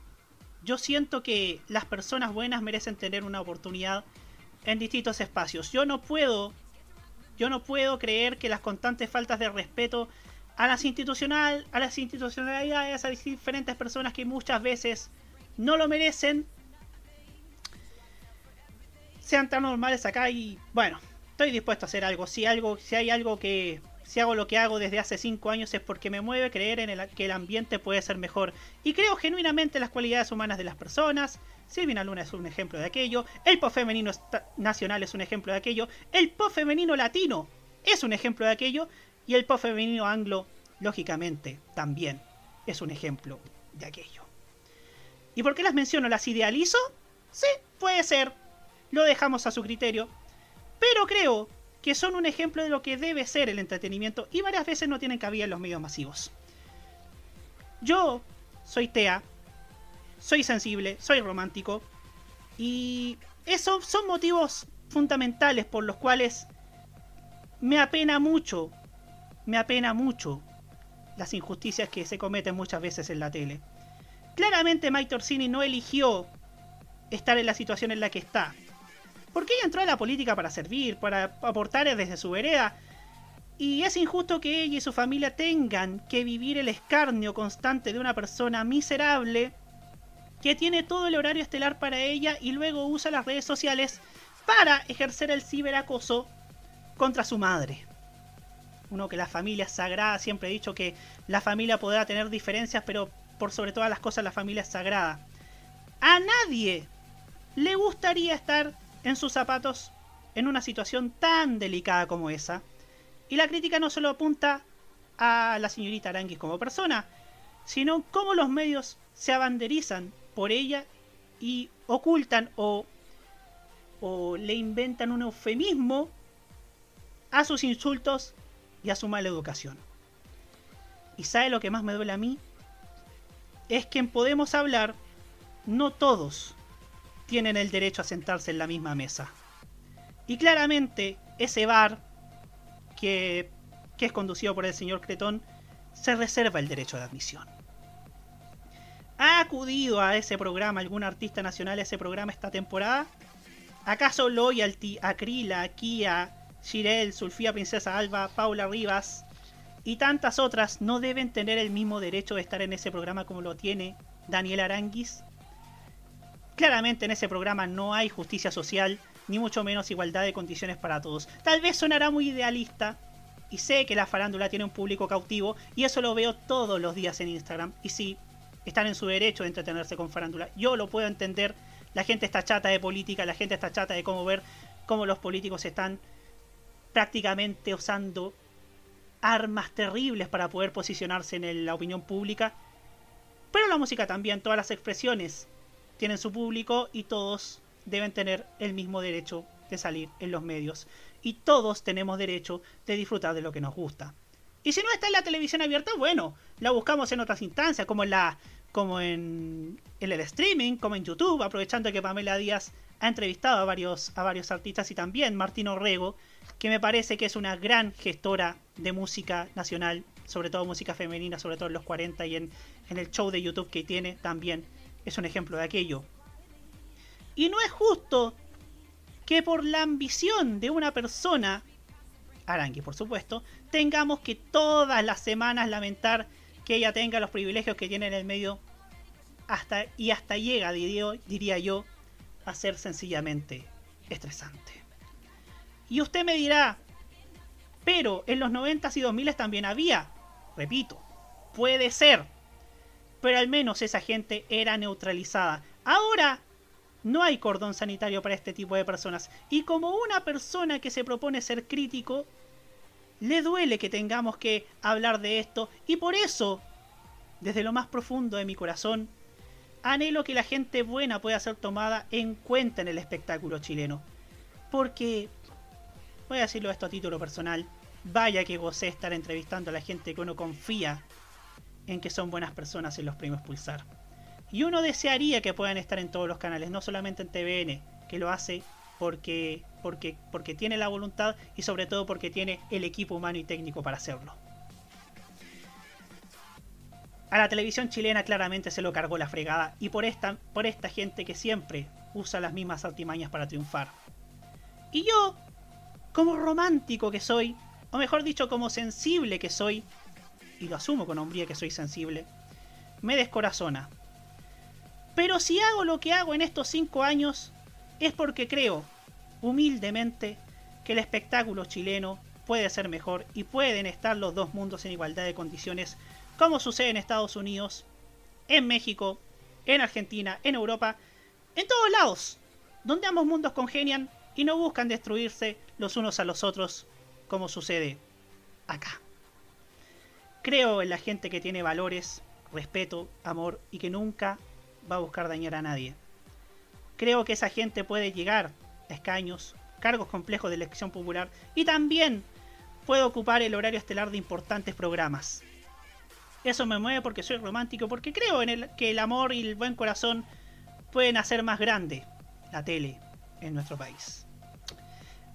Speaker 3: yo siento que las personas buenas merecen tener una oportunidad en distintos espacios. Yo no puedo, yo no puedo creer que las constantes faltas de respeto a las institucional, a las institucionalidades, a las diferentes personas que muchas veces no lo merecen, sean tan normales acá y bueno, estoy dispuesto a hacer algo. Si algo, si hay algo que si hago lo que hago desde hace 5 años es porque me mueve creer en el, que el ambiente puede ser mejor. Y creo genuinamente en las cualidades humanas de las personas. Silvina Luna es un ejemplo de aquello. El pop femenino nacional es un ejemplo de aquello. El pop femenino latino es un ejemplo de aquello. Y el pop femenino anglo, lógicamente, también es un ejemplo de aquello. ¿Y por qué las menciono? ¿Las idealizo? Sí, puede ser. Lo dejamos a su criterio. Pero creo que son un ejemplo de lo que debe ser el entretenimiento y varias veces no tienen cabida en los medios masivos. Yo soy Tea, soy sensible, soy romántico y esos son motivos fundamentales por los cuales me apena mucho, me apena mucho las injusticias que se cometen muchas veces en la tele. Claramente Mike Orsini no eligió estar en la situación en la que está. Porque ella entró a la política para servir, para aportar desde su vereda. Y es injusto que ella y su familia tengan que vivir el escarnio constante de una persona miserable que tiene todo el horario estelar para ella y luego usa las redes sociales para ejercer el ciberacoso contra su madre. Uno que la familia es sagrada, siempre he dicho que la familia podrá tener diferencias, pero por sobre todas las cosas la familia es sagrada. A nadie le gustaría estar en sus zapatos en una situación tan delicada como esa. Y la crítica no solo apunta a la señorita Aranguis como persona, sino cómo los medios se abanderizan por ella y ocultan o, le inventan un eufemismo a sus insultos y a su mala educación. ¿Y sabe lo que más me duele a mí? Es que Podemos Hablar, no todos tienen el derecho a sentarse en la misma mesa. Y claramente ese bar, que, es conducido por el señor Cretón, se reserva el derecho de admisión. ¿Ha acudido a ese programa algún artista nacional a ese programa esta temporada? ¿Acaso Loyalty, Acrila, Kia, Shirel, Sulfía Princesa Alba, Paula Rivas y tantas otras no deben tener el mismo derecho de estar en ese programa como lo tiene Daniel Aranguis? Claramente en ese programa no hay justicia social, ni mucho menos igualdad de condiciones para todos. Tal vez sonará muy idealista, y sé que la farándula tiene un público cautivo, y eso lo veo todos los días en Instagram. Y sí, están en su derecho de entretenerse con farándula. Yo lo puedo entender. La gente está chata de política, la gente está chata de cómo ver cómo los políticos están prácticamente usando armas terribles para poder posicionarse en la opinión pública. Pero la música también, todas las expresiones tienen su público y todos deben tener el mismo derecho de salir en los medios. Y todos tenemos derecho de disfrutar de lo que nos gusta. Y si no está en la televisión abierta, bueno, la buscamos en otras instancias, como en la como en, el streaming, como en YouTube, aprovechando que Pamela Díaz ha entrevistado a varios, a varios artistas y también Martín Orrego, que me parece que es una gran gestora de música nacional, sobre todo música femenina, sobre todo en los 40 y en, en el show de YouTube que tiene también es un ejemplo de aquello. Y no es justo que por la ambición de una persona, Arangui por supuesto, tengamos que todas las semanas lamentar que ella tenga los privilegios que tiene en el medio hasta, y hasta llega, diría, yo, a ser sencillamente estresante. Y usted me dirá, pero en los 90 y 2000 también había, repito, puede ser, pero al menos esa gente era neutralizada. Ahora no hay cordón sanitario para este tipo de personas. Y como una persona que se propone ser crítico, le duele que tengamos que hablar de esto y por eso, desde lo más profundo de mi corazón, anhelo que la gente buena pueda ser tomada en cuenta en el espectáculo chileno. Porque, voy a decirlo esto a título personal, vaya que gocé estar entrevistando a la gente que uno confía en que son buenas personas en los premios Pulsar. Y uno desearía que puedan estar en todos los canales, no solamente en TVN, que lo hace porque, porque, porque tiene la voluntad y sobre todo porque tiene el equipo humano y técnico para hacerlo. A la televisión chilena claramente se lo cargó la fregada y por esta, por esta gente que siempre usa las mismas artimañas para triunfar. Y yo, como romántico que soy, o mejor dicho, como sensible que soy, y lo asumo con hombría que soy sensible, me descorazona. Pero si hago lo que hago en estos cinco años, es porque creo, humildemente, que el espectáculo chileno puede ser mejor y pueden estar los dos mundos en igualdad de condiciones, como sucede en Estados Unidos, en México, en Argentina, en Europa, en todos lados, donde ambos mundos congenian y no buscan destruirse los unos a los otros, como sucede acá. Creo en la gente que tiene valores, respeto, amor y que nunca va a buscar dañar a nadie. Creo que esa gente puede llegar a escaños, cargos complejos de elección popular y también puede ocupar el horario estelar de importantes programas. Eso me mueve porque soy romántico, porque creo en el, que el amor y el buen corazón pueden hacer más grande la tele en nuestro país.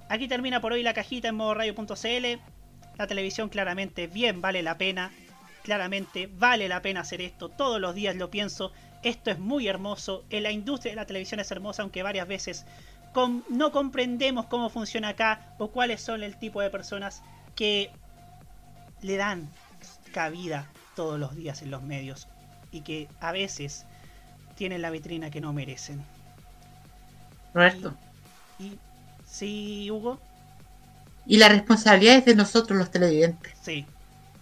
Speaker 3: Aquí termina por hoy la cajita en modo radio.cl. La televisión claramente bien vale la pena. Claramente vale la pena hacer esto. Todos los días lo pienso esto es muy hermoso. En la industria de la televisión es hermosa, aunque varias veces no comprendemos cómo funciona acá o cuáles son el tipo de personas que le dan cabida todos los días en los medios y que a veces tienen la vitrina que no merecen.
Speaker 9: Roberto.
Speaker 3: Y, sí, Hugo.
Speaker 9: Y la responsabilidad es de nosotros los televidentes.
Speaker 3: Sí,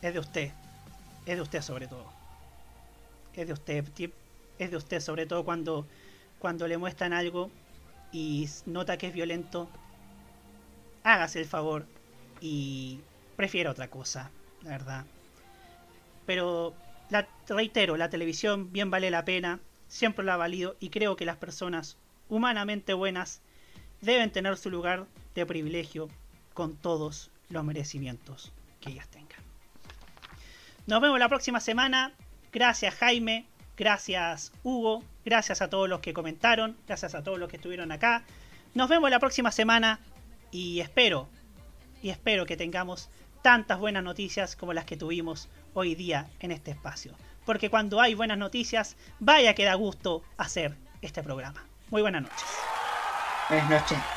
Speaker 3: es de usted. Es de usted sobre todo. Es de usted es de usted, sobre todo cuando, cuando le muestran algo y nota que es violento, hágase el favor y prefiere otra cosa, la verdad. Pero la, reitero, la televisión bien vale la pena, siempre la ha valido y creo que las personas humanamente buenas deben tener su lugar de privilegio con todos los merecimientos que ellas tengan. Nos vemos la próxima semana. Gracias Jaime, gracias Hugo, gracias a todos los que comentaron, gracias a todos los que estuvieron acá. Nos vemos la próxima semana y espero, y espero que tengamos tantas buenas noticias como las que tuvimos hoy día en este espacio. Porque cuando hay buenas noticias, vaya que da gusto hacer este programa. Muy buenas noches.
Speaker 9: Buenas noches.